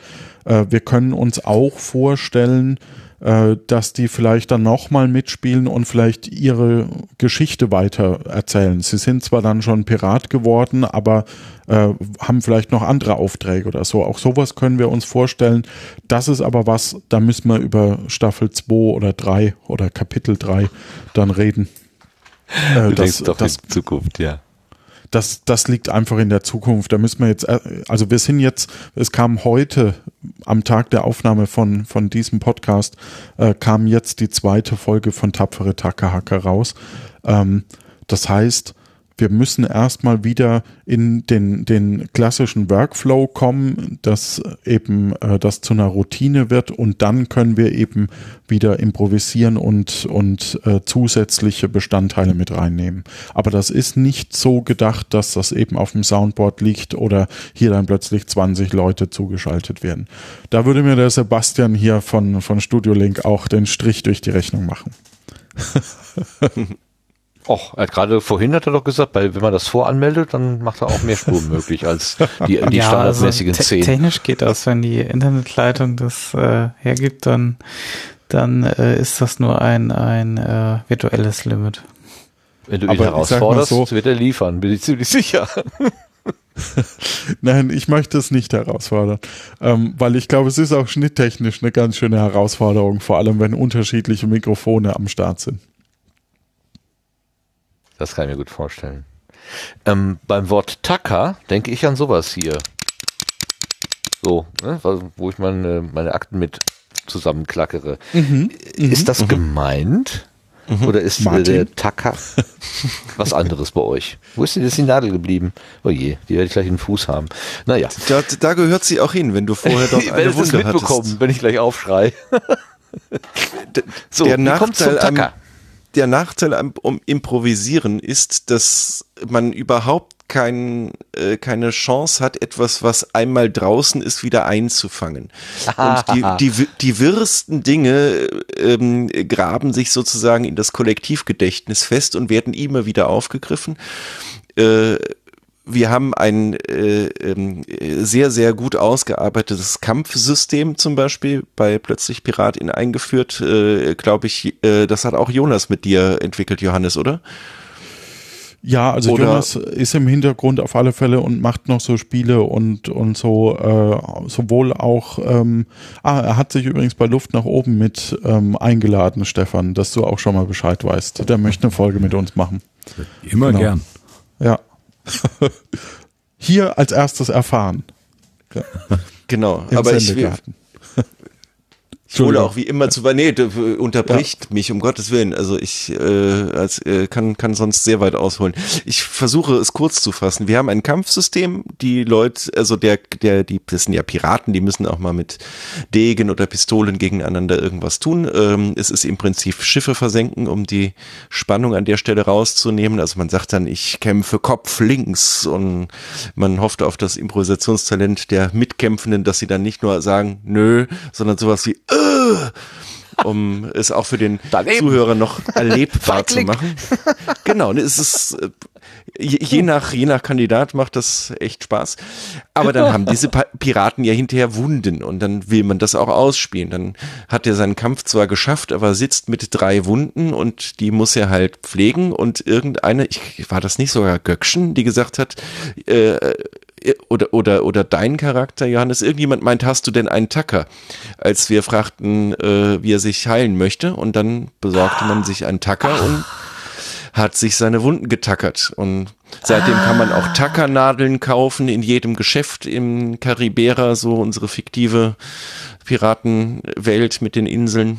Äh, wir können uns auch vorstellen, äh, dass die vielleicht dann nochmal mitspielen und vielleicht ihre Geschichte weiter erzählen. Sie sind zwar dann schon Pirat geworden, aber äh, haben vielleicht noch andere Aufträge oder so. Auch sowas können wir uns vorstellen. Das ist aber was, da müssen wir über Staffel 2 oder 3 oder Kapitel 3 dann reden. Äh, du das, doch das, in Zukunft, ja das, das liegt einfach in der Zukunft. Da müssen wir jetzt, äh, also wir sind jetzt, es kam heute am Tag der Aufnahme von, von diesem Podcast, äh, kam jetzt die zweite Folge von Tapfere Takahaka raus. Ähm, das heißt, wir müssen erstmal wieder in den, den klassischen Workflow kommen, dass eben äh, das zu einer Routine wird und dann können wir eben wieder improvisieren und, und äh, zusätzliche Bestandteile mit reinnehmen. Aber das ist nicht so gedacht, dass das eben auf dem Soundboard liegt oder hier dann plötzlich 20 Leute zugeschaltet werden. Da würde mir der Sebastian hier von, von Studio Link auch den Strich durch die Rechnung machen. Och, er hat gerade vorhin hat er doch gesagt, weil wenn man das voranmeldet, dann macht er auch mehr Spuren möglich als die, die ja, standardmäßigen also te 10. Technisch geht das, wenn die Internetleitung das äh, hergibt, dann, dann äh, ist das nur ein, ein äh, virtuelles Limit. Wenn du ihn Aber herausforderst, so, wird er liefern, bin ich ziemlich sicher. Nein, ich möchte es nicht herausfordern, ähm, weil ich glaube, es ist auch schnitttechnisch eine ganz schöne Herausforderung, vor allem wenn unterschiedliche Mikrofone am Start sind. Das kann ich mir gut vorstellen. Ähm, beim Wort Tacker denke ich an sowas hier. So, ne, wo ich meine, meine Akten mit zusammenklackere. Mhm, ist das mhm. gemeint? Mhm. Oder ist Martin. der Tacker was anderes bei euch? Wo ist denn jetzt die Nadel geblieben? Oh je, die werde ich gleich in den Fuß haben. Naja. Da, da gehört sie auch hin, wenn du vorher doch eine Wunde mitbekommen, hattest. wenn ich gleich aufschrei. so, der Nachteil am, der Nachteil am um Improvisieren ist, dass man überhaupt kein, äh, keine Chance hat, etwas, was einmal draußen ist, wieder einzufangen. Und die, die, die wirsten Dinge ähm, graben sich sozusagen in das Kollektivgedächtnis fest und werden immer wieder aufgegriffen. Äh, wir haben ein äh, äh, sehr, sehr gut ausgearbeitetes Kampfsystem zum Beispiel bei Plötzlich Piratin eingeführt. Äh, Glaube ich, äh, das hat auch Jonas mit dir entwickelt, Johannes, oder? Ja, also Oder Jonas ist im Hintergrund auf alle Fälle und macht noch so Spiele und, und so, äh, sowohl auch, ähm, ah, er hat sich übrigens bei Luft nach oben mit ähm, eingeladen, Stefan, dass du auch schon mal Bescheid weißt. Der möchte eine Folge mit uns machen. Immer genau. gern. Ja. Hier als erstes erfahren. Ja. Genau, Im aber ich, ich hole auch wie immer zu. Nee, unterbricht ja. mich, um Gottes Willen. Also ich äh, als, äh, kann, kann sonst sehr weit ausholen. Ich versuche es kurz zu fassen. Wir haben ein Kampfsystem, die Leute, also der, der, die, das sind ja Piraten, die müssen auch mal mit Degen oder Pistolen gegeneinander irgendwas tun. Ähm, es ist im Prinzip Schiffe versenken, um die Spannung an der Stelle rauszunehmen. Also man sagt dann, ich kämpfe Kopf links und man hofft auf das Improvisationstalent der Mitkämpfenden, dass sie dann nicht nur sagen, nö, sondern sowas wie, äh, um es auch für den Daneben. Zuhörer noch erlebbar zu machen. Genau, ne, es ist äh, je, je, nach je nach Kandidat macht das echt Spaß. Aber dann haben diese Piraten ja hinterher Wunden und dann will man das auch ausspielen. Dann hat er seinen Kampf zwar geschafft, aber sitzt mit drei Wunden und die muss er halt pflegen und irgendeine, ich war das nicht sogar Göckchen, die gesagt hat, äh, oder, oder, oder dein Charakter, Johannes, irgendjemand meint, hast du denn einen Tacker? Als wir fragten, äh, wie er sich heilen möchte und dann besorgte man sich einen Tacker und hat sich seine Wunden getackert und seitdem kann man auch Tackernadeln kaufen in jedem Geschäft im Karibera, so unsere fiktive Piratenwelt mit den Inseln.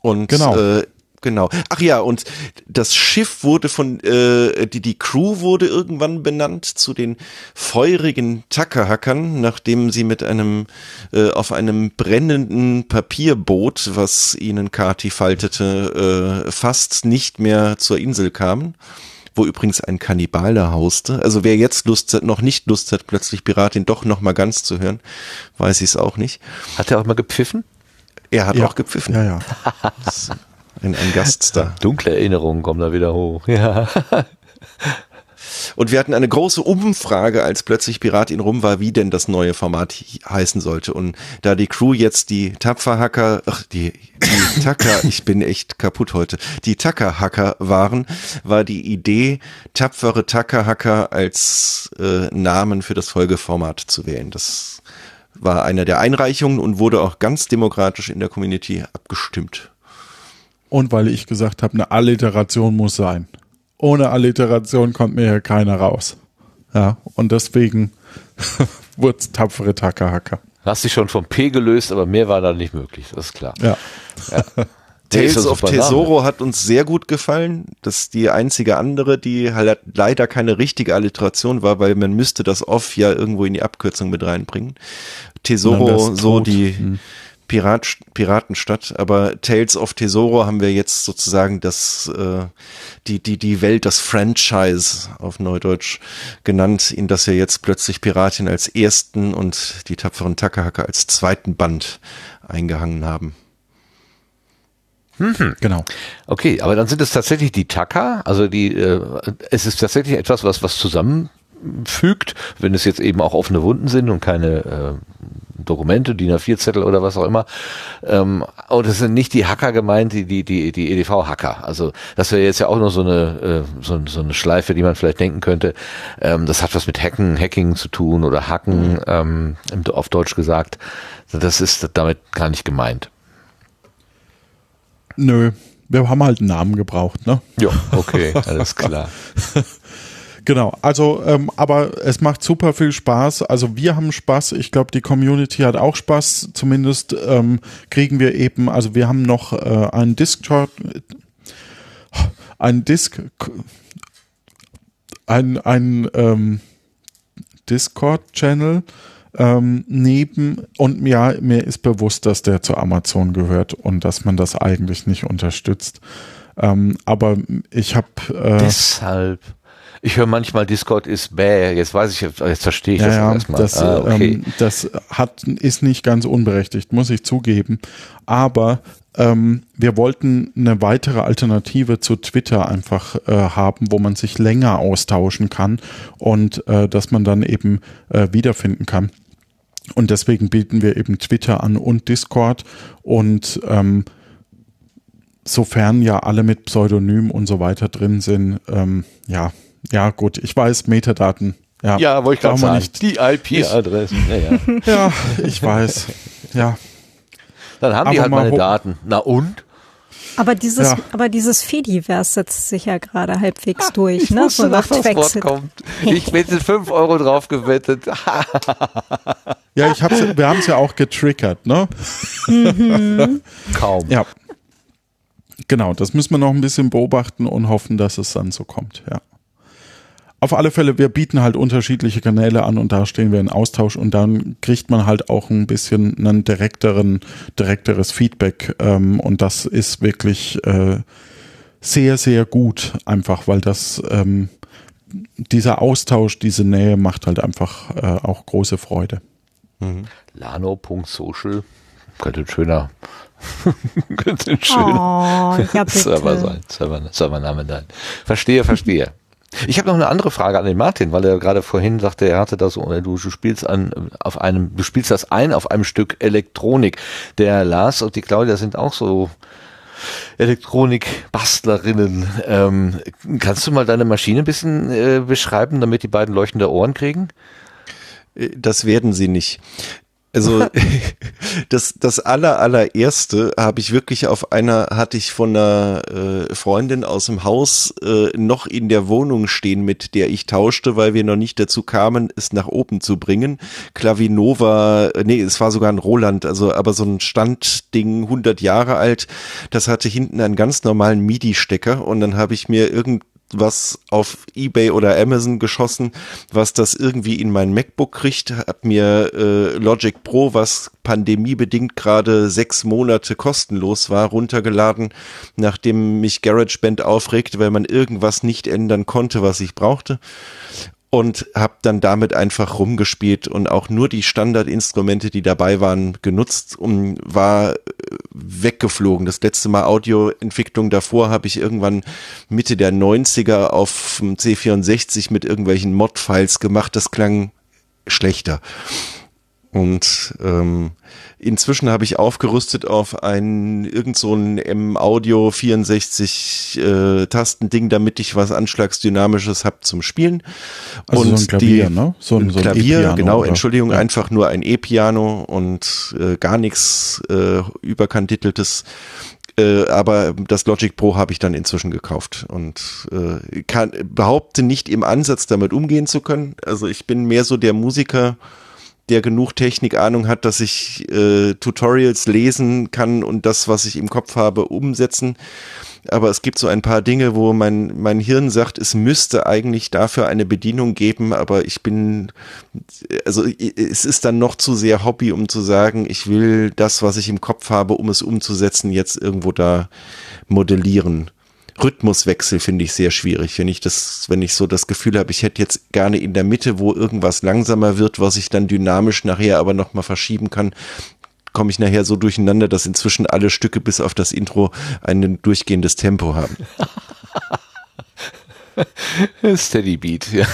Und genau. Äh, Genau. Ach ja, und das Schiff wurde von, äh, die, die Crew wurde irgendwann benannt zu den feurigen Tackerhackern, nachdem sie mit einem, äh, auf einem brennenden Papierboot, was ihnen Kati faltete, äh, fast nicht mehr zur Insel kamen wo übrigens ein Kannibal da hauste. Also wer jetzt Lust hat, noch nicht Lust hat, plötzlich Piratin doch noch mal ganz zu hören, weiß ich es auch nicht. Hat er auch mal gepfiffen? Er hat ja. auch gepfiffen. Ja, ja. Ein, ein Gaststar. Dunkle Erinnerungen kommen da wieder hoch. Ja. Und wir hatten eine große Umfrage, als plötzlich Pirat in Rum war, wie denn das neue Format heißen sollte. Und da die Crew jetzt die Tapferhacker, ach, die, die Tacker, ich bin echt kaputt heute, die Tackerhacker waren, war die Idee, tapfere Tackerhacker als äh, Namen für das Folgeformat zu wählen. Das war eine der Einreichungen und wurde auch ganz demokratisch in der Community abgestimmt. Und weil ich gesagt habe, eine Alliteration muss sein. Ohne Alliteration kommt mir hier keiner raus. Ja, und deswegen wurde es tapfere Tackerhacker. Hast dich schon vom P gelöst, aber mehr war da nicht möglich, das ist klar. Ja. ja. Tales of Tesoro hat uns sehr gut gefallen. Das ist die einzige andere, die halt leider keine richtige Alliteration war, weil man müsste das Off ja irgendwo in die Abkürzung mit reinbringen. Tesoro, so die, hm. Pirat, Piratenstadt, aber Tales of Tesoro haben wir jetzt sozusagen das, äh, die, die, die Welt, das Franchise auf Neudeutsch genannt, in das wir jetzt plötzlich Piratin als ersten und die tapferen Tackerhacker als zweiten Band eingehangen haben. Mhm. Genau. Okay, aber dann sind es tatsächlich die Tacker, also die, äh, es ist tatsächlich etwas, was, was zusammenfügt, wenn es jetzt eben auch offene Wunden sind und keine äh, Dokumente, DIN A4-Zettel oder was auch immer. Ähm, und es sind nicht die Hacker gemeint, die, die, die, die EDV-Hacker. Also das wäre jetzt ja auch noch so eine, äh, so, so eine Schleife, die man vielleicht denken könnte. Ähm, das hat was mit Hacken, Hacking zu tun oder Hacken, mhm. ähm, auf Deutsch gesagt. Das ist damit gar nicht gemeint. Nö, wir haben halt einen Namen gebraucht, ne? Ja, okay, alles klar. Genau, also ähm, aber es macht super viel Spaß. Also wir haben Spaß. Ich glaube, die Community hat auch Spaß. Zumindest ähm, kriegen wir eben, also wir haben noch äh, einen Discord, ein Disk, ein, ein ähm, Discord-Channel ähm, neben und ja, mir ist bewusst, dass der zu Amazon gehört und dass man das eigentlich nicht unterstützt. Ähm, aber ich habe äh, deshalb ich höre manchmal, Discord ist bäh. Jetzt weiß ich, jetzt verstehe ich ja, das ja, erstmal. Das, ah, okay. ähm, das hat, ist nicht ganz unberechtigt, muss ich zugeben. Aber ähm, wir wollten eine weitere Alternative zu Twitter einfach äh, haben, wo man sich länger austauschen kann und äh, dass man dann eben äh, wiederfinden kann. Und deswegen bieten wir eben Twitter an und Discord und ähm, sofern ja alle mit Pseudonym und so weiter drin sind, ähm, ja, ja, gut, ich weiß, Metadaten. Ja, ja wollte ich gerade sagen. Nicht. Die IP-Adressen. Ja, ja. ja, ich weiß. Ja. Dann haben aber die halt meine Daten. Na und? Aber dieses, ja. aber dieses Fediverse setzt sich ja gerade halbwegs durch, ich ne? So nach das Wort kommt. Ich wette 5 Euro drauf gewettet. ja, ich hab's, wir haben es ja auch getriggert, ne? Mhm. Kaum. Ja. Genau, das müssen wir noch ein bisschen beobachten und hoffen, dass es dann so kommt, ja auf alle Fälle, wir bieten halt unterschiedliche Kanäle an und da stehen wir in Austausch und dann kriegt man halt auch ein bisschen einen direkteren, direkteres Feedback ähm, und das ist wirklich äh, sehr, sehr gut, einfach weil das ähm, dieser Austausch, diese Nähe macht halt einfach äh, auch große Freude. Mhm. Lano.social könnte ein schöner könnte ein schöner oh, ja, Server sein, Server, Servername nein. Verstehe, verstehe. Ich habe noch eine andere Frage an den Martin, weil er gerade vorhin sagte, er hatte das, du, du spielst an, auf einem, du spielst das ein auf einem Stück Elektronik. Der Lars und die Claudia sind auch so Elektronik-Bastlerinnen. Ähm, kannst du mal deine Maschine ein bisschen äh, beschreiben, damit die beiden leuchtende Ohren kriegen? Das werden sie nicht. Also das, das aller, allererste habe ich wirklich auf einer, hatte ich von einer äh, Freundin aus dem Haus äh, noch in der Wohnung stehen, mit der ich tauschte, weil wir noch nicht dazu kamen, es nach oben zu bringen. Klavinova, äh, nee, es war sogar ein Roland, also aber so ein Standding, 100 Jahre alt, das hatte hinten einen ganz normalen MIDI-Stecker und dann habe ich mir irgend was auf eBay oder Amazon geschossen, was das irgendwie in mein MacBook kriegt, hab mir äh, Logic Pro, was pandemiebedingt gerade sechs Monate kostenlos war, runtergeladen, nachdem mich GarageBand aufregte, weil man irgendwas nicht ändern konnte, was ich brauchte und habe dann damit einfach rumgespielt und auch nur die Standardinstrumente, die dabei waren, genutzt und war äh, weggeflogen. Das letzte Mal Audioentwicklung davor habe ich irgendwann Mitte der 90er auf dem C64 mit irgendwelchen Mod-Files gemacht. Das klang schlechter. Und ähm, inzwischen habe ich aufgerüstet auf ein irgend so ein M-Audio 64 äh, Tastending, damit ich was Anschlagsdynamisches habe zum Spielen. Also und so ein Klavier, die, ne? So ein, so ein Klavier, e genau, oder? Entschuldigung, ja. einfach nur ein E-Piano und äh, gar nichts äh, überkanteltes äh, aber das Logic Pro habe ich dann inzwischen gekauft und äh, kann, behaupte nicht im Ansatz damit umgehen zu können. Also ich bin mehr so der Musiker, der genug Technikahnung hat, dass ich äh, Tutorials lesen kann und das, was ich im Kopf habe, umsetzen. Aber es gibt so ein paar Dinge, wo mein, mein Hirn sagt, es müsste eigentlich dafür eine Bedienung geben, aber ich bin, also es ist dann noch zu sehr Hobby, um zu sagen, ich will das, was ich im Kopf habe, um es umzusetzen, jetzt irgendwo da modellieren. Rhythmuswechsel finde ich sehr schwierig. Wenn ich das, wenn ich so das Gefühl habe, ich hätte jetzt gerne in der Mitte, wo irgendwas langsamer wird, was ich dann dynamisch nachher aber nochmal verschieben kann, komme ich nachher so durcheinander, dass inzwischen alle Stücke bis auf das Intro ein durchgehendes Tempo haben. Steady Beat, ja.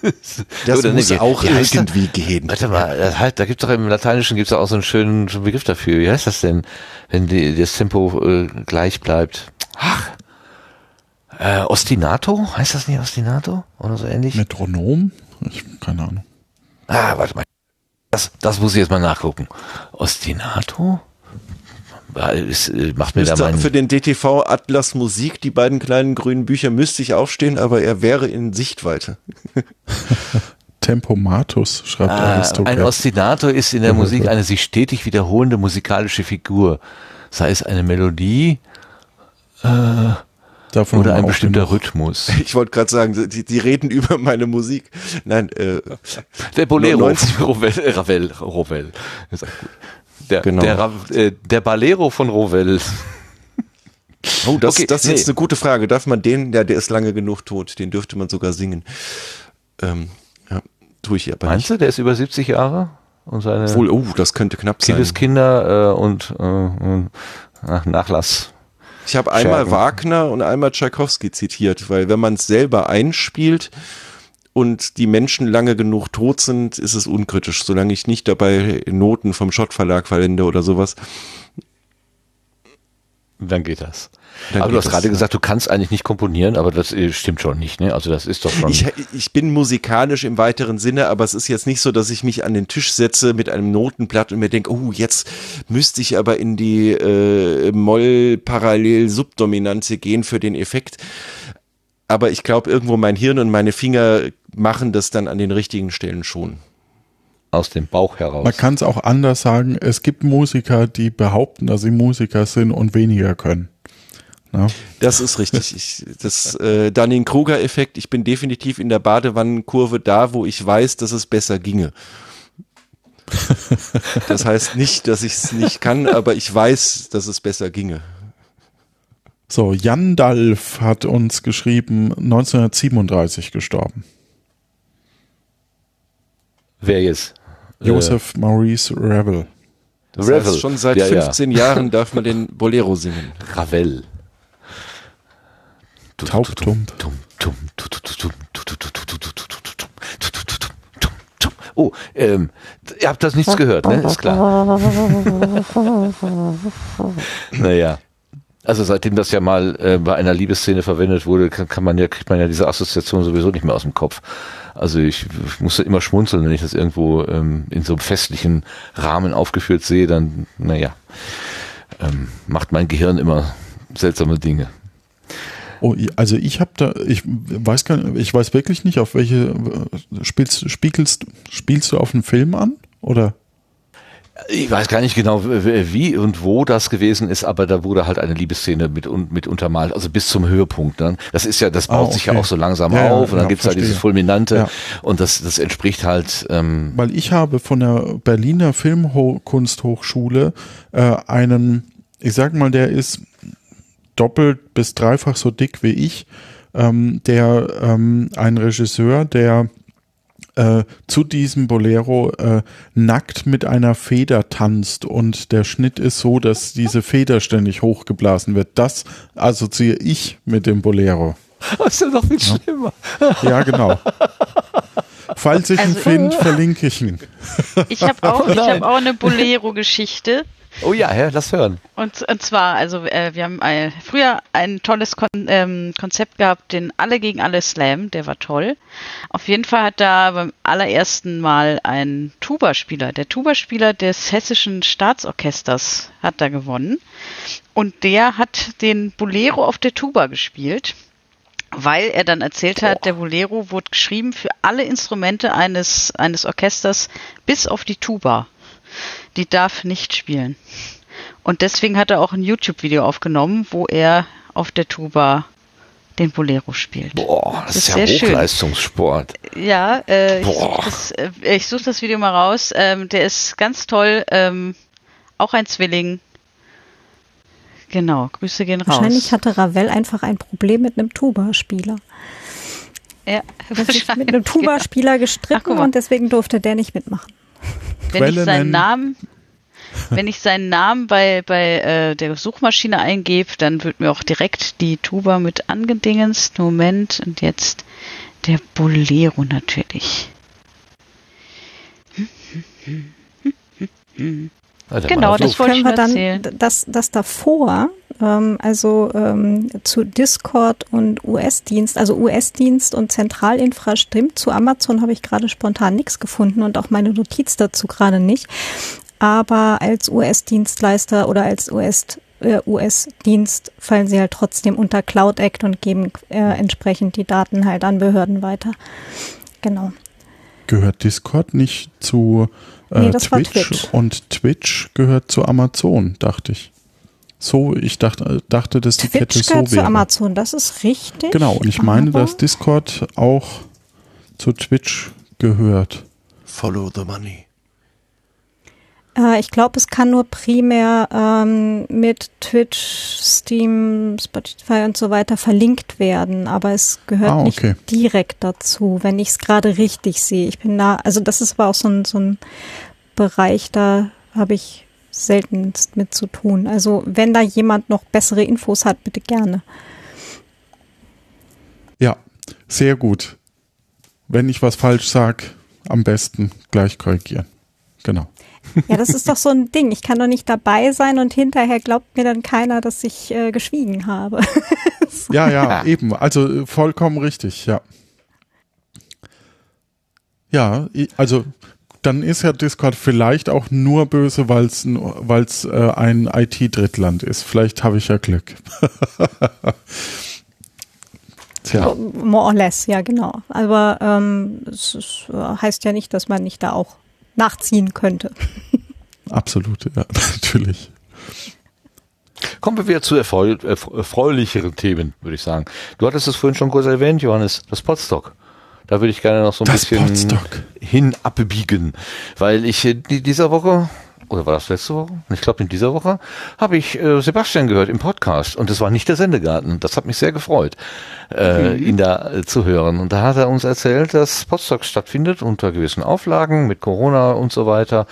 Das Oder muss auch irgendwie gehen. Warte mal, halt, da gibt es doch im Lateinischen gibt's auch so einen schönen Begriff dafür. Wie heißt das denn, wenn die, das Tempo äh, gleich bleibt? Ach, äh, Ostinato? Heißt das nicht Ostinato? Oder so ähnlich? Metronom? Ich, keine Ahnung. Ah, warte mal. Das, das muss ich jetzt mal nachgucken. Ostinato? Es äh, macht mir müsste da für den DTV Atlas Musik die beiden kleinen grünen Bücher müsste ich aufstehen, aber er wäre in Sichtweite. Tempomatus, schreibt ah, Aristoteles. Ein Ostinato ist in der Musik eine sich stetig wiederholende musikalische Figur. Sei es eine Melodie, äh, Davon Oder ein bestimmter Rhythmus. Ich wollte gerade sagen, die, die, reden über meine Musik. Nein, äh, der Bolero, Ravel, Ravel, Ravel. Der, genau. der, äh, der Balero von Rovel. Oh, das, okay, das ist nee. jetzt eine gute Frage. Darf man den, der, der ist lange genug tot, den dürfte man sogar singen. Ähm, ja, tue ich aber Meinst nicht. du, der ist über 70 Jahre? Und seine Wohl, oh, das könnte knapp sein. Kindeskinder äh, und, äh, und Nachlass ich habe einmal Wagner und einmal Tchaikovsky zitiert, weil wenn man es selber einspielt und die Menschen lange genug tot sind, ist es unkritisch, solange ich nicht dabei Noten vom Schott Verlag verwende oder sowas. Dann geht das. Dann aber du hast gerade gesagt, du kannst eigentlich nicht komponieren, aber das äh, stimmt schon nicht, ne? Also das ist doch schon. Ich, ich bin musikalisch im weiteren Sinne, aber es ist jetzt nicht so, dass ich mich an den Tisch setze mit einem Notenblatt und mir denke, oh, jetzt müsste ich aber in die äh, Moll-Parallel-Subdominante gehen für den Effekt. Aber ich glaube, irgendwo mein Hirn und meine Finger machen das dann an den richtigen Stellen schon aus dem Bauch heraus. Man kann es auch anders sagen, es gibt Musiker, die behaupten, dass sie Musiker sind und weniger können. Ja. Das ist richtig. Ich, das äh, Dunning-Kruger-Effekt. Ich bin definitiv in der Badewannenkurve da, wo ich weiß, dass es besser ginge. Das heißt nicht, dass ich es nicht kann, aber ich weiß, dass es besser ginge. So, Jan Dalf hat uns geschrieben, 1937 gestorben. Wer jetzt? Joseph äh, Maurice Revel. Das Revel. Heißt, schon seit ja, 15 ja. Jahren darf man den Bolero singen. Ravel. Taubtum. Oh, ähm, ihr habt das nichts gehört, ne? Ist klar. naja. Also seitdem das ja mal äh, bei einer Liebesszene verwendet wurde, kann, kann, man ja, kriegt man ja diese Assoziation sowieso nicht mehr aus dem Kopf. Also ich, ich musste immer schmunzeln, wenn ich das irgendwo ähm, in so einem festlichen Rahmen aufgeführt sehe, dann, naja, ähm, macht mein Gehirn immer seltsame Dinge. Oh, also ich habe da, ich weiß gar nicht, ich weiß wirklich nicht, auf welche äh, spielst, spiegelst, spielst du auf einen Film an oder? Ich weiß gar nicht genau, wie und wo das gewesen ist, aber da wurde halt eine Liebesszene mit, mit untermalt, also bis zum Höhepunkt. Dann. Das ist ja, das baut ah, okay. sich ja auch so langsam ja, auf und dann ja, gibt's halt dieses Fulminante ja. und das, das entspricht halt. Ähm Weil ich habe von der Berliner Filmkunsthochschule äh, einen, ich sag mal, der ist doppelt bis dreifach so dick wie ich, ähm, der ähm, ein Regisseur, der äh, zu diesem Bolero äh, nackt mit einer Feder tanzt und der Schnitt ist so, dass diese Feder ständig hochgeblasen wird. Das assoziiere ich mit dem Bolero. Das ist ja noch viel schlimmer. Ja, genau. Falls ich also, ihn finde, verlinke ich ihn. Ich habe auch, hab auch eine Bolero-Geschichte. Oh ja, ja, lass hören. Und, und zwar, also äh, wir haben ein, früher ein tolles Kon ähm, Konzept gehabt, den Alle gegen Alle Slam, der war toll. Auf jeden Fall hat da beim allerersten Mal ein Tuba-Spieler, der Tuba-Spieler des Hessischen Staatsorchesters hat da gewonnen. Und der hat den Bolero auf der Tuba gespielt weil er dann erzählt hat, der Bolero wurde geschrieben für alle Instrumente eines, eines Orchesters bis auf die Tuba die darf nicht spielen. Und deswegen hat er auch ein YouTube-Video aufgenommen, wo er auf der Tuba den Bolero spielt. Boah, das, das ist ja Hochleistungssport. Schön. Ja, äh, ich, äh, ich suche das Video mal raus. Ähm, der ist ganz toll. Ähm, auch ein Zwilling. Genau, Grüße gehen raus. Wahrscheinlich hatte Ravel einfach ein Problem mit einem Tuba-Spieler. Ja, er sich mit einem Tuba-Spieler gestritten Ach, und deswegen durfte der nicht mitmachen. Wenn ich seinen Namen, wenn ich seinen Namen bei, bei äh, der Suchmaschine eingebe, dann wird mir auch direkt die Tuba mit angedingenst. Moment, und jetzt der Bolero natürlich. Also genau, das wollte ich wir dann, das, das davor, ähm, also ähm, zu Discord und US-Dienst, also US-Dienst und Zentralinfra stimmt. Zu Amazon habe ich gerade spontan nichts gefunden und auch meine Notiz dazu gerade nicht. Aber als US-Dienstleister oder als US äh, US-Dienst fallen sie halt trotzdem unter Cloud Act und geben äh, entsprechend die Daten halt an Behörden weiter. Genau. Gehört Discord nicht zu äh, nee, Twitch, Twitch, und Twitch gehört zu Amazon, dachte ich. So, ich dachte, dachte dass die Twitch Kette so wäre. zu Amazon, das ist richtig. Genau, und ich meine, dass Discord auch zu Twitch gehört. Follow the money. Äh, ich glaube, es kann nur primär ähm, mit Twitch, Steam, Spotify und so weiter verlinkt werden, aber es gehört ah, okay. nicht direkt dazu, wenn ich es gerade richtig sehe. Ich bin da, also das ist aber auch so ein, so ein Bereich, da habe ich seltenst mit zu tun. Also wenn da jemand noch bessere Infos hat, bitte gerne. Ja, sehr gut. Wenn ich was falsch sage, am besten gleich korrigieren. Genau. Ja, das ist doch so ein Ding. Ich kann doch nicht dabei sein und hinterher glaubt mir dann keiner, dass ich äh, geschwiegen habe. so. Ja, ja, eben. Also äh, vollkommen richtig, ja. Ja, also dann ist ja Discord vielleicht auch nur böse, weil es äh, ein IT-Drittland ist. Vielleicht habe ich ja Glück. Tja. More or less, ja genau. Aber ähm, es, es heißt ja nicht, dass man nicht da auch nachziehen könnte. Absolut, ja, natürlich. Kommen wir wieder zu erfreu erfreulicheren Themen, würde ich sagen. Du hattest es vorhin schon kurz erwähnt, Johannes, das Podstock. Da würde ich gerne noch so ein das bisschen Podstock. hin abbiegen, weil ich in dieser Woche oder war das letzte Woche? Ich glaube in dieser Woche habe ich äh, Sebastian gehört im Podcast und das war nicht der Sendegarten. Das hat mich sehr gefreut, äh, mhm. ihn da äh, zu hören. Und da hat er uns erzählt, dass Podstock stattfindet unter gewissen Auflagen mit Corona und so weiter.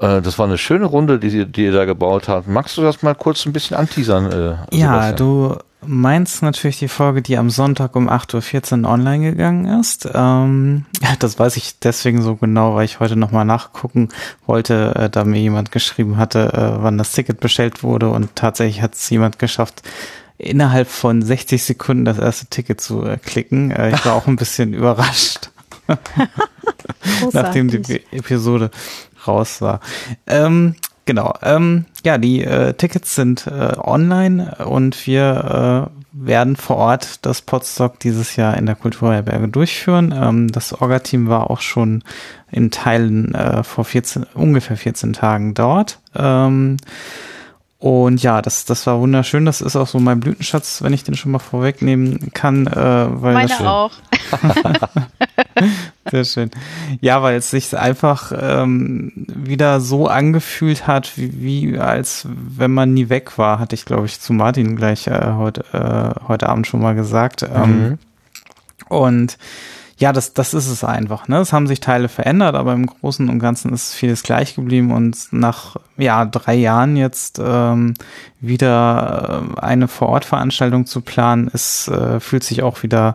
Äh, das war eine schöne Runde, die, die ihr da gebaut habt. Magst du das mal kurz ein bisschen anteasern? Äh, ja, du meinst natürlich die Folge, die am Sonntag um 8.14 Uhr online gegangen ist. Ähm, das weiß ich deswegen so genau, weil ich heute nochmal nachgucken wollte, äh, da mir jemand geschrieben hatte, äh, wann das Ticket bestellt wurde und tatsächlich hat es jemand geschafft, innerhalb von 60 Sekunden das erste Ticket zu äh, klicken. Äh, ich war auch ein bisschen überrascht. Nachdem die Episode raus war. Ähm, genau. Ähm, ja, die äh, Tickets sind äh, online und wir äh, werden vor Ort das Podstock dieses Jahr in der Kulturherberge durchführen. Ähm, das Orga-Team war auch schon in Teilen äh, vor 14, ungefähr 14 Tagen dort. Ähm, und ja, das, das war wunderschön. Das ist auch so mein Blütenschatz, wenn ich den schon mal vorwegnehmen kann. Äh, weil Meine auch. Sehr schön. Ja, weil es sich einfach ähm, wieder so angefühlt hat, wie, wie als wenn man nie weg war, hatte ich, glaube ich, zu Martin gleich äh, heute, äh, heute Abend schon mal gesagt. Ähm, mhm. Und ja, das, das ist es einfach. Ne? Es haben sich Teile verändert, aber im Großen und Ganzen ist vieles gleich geblieben und nach ja, drei Jahren jetzt ähm, wieder äh, eine Vor-Ort-Veranstaltung zu planen, ist, äh, fühlt sich auch wieder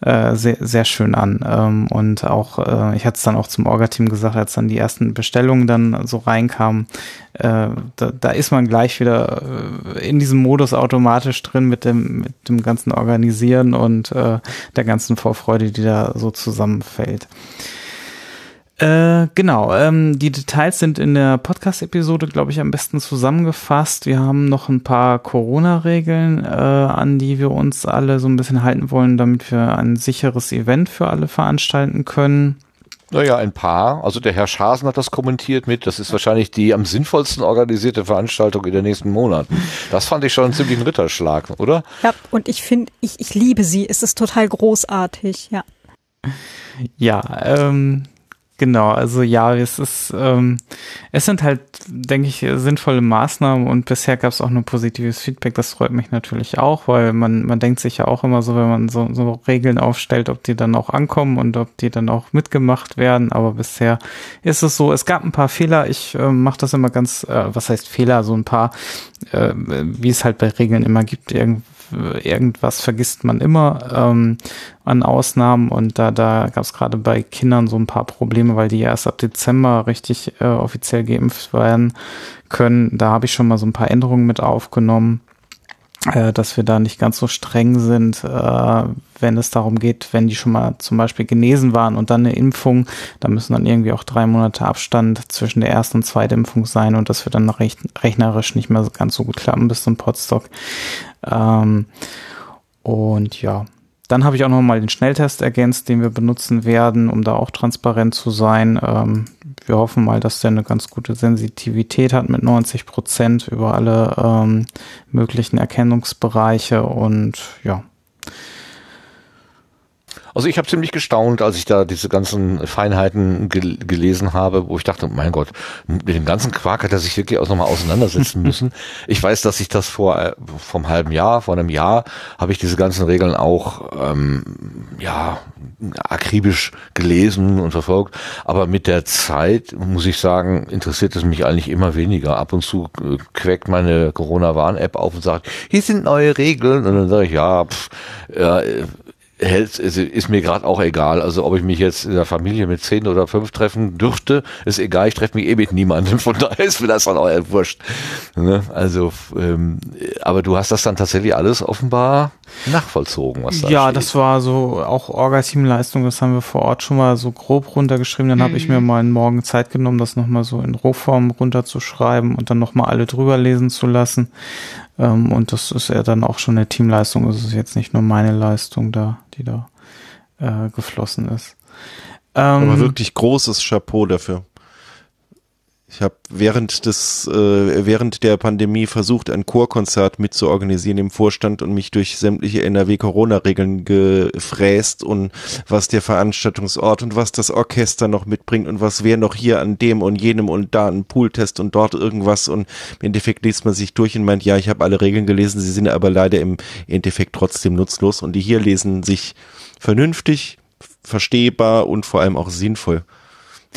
äh, sehr, sehr schön an. Ähm, und auch, äh, ich hatte es dann auch zum Orga-Team gesagt, als dann die ersten Bestellungen dann so reinkamen, äh, da, da ist man gleich wieder äh, in diesem Modus automatisch drin mit dem, mit dem ganzen Organisieren und äh, der ganzen Vorfreude, die da so zusammenfällt. Äh, genau, ähm, die Details sind in der Podcast-Episode, glaube ich, am besten zusammengefasst. Wir haben noch ein paar Corona-Regeln, äh, an die wir uns alle so ein bisschen halten wollen, damit wir ein sicheres Event für alle veranstalten können. Naja, ein paar. Also der Herr Schasen hat das kommentiert mit, das ist wahrscheinlich die am sinnvollsten organisierte Veranstaltung in den nächsten Monaten. Das fand ich schon einen ziemlichen Ritterschlag, oder? Ja, und ich finde, ich, ich liebe sie. Es ist total großartig, ja. Ja, ähm, Genau, also ja, es ist, ähm, es sind halt, denke ich, sinnvolle Maßnahmen und bisher gab es auch nur positives Feedback. Das freut mich natürlich auch, weil man, man denkt sich ja auch immer so, wenn man so, so Regeln aufstellt, ob die dann auch ankommen und ob die dann auch mitgemacht werden. Aber bisher ist es so, es gab ein paar Fehler. Ich äh, mache das immer ganz, äh, was heißt Fehler, so ein paar, äh, wie es halt bei Regeln immer gibt, irgendwie irgendwas vergisst man immer ähm, an Ausnahmen und da, da gab es gerade bei Kindern so ein paar Probleme, weil die erst ab Dezember richtig äh, offiziell geimpft werden können. Da habe ich schon mal so ein paar Änderungen mit aufgenommen dass wir da nicht ganz so streng sind, äh, wenn es darum geht, wenn die schon mal zum Beispiel genesen waren und dann eine Impfung, da müssen dann irgendwie auch drei Monate Abstand zwischen der ersten und zweiten Impfung sein und das wird dann rechnerisch nicht mehr ganz so gut klappen bis zum Potstock. Ähm, und ja, dann habe ich auch noch mal den Schnelltest ergänzt, den wir benutzen werden, um da auch transparent zu sein. Ähm, wir hoffen mal, dass der eine ganz gute Sensitivität hat mit 90 Prozent über alle ähm, möglichen Erkennungsbereiche und ja, also ich habe ziemlich gestaunt, als ich da diese ganzen Feinheiten gel gelesen habe, wo ich dachte, mein Gott, mit dem ganzen Quark hat er sich wirklich auch nochmal auseinandersetzen müssen. Ich weiß, dass ich das vor äh, vom halben Jahr, vor einem Jahr, habe ich diese ganzen Regeln auch ähm, ja akribisch gelesen und verfolgt. Aber mit der Zeit muss ich sagen, interessiert es mich eigentlich immer weniger. Ab und zu äh, quäkt meine Corona-Warn-App auf und sagt, hier sind neue Regeln. Und dann sage ich, ja, pff, ja hält, ist mir gerade auch egal. Also ob ich mich jetzt in der Familie mit zehn oder fünf treffen dürfte, ist egal. Ich treffe mich eh mit niemandem. Von daher ist mir das dann auch wurscht. Ne? Also, ähm, aber du hast das dann tatsächlich alles offenbar nachvollzogen, was da Ja, steht. das war so auch Orga-Teamleistung. Das haben wir vor Ort schon mal so grob runtergeschrieben. Dann mhm. habe ich mir mal einen Morgen Zeit genommen, das nochmal so in Rohform runterzuschreiben und dann nochmal alle drüber lesen zu lassen. Ähm, und das ist ja dann auch schon eine Teamleistung. Es ist jetzt nicht nur meine Leistung da, die da äh, geflossen ist. Ähm, Aber wirklich großes Chapeau dafür. Ich habe während des äh, während der Pandemie versucht, ein Chorkonzert mitzuorganisieren im Vorstand und mich durch sämtliche NRW-Corona-Regeln gefräst und was der Veranstaltungsort und was das Orchester noch mitbringt und was wer noch hier an dem und jenem und da ein Pooltest und dort irgendwas und im Endeffekt liest man sich durch und meint, ja, ich habe alle Regeln gelesen, sie sind aber leider im Endeffekt trotzdem nutzlos und die hier lesen sich vernünftig, verstehbar und vor allem auch sinnvoll.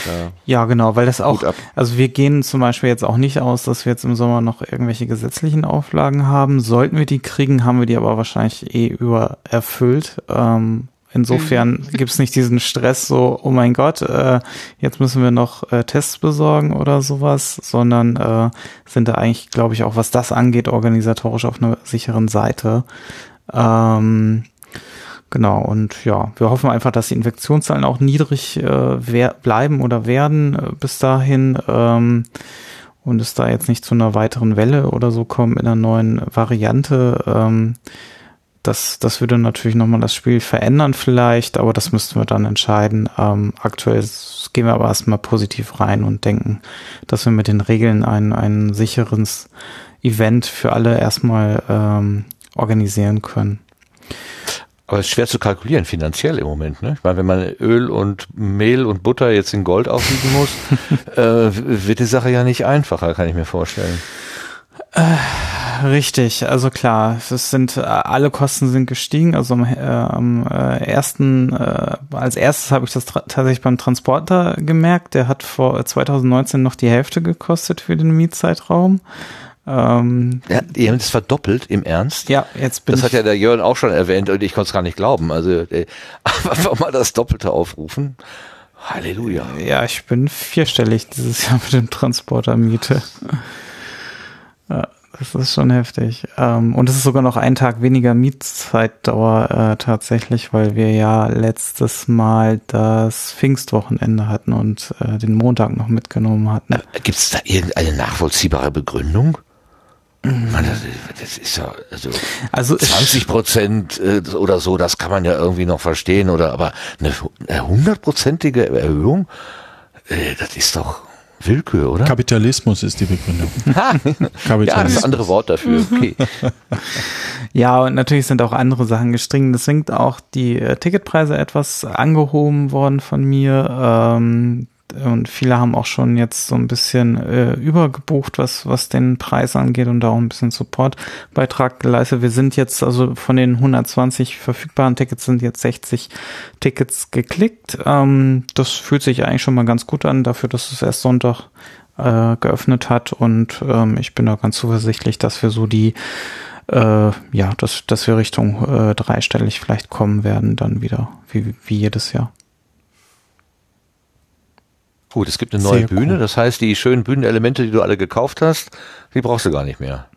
Ja, ja, genau, weil das auch, also wir gehen zum Beispiel jetzt auch nicht aus, dass wir jetzt im Sommer noch irgendwelche gesetzlichen Auflagen haben. Sollten wir die kriegen, haben wir die aber wahrscheinlich eh übererfüllt. Ähm, insofern mhm. gibt es nicht diesen Stress so, oh mein Gott, äh, jetzt müssen wir noch äh, Tests besorgen oder sowas, sondern äh, sind da eigentlich, glaube ich, auch was das angeht, organisatorisch auf einer sicheren Seite. Ähm, Genau, und ja, wir hoffen einfach, dass die Infektionszahlen auch niedrig äh, bleiben oder werden äh, bis dahin ähm, und es da jetzt nicht zu einer weiteren Welle oder so kommt in einer neuen Variante. Ähm, das, das würde natürlich nochmal das Spiel verändern vielleicht, aber das müssten wir dann entscheiden. Ähm, aktuell gehen wir aber erstmal positiv rein und denken, dass wir mit den Regeln ein, ein sicheres Event für alle erstmal ähm, organisieren können. Aber es ist schwer zu kalkulieren finanziell im Moment. Ne? Ich meine, wenn man Öl und Mehl und Butter jetzt in Gold aufwiegen muss, äh, wird die Sache ja nicht einfacher, kann ich mir vorstellen. Äh, richtig, also klar, es sind äh, alle Kosten sind gestiegen. Also am, äh, am äh, ersten, äh, als erstes habe ich das tatsächlich beim Transporter gemerkt. Der hat vor 2019 noch die Hälfte gekostet für den Mietzeitraum. Ähm, ja, die haben das verdoppelt, im Ernst? Ja, jetzt bin Das hat ja der Jörn auch schon erwähnt und ich konnte es gar nicht glauben. Also äh, einfach mal das Doppelte aufrufen. Halleluja. Ja, ich bin vierstellig dieses Jahr mit dem Transporter-Miete. Ja, das ist schon heftig. Ähm, und es ist sogar noch ein Tag weniger Mietzeitdauer äh, tatsächlich, weil wir ja letztes Mal das Pfingstwochenende hatten und äh, den Montag noch mitgenommen hatten. Gibt es da irgendeine nachvollziehbare Begründung? Man, das, das, ist ja also, also 20 Prozent äh, oder so, das kann man ja irgendwie noch verstehen oder aber eine hundertprozentige Erhöhung, äh, das ist doch Willkür, oder? Kapitalismus ist die Begründung. ja, das ist ein anderes Wort dafür. Okay. ja, und natürlich sind auch andere Sachen gestrichen. Deswegen auch die äh, Ticketpreise etwas angehoben worden von mir. Ähm, und viele haben auch schon jetzt so ein bisschen äh, übergebucht, was, was den Preis angeht und da auch ein bisschen Supportbeitrag geleistet. Wir sind jetzt also von den 120 verfügbaren Tickets sind jetzt 60 Tickets geklickt. Ähm, das fühlt sich eigentlich schon mal ganz gut an, dafür, dass es erst Sonntag äh, geöffnet hat und ähm, ich bin da ganz zuversichtlich, dass wir so die äh, ja, dass, dass wir Richtung äh, dreistellig vielleicht kommen werden, dann wieder, wie, wie jedes Jahr. Gut, es gibt eine neue Sehr Bühne, cool. das heißt, die schönen Bühnenelemente, die du alle gekauft hast, die brauchst du gar nicht mehr.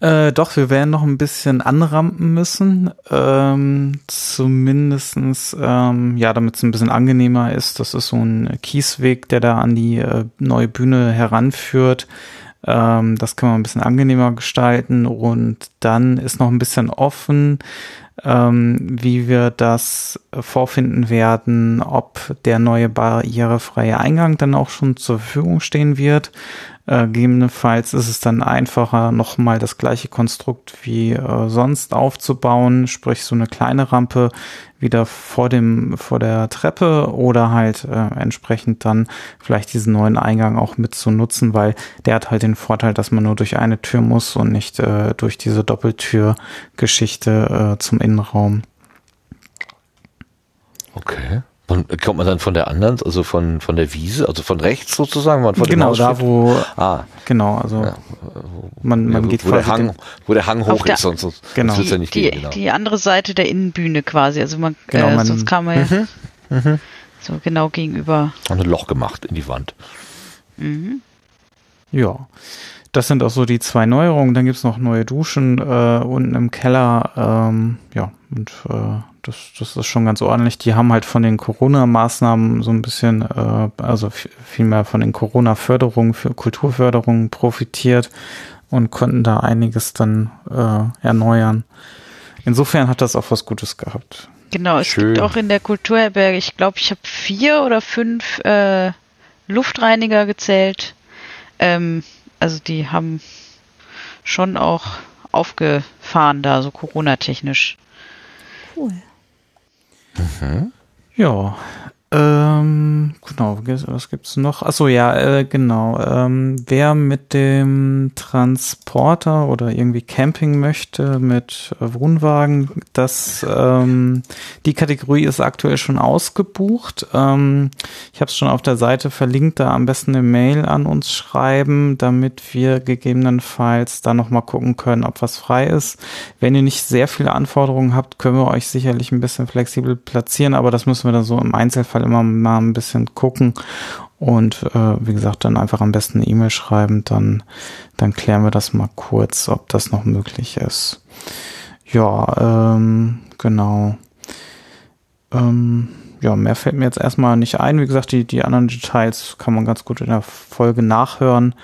Äh, doch, wir werden noch ein bisschen anrampen müssen, ähm, zumindestens, ähm, ja, damit es ein bisschen angenehmer ist. Das ist so ein Kiesweg, der da an die äh, neue Bühne heranführt. Ähm, das kann man ein bisschen angenehmer gestalten und dann ist noch ein bisschen offen, ähm, wie wir das vorfinden werden, ob der neue barrierefreie Eingang dann auch schon zur Verfügung stehen wird. Äh, gegebenenfalls ist es dann einfacher, nochmal das gleiche Konstrukt wie äh, sonst aufzubauen, sprich so eine kleine Rampe wieder vor dem vor der Treppe oder halt äh, entsprechend dann vielleicht diesen neuen Eingang auch mit zu nutzen, weil der hat halt den Vorteil, dass man nur durch eine Tür muss und nicht äh, durch diese Doppeltür-Geschichte äh, zum Innenraum. Okay. Und kommt man dann von der anderen, also von, von der Wiese, also von rechts sozusagen? Man von genau, da wo, ah, genau, also ja, man, man ja, geht wo, der Hang, wo der Hang hoch ist, sonst, sonst genau. sonst ja nicht die, gehen, genau. die andere Seite der Innenbühne quasi, also man, genau, äh, man sonst kann man ja mhm, mhm. so genau gegenüber. Und ein Loch gemacht in die Wand. Mhm. Ja, das sind auch so die zwei Neuerungen. Dann gibt's noch neue Duschen äh, unten im Keller. Ähm, ja, und äh, das, das ist schon ganz ordentlich. Die haben halt von den Corona-Maßnahmen so ein bisschen, äh, also vielmehr von den Corona-Förderungen, für Kulturförderungen profitiert und konnten da einiges dann äh, erneuern. Insofern hat das auch was Gutes gehabt. Genau, es Schön. gibt auch in der Kulturherberge, ich glaube, ich habe vier oder fünf äh, Luftreiniger gezählt. Ähm, also die haben schon auch aufgefahren da, so Corona-technisch. Cool. Mhm. Ja, ähm, genau, was gibt's noch? Achso, ja, äh, genau. Ähm, wer mit dem Transporter oder irgendwie Camping möchte mit Wohnwagen, das ähm, die Kategorie ist aktuell schon ausgebucht. Ähm, ich habe es schon auf der Seite verlinkt, da am besten eine Mail an uns schreiben, damit wir gegebenenfalls da nochmal gucken können, ob was frei ist. Wenn ihr nicht sehr viele Anforderungen habt, können wir euch sicherlich ein bisschen flexibel platzieren, aber das müssen wir dann so im Einzelfall Fall immer mal ein bisschen gucken und äh, wie gesagt, dann einfach am besten eine E-Mail schreiben, dann, dann klären wir das mal kurz, ob das noch möglich ist. Ja, ähm, genau. Ähm, ja, mehr fällt mir jetzt erstmal nicht ein. Wie gesagt, die, die anderen Details kann man ganz gut in der Folge nachhören.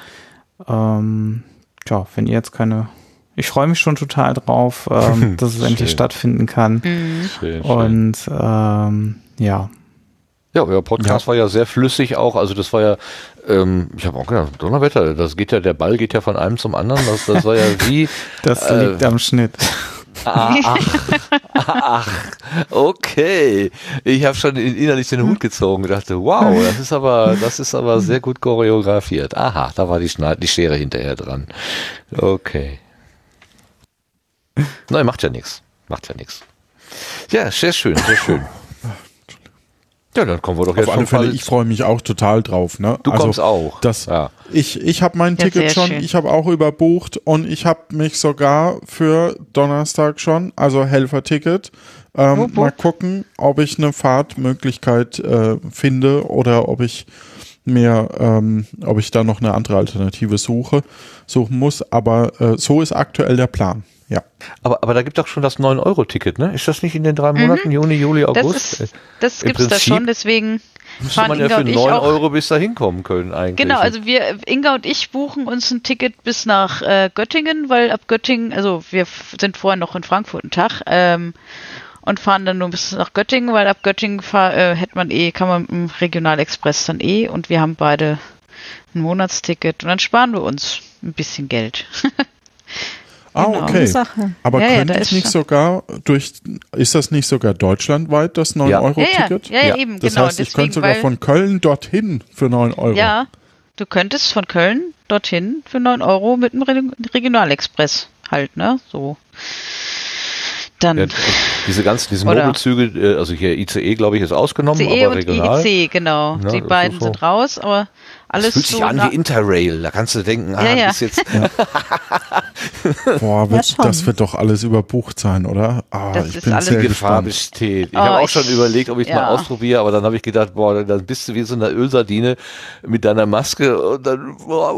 Ähm, ja, wenn ihr jetzt keine. Ich freue mich schon total drauf, ähm, dass es endlich stattfinden kann. Mhm. Schön, Und ähm, ja. Ja, euer Podcast ja. war ja sehr flüssig auch. Also das war ja, ähm, ich habe auch gedacht, Donnerwetter, das geht ja, der Ball geht ja von einem zum anderen. Das, das war ja wie. das äh, liegt am Schnitt. Ah, ach, ach, okay. Ich habe schon innerlich den Hut gezogen und dachte, wow, das ist aber, das ist aber sehr gut choreografiert. Aha, da war die, Schneid die Schere hinterher dran. Okay. Nein, macht ja nichts. Macht ja nichts. Ja, sehr schön, sehr schön. Ja, dann kommen wir doch jetzt Auf alle Fälle, ich freue mich auch total drauf. Ne? Du also, kommst auch. Das, ja. Ich, ich habe mein ja, Ticket schon, schön. ich habe auch überbucht und ich habe mich sogar für Donnerstag schon, also Helferticket, ähm, wupp, wupp. mal gucken, ob ich eine Fahrtmöglichkeit äh, finde oder ob ich mir, ähm, ob ich da noch eine andere Alternative suche, suchen muss. Aber äh, so ist aktuell der Plan. Ja. Aber, aber da gibt doch schon das 9-Euro-Ticket, ne? Ist das nicht in den drei Monaten, mhm. Juni, Juli, August? Das, das gibt es da schon, deswegen müsste man ja für 9 Euro bis da hinkommen können eigentlich. Genau, also wir, Inga und ich buchen uns ein Ticket bis nach äh, Göttingen, weil ab Göttingen, also wir sind vorher noch in Frankfurt einen Tag ähm, und fahren dann nur bis nach Göttingen, weil ab Göttingen fahr, äh, hätte man eh, kann man mit dem Regionalexpress dann eh und wir haben beide ein Monatsticket und dann sparen wir uns ein bisschen Geld. Ah, genau. okay. Aber ja, könnte ja, es nicht sogar durch, ist das nicht sogar deutschlandweit das 9-Euro-Ticket? Ja, ja, ja, eben, das genau. heißt, ich deswegen, könnte sogar von Köln dorthin für 9 Euro. Ja, du könntest von Köln dorthin für 9 Euro mit dem Regionalexpress halt, ne, so. Dann. Ja, diese ganzen, diese Mobilzüge, äh, also hier ICE, glaube ich, ist ausgenommen, ICE aber regional. IEC, genau. Ja, die beiden so. sind raus, aber alles das fühlt sich so an wie Interrail. Da kannst du denken, ah, ja, ja. jetzt. Ja. Boah, wird, das wird doch alles überbucht sein, oder? Ah, das ich ist bin alles sehr Gefahr besteht. Ich oh, habe auch schon überlegt, ob ich es mal ausprobiere, aber dann habe ich gedacht, boah, dann bist du wie so eine Ölsardine mit deiner Maske und dann, boah,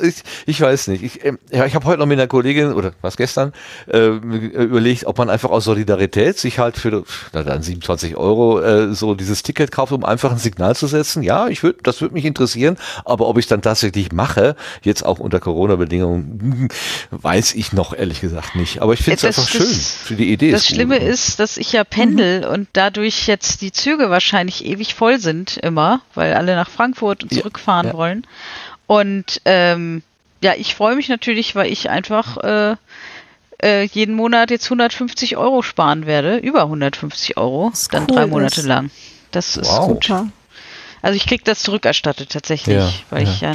ich, ich weiß nicht. Ich, ähm, ja, ich habe heute noch mit einer Kollegin oder was gestern äh, überlegt, ob man einfach aus Solidarität sich halt für na dann 27 Euro äh, so dieses Ticket kauft, um einfach ein Signal zu setzen. Ja, ich würde, das würde mich interessieren. Aber ob ich dann tatsächlich mache, jetzt auch unter Corona-Bedingungen, weiß ich noch ehrlich gesagt nicht. Aber ich finde es einfach schön. Für die Idee Das ist Schlimme gut. ist, dass ich ja pendel mhm. und dadurch jetzt die Züge wahrscheinlich ewig voll sind immer, weil alle nach Frankfurt und zurückfahren ja, ja. wollen. Und ähm, ja, ich freue mich natürlich, weil ich einfach äh, äh, jeden Monat jetzt 150 Euro sparen werde, über 150 Euro, dann cool drei Monate ist. lang. Das wow. ist gut. Super. Also ich krieg das zurückerstattet tatsächlich, ja, weil ja. ich ja.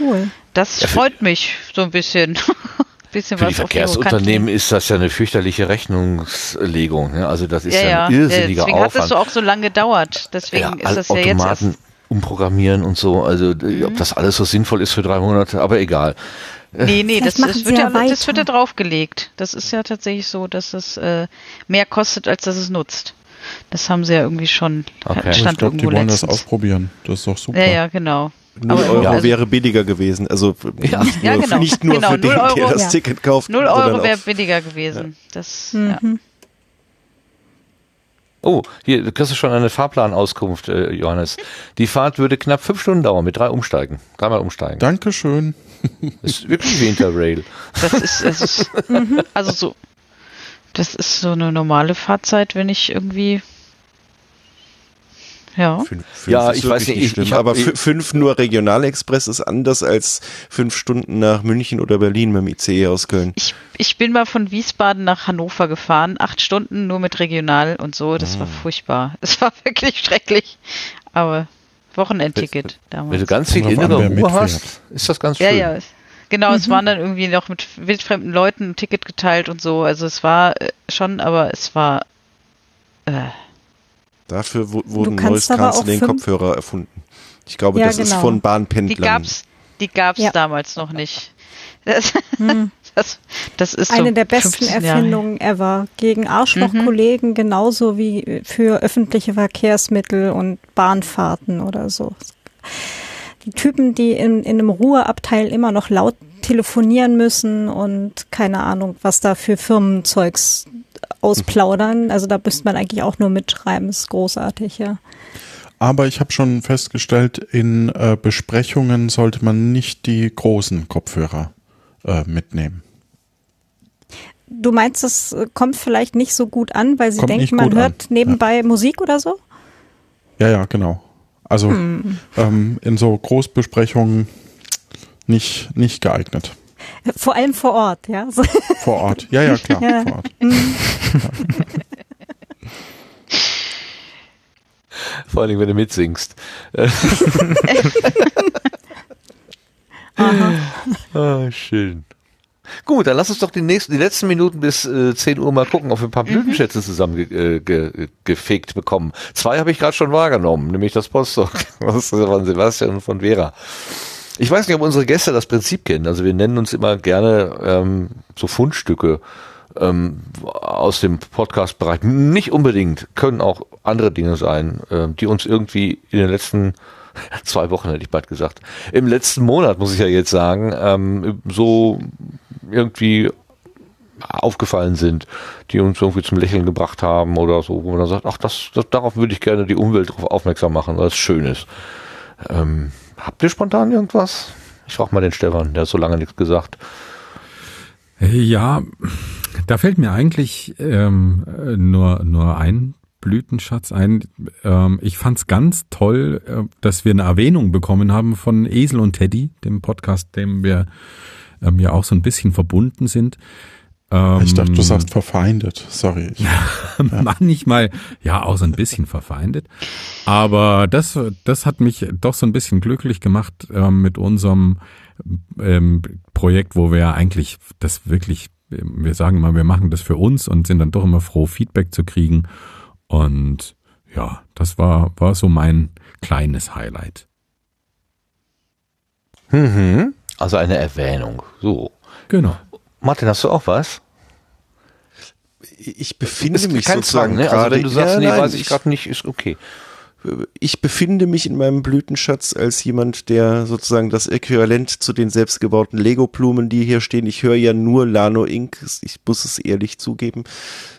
Cool. Das ja, freut mich so ein bisschen. bisschen für die Verkehrsunternehmen ist das ja eine fürchterliche Rechnungslegung. Ne? Also das ist ja, ja, ein irrsinniger deswegen Aufwand. Deswegen hat das so auch so lange gedauert. Deswegen ist das ja jetzt erst umprogrammieren und so. Also mhm. ob das alles so sinnvoll ist für drei Monate, aber egal. Nee, nee, das, das, wird ja, das wird ja draufgelegt. Das ist ja tatsächlich so, dass es äh, mehr kostet, als dass es nutzt. Das haben sie ja irgendwie schon. Okay. Stand ich glaube, die wollen letztens. das ausprobieren. Das ist doch super. Ja, ja, genau. 0 Euro ja, also, wäre billiger gewesen. Also ja, nicht nur, ja, genau. nicht nur genau, für den, Euro, der das Ticket kauft. 0 Euro wäre billiger gewesen. Das, mhm. Oh, hier, du kriegst schon eine Fahrplanauskunft, äh, Johannes. Die Fahrt würde knapp fünf Stunden dauern mit drei Umsteigen. Dreimal umsteigen. Dankeschön. Das ist wirklich wie Interrail. Das ist, das ist also so, das ist so eine normale Fahrzeit, wenn ich irgendwie ja. Fünf, fünf ja, ich weiß nicht, ich, ich hab, aber fünf nur Regionalexpress ist anders als fünf Stunden nach München oder Berlin mit dem ICE aus Köln. Ich, ich bin mal von Wiesbaden nach Hannover gefahren, acht Stunden nur mit Regional und so, das ah. war furchtbar. Es war wirklich schrecklich, aber Wochenendticket damals. Wenn du ganz viel innere Ruhe hast, ist das ganz schön. Ja, ja, Genau, mhm. es waren dann irgendwie noch mit wildfremden Leuten ein Ticket geteilt und so. Also es war äh, schon, aber es war. Äh. Dafür wurden neues den Kopfhörer erfunden. Ich glaube, ja, das genau. ist von Bahnpendlern. Die gab's, die gab's ja. damals noch nicht. Das, hm. das, das ist eine so der besten Erfindungen ever. Gegen Arschlochkollegen mhm. genauso wie für öffentliche Verkehrsmittel und Bahnfahrten oder so die Typen, die in, in einem Ruheabteil immer noch laut telefonieren müssen und keine Ahnung, was da für Firmenzeugs ausplaudern. Also da müsste man eigentlich auch nur mitschreiben. Das ist großartig, ja. Aber ich habe schon festgestellt, in äh, Besprechungen sollte man nicht die großen Kopfhörer äh, mitnehmen. Du meinst, das kommt vielleicht nicht so gut an, weil sie kommt denken, man hört an. nebenbei ja. Musik oder so? Ja, ja, genau. Also hm. ähm, in so Großbesprechungen nicht, nicht geeignet. Vor allem vor Ort, ja. Vor Ort, ja, ja, klar, ja. vor Ort. Mhm. Vor allem, wenn du mitsingst. Aha. Ah, schön. Gut, dann lass uns doch die nächsten, die letzten Minuten bis äh, 10 Uhr mal gucken, ob wir ein paar mhm. Blütenschätze zusammen ge, äh, ge, gefegt bekommen. Zwei habe ich gerade schon wahrgenommen, nämlich das Postdoc von Sebastian und von Vera. Ich weiß nicht, ob unsere Gäste das Prinzip kennen. Also wir nennen uns immer gerne ähm, so Fundstücke ähm, aus dem Podcast-Bereich. Nicht unbedingt, können auch andere Dinge sein, äh, die uns irgendwie in den letzten zwei Wochen hätte ich bald gesagt. Im letzten Monat muss ich ja jetzt sagen, ähm, so irgendwie aufgefallen sind, die uns irgendwie zum Lächeln gebracht haben oder so, wo man dann sagt, ach, das, das darauf würde ich gerne die Umwelt darauf aufmerksam machen, weil es schön ist. Ähm, habt ihr spontan irgendwas? Ich frage mal den Stefan, der hat so lange nichts gesagt. Ja, da fällt mir eigentlich ähm, nur, nur ein Blütenschatz ein. Ähm, ich fand's ganz toll, äh, dass wir eine Erwähnung bekommen haben von Esel und Teddy, dem Podcast, dem wir ähm, ja auch so ein bisschen verbunden sind. Ähm, ich dachte, du ähm, sagst verfeindet. Sorry. Ich, ja. Manchmal ja auch so ein bisschen verfeindet. Aber das, das hat mich doch so ein bisschen glücklich gemacht ähm, mit unserem ähm, Projekt, wo wir ja eigentlich das wirklich, wir sagen mal, wir machen das für uns und sind dann doch immer froh, Feedback zu kriegen. Und ja, das war, war so mein kleines Highlight. Mhm. Also eine Erwähnung. So. Genau. Martin, hast du auch was? Ich befinde ist mich sozusagen Zwang, ne? Also wenn du sagst, ja, nee, nein, weiß ich gerade nicht, ist okay. Ich befinde mich in meinem Blütenschatz als jemand, der sozusagen das Äquivalent zu den selbstgebauten Lego-Blumen, die hier stehen. Ich höre ja nur Lano Inc. Ich muss es ehrlich zugeben.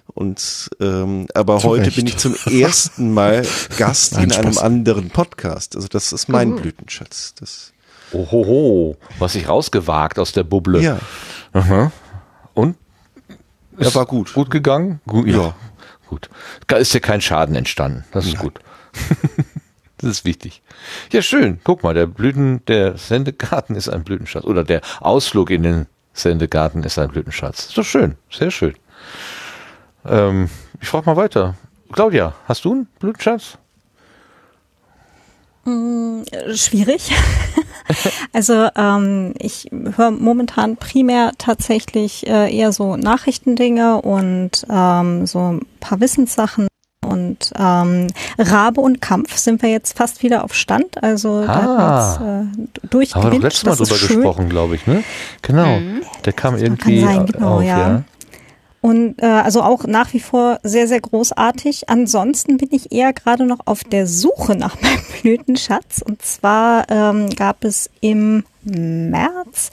Und ähm, aber zu heute Recht. bin ich zum ersten Mal Gast Nein, in Spaß. einem anderen Podcast. Also das ist mein mhm. Blütenschatz. Das Ohoho, was sich rausgewagt aus der Bubble. Ja. Aha. Und? Ja, war gut. Gut gegangen? Gut, ja. ja. Gut. Da ist ja kein Schaden entstanden. Das ist Nein. gut. das ist wichtig. Ja, schön. Guck mal, der Blüten, der Sendegarten ist ein Blütenschatz. Oder der Ausflug in den Sendegarten ist ein Blütenschatz. Ist doch schön. Sehr schön. Ähm, ich frage mal weiter. Claudia, hast du einen Blütenschatz? Mm, schwierig. also ähm, ich höre momentan primär tatsächlich äh, eher so Nachrichtendinge und ähm, so ein paar Wissenssachen. Und ähm, Rabe und Kampf sind wir jetzt fast wieder auf Stand. Also ah, da äh, durchgewinnt. Haben wir doch letztes Mal drüber gesprochen, glaube ich, ne? Genau. Mhm. Der kam das irgendwie sein, genau, auf, ja. ja. Und äh, also auch nach wie vor sehr, sehr großartig. Ansonsten bin ich eher gerade noch auf der Suche nach meinem Blütenschatz. Und zwar ähm, gab es im März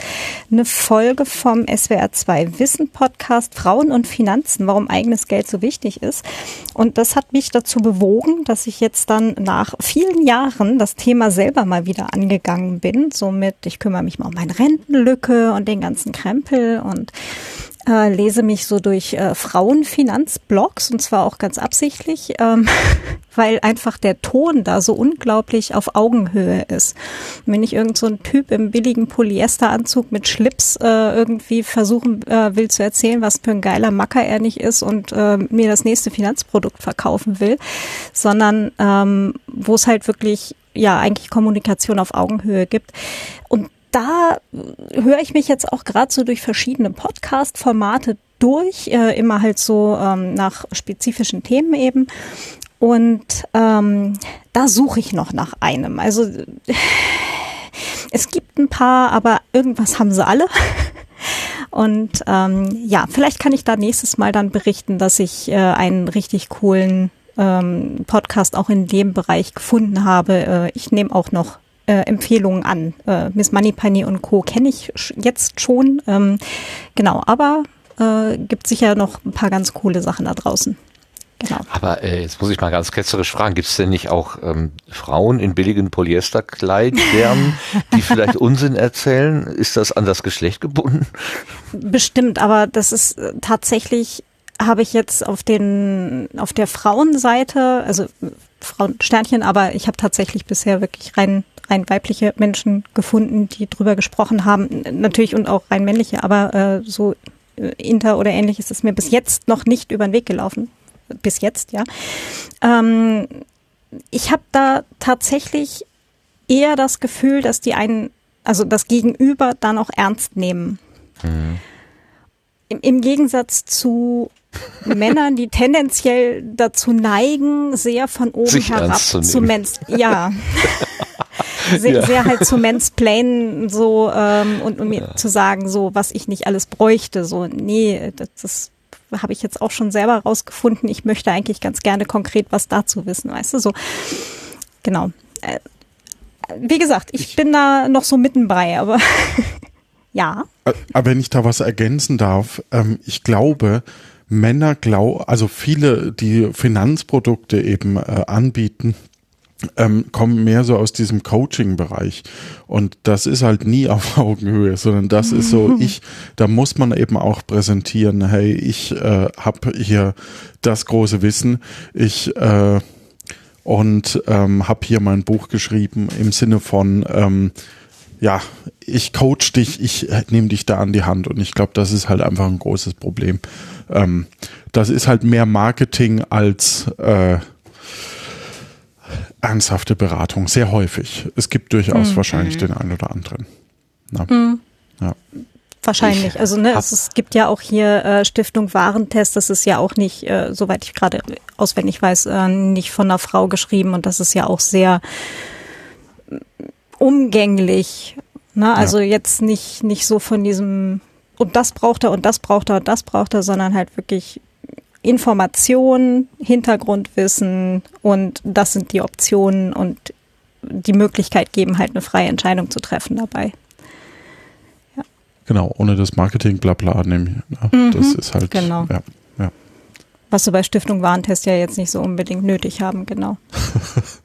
eine Folge vom SWR2 Wissen Podcast Frauen und Finanzen, warum eigenes Geld so wichtig ist. Und das hat mich dazu bewogen, dass ich jetzt dann nach vielen Jahren das Thema selber mal wieder angegangen bin. Somit, ich kümmere mich mal um meine Rentenlücke und den ganzen Krempel und äh, lese mich so durch äh, Frauenfinanzblogs und zwar auch ganz absichtlich, ähm, weil einfach der Ton da so unglaublich auf Augenhöhe ist. Und wenn ich irgend so ein Typ im billigen Polyesteranzug mit Schlips äh, irgendwie versuchen äh, will zu erzählen, was für ein geiler Macker er nicht ist und äh, mir das nächste Finanzprodukt verkaufen will, sondern ähm, wo es halt wirklich ja eigentlich Kommunikation auf Augenhöhe gibt. Und da höre ich mich jetzt auch gerade so durch verschiedene Podcast-Formate durch, äh, immer halt so ähm, nach spezifischen Themen eben. Und ähm, da suche ich noch nach einem. Also es gibt ein paar, aber irgendwas haben sie alle. Und ähm, ja, vielleicht kann ich da nächstes Mal dann berichten, dass ich äh, einen richtig coolen ähm, Podcast auch in dem Bereich gefunden habe. Äh, ich nehme auch noch äh, Empfehlungen an. Äh, Miss Moneypenny und Co. kenne ich jetzt schon. Ähm, genau, aber äh, gibt sicher noch ein paar ganz coole Sachen da draußen. Genau. Aber äh, jetzt muss ich mal ganz ketzerisch fragen, gibt es denn nicht auch ähm, Frauen in billigen Polyesterkleidern, die vielleicht Unsinn erzählen? Ist das an das Geschlecht gebunden? Bestimmt, aber das ist äh, tatsächlich, habe ich jetzt auf den auf der Frauenseite, also Frauensternchen, aber ich habe tatsächlich bisher wirklich rein rein weibliche Menschen gefunden, die drüber gesprochen haben, natürlich und auch rein männliche, aber äh, so äh, Inter oder ähnliches ist mir bis jetzt noch nicht über den Weg gelaufen bis jetzt, ja. Ähm, ich habe da tatsächlich eher das Gefühl, dass die einen, also das Gegenüber dann auch ernst nehmen. Mhm. Im, Im Gegensatz zu Männern, die tendenziell dazu neigen, sehr von oben Sich herab zu mens ja. sehr, ja. sehr halt zu mansplainen so ähm, und, um mir ja. zu sagen, so was ich nicht alles bräuchte. So, nee, das, das habe ich jetzt auch schon selber rausgefunden. Ich möchte eigentlich ganz gerne konkret was dazu wissen, weißt du, so. Genau. Äh, wie gesagt, ich, ich bin da noch so mitten bei, aber ja. Aber wenn ich da was ergänzen darf, ähm, ich glaube, Männer glauben, also viele, die Finanzprodukte eben äh, anbieten, ähm, kommen mehr so aus diesem Coaching-Bereich. Und das ist halt nie auf Augenhöhe, sondern das ist so, ich, da muss man eben auch präsentieren, hey, ich äh, habe hier das große Wissen, ich äh, und ähm, habe hier mein Buch geschrieben im Sinne von, ähm, ja, ich coach dich, ich nehme dich da an die Hand und ich glaube, das ist halt einfach ein großes Problem. Ähm, das ist halt mehr Marketing als äh, ernsthafte Beratung, sehr häufig. Es gibt durchaus mhm. wahrscheinlich den einen oder anderen. Mhm. Ja. Wahrscheinlich. Also ne, es, es, gibt ja auch hier äh, Stiftung Warentest, das ist ja auch nicht, äh, soweit ich gerade auswendig weiß, äh, nicht von einer Frau geschrieben und das ist ja auch sehr umgänglich. Ne? Also ja. jetzt nicht, nicht so von diesem und das braucht er und das braucht er und das braucht er, sondern halt wirklich Information, Hintergrundwissen und das sind die Optionen und die Möglichkeit geben, halt eine freie Entscheidung zu treffen dabei. Ja. Genau, ohne das Marketing blabla nehmen. Ja, mhm, das ist halt, genau. ja, ja. Was wir bei Stiftung Warentest ja jetzt nicht so unbedingt nötig haben, genau.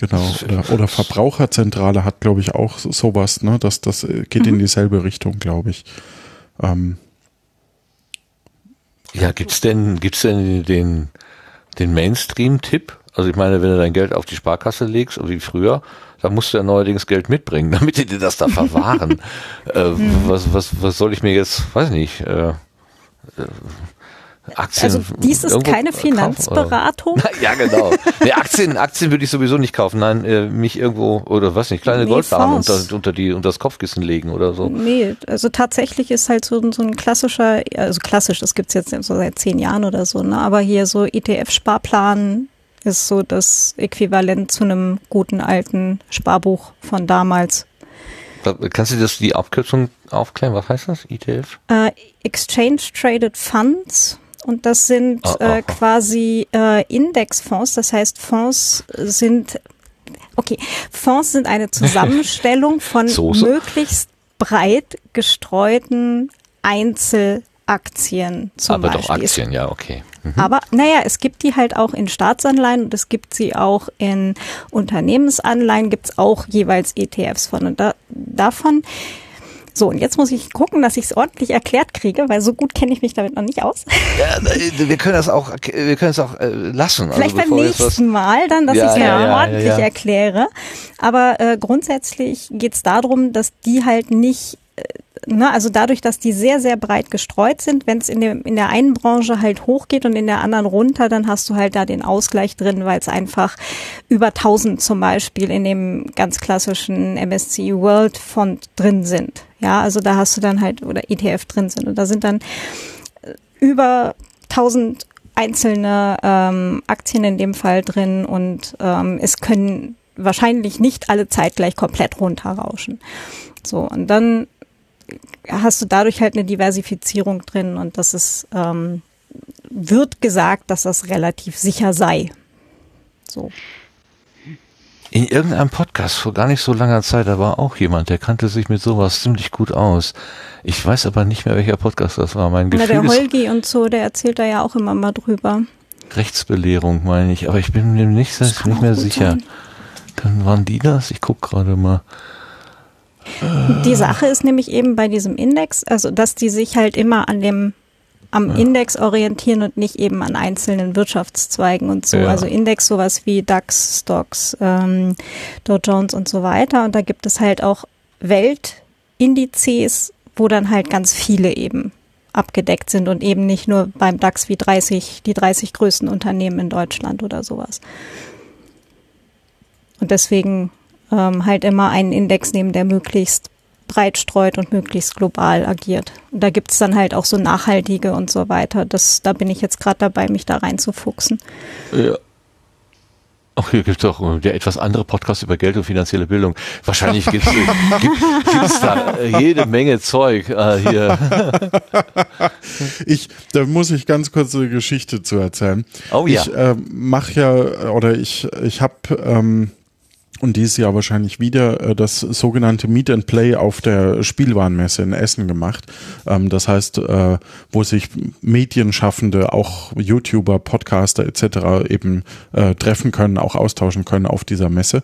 genau, oder, oder, Verbraucherzentrale hat, glaube ich, auch sowas, ne? Das, das geht mhm. in dieselbe Richtung, glaube ich. Ähm, ja, gibt's denn, gibt's denn den, den Mainstream-Tipp? Also ich meine, wenn du dein Geld auf die Sparkasse legst, wie früher, dann musst du ja neuerdings Geld mitbringen, damit die dir das da verwahren. äh, mhm. was, was, was soll ich mir jetzt, weiß nicht, äh, äh Aktien. Also dies ist keine Finanzberatung. Kaufen, ja, genau. Nee, Aktien, Aktien würde ich sowieso nicht kaufen. Nein, äh, mich irgendwo oder was nicht, kleine nee, Goldbarren unter, unter die unter das Kopfkissen legen oder so. Nee, also tatsächlich ist halt so, so ein klassischer, also klassisch, das gibt's jetzt so seit zehn Jahren oder so, ne? Aber hier so ETF-Sparplan ist so das Äquivalent zu einem guten alten Sparbuch von damals. Kannst du das die Abkürzung aufklären? Was heißt das? ETF? Äh, Exchange Traded Funds. Und das sind ah, äh, quasi äh, Indexfonds. Das heißt, Fonds sind, okay, Fonds sind eine Zusammenstellung von Soße. möglichst breit gestreuten Einzelaktien zum Aber Beispiel. doch Aktien, ja, okay. Mhm. Aber naja, es gibt die halt auch in Staatsanleihen und es gibt sie auch in Unternehmensanleihen, gibt's auch jeweils ETFs von. Und da, davon so, und jetzt muss ich gucken, dass ich es ordentlich erklärt kriege, weil so gut kenne ich mich damit noch nicht aus. Ja, wir können das auch, wir können es auch äh, lassen. Also Vielleicht also beim nächsten Mal dann, dass ja, ich es ja, ordentlich erkläre. Aber äh, grundsätzlich geht es darum, dass die halt nicht äh, Ne, also dadurch, dass die sehr, sehr breit gestreut sind, wenn es in, dem, in der einen Branche halt hochgeht und in der anderen runter, dann hast du halt da den Ausgleich drin, weil es einfach über 1000 zum Beispiel in dem ganz klassischen MSCI World Fond drin sind. Ja, also da hast du dann halt, oder ETF drin sind. Und da sind dann äh, über 1000 einzelne ähm, Aktien in dem Fall drin und ähm, es können wahrscheinlich nicht alle zeitgleich komplett runterrauschen. So, und dann hast du dadurch halt eine Diversifizierung drin und das ist, ähm, wird gesagt, dass das relativ sicher sei. So. In irgendeinem Podcast vor gar nicht so langer Zeit, da war auch jemand, der kannte sich mit sowas ziemlich gut aus. Ich weiß aber nicht mehr, welcher Podcast das war. Mein Gefühl Na, der Holgi und so, der erzählt da ja auch immer mal drüber. Rechtsbelehrung meine ich, aber ich bin mir nicht, nicht mehr sicher. Dann waren die das? Ich gucke gerade mal. Die Sache ist nämlich eben bei diesem Index, also dass die sich halt immer an dem am ja. Index orientieren und nicht eben an einzelnen Wirtschaftszweigen und so. Ja. Also Index sowas wie DAX, Stocks, ähm, Dow Jones und so weiter. Und da gibt es halt auch Weltindizes, wo dann halt ganz viele eben abgedeckt sind und eben nicht nur beim DAX wie 30, die 30 größten Unternehmen in Deutschland oder sowas. Und deswegen ähm, halt immer einen Index nehmen, der möglichst breit streut und möglichst global agiert. Und da gibt es dann halt auch so nachhaltige und so weiter. Das, da bin ich jetzt gerade dabei, mich da reinzufuchsen. Ja. Ach, hier gibt es auch der etwas andere Podcast über Geld und finanzielle Bildung. Wahrscheinlich gibt es da jede Menge Zeug äh, hier. Ich, da muss ich ganz kurz eine Geschichte zu erzählen. Oh ja. Ich äh, mache ja, oder ich, ich habe ähm, und dieses Jahr wahrscheinlich wieder äh, das sogenannte Meet and Play auf der Spielwarenmesse in Essen gemacht. Ähm, das heißt, äh, wo sich Medienschaffende, auch YouTuber, Podcaster etc. eben äh, treffen können, auch austauschen können auf dieser Messe.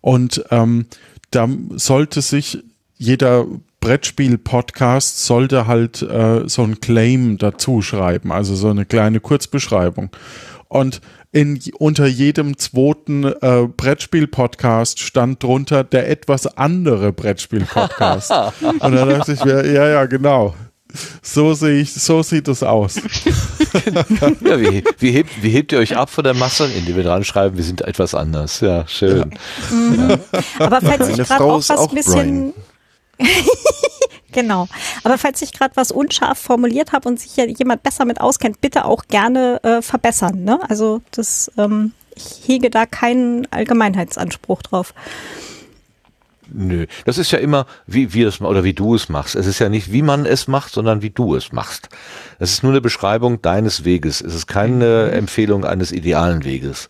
Und ähm, da sollte sich jeder Brettspiel-Podcast sollte halt äh, so ein Claim dazu schreiben, also so eine kleine Kurzbeschreibung. Und in, unter jedem zweiten äh, Brettspiel-Podcast stand drunter der etwas andere Brettspiel-Podcast. Und dann dachte ich mir, ja, ja, genau. So sehe ich, so sieht es aus. ja, wie, wie, hebt, wie hebt ihr euch ab von der Masse, indem wir dran schreiben, wir sind etwas anders. Ja, schön. Ja. Mhm. Ja. Aber falls ich gerade auch was ein bisschen Genau. Aber falls ich gerade was unscharf formuliert habe und sich ja jemand besser mit auskennt, bitte auch gerne äh, verbessern. Ne? Also das, ähm, ich hege da keinen Allgemeinheitsanspruch drauf. Nö, das ist ja immer, wie wir es oder wie du es machst. Es ist ja nicht, wie man es macht, sondern wie du es machst. Es ist nur eine Beschreibung deines Weges. Es ist keine. Empfehlung eines idealen Weges.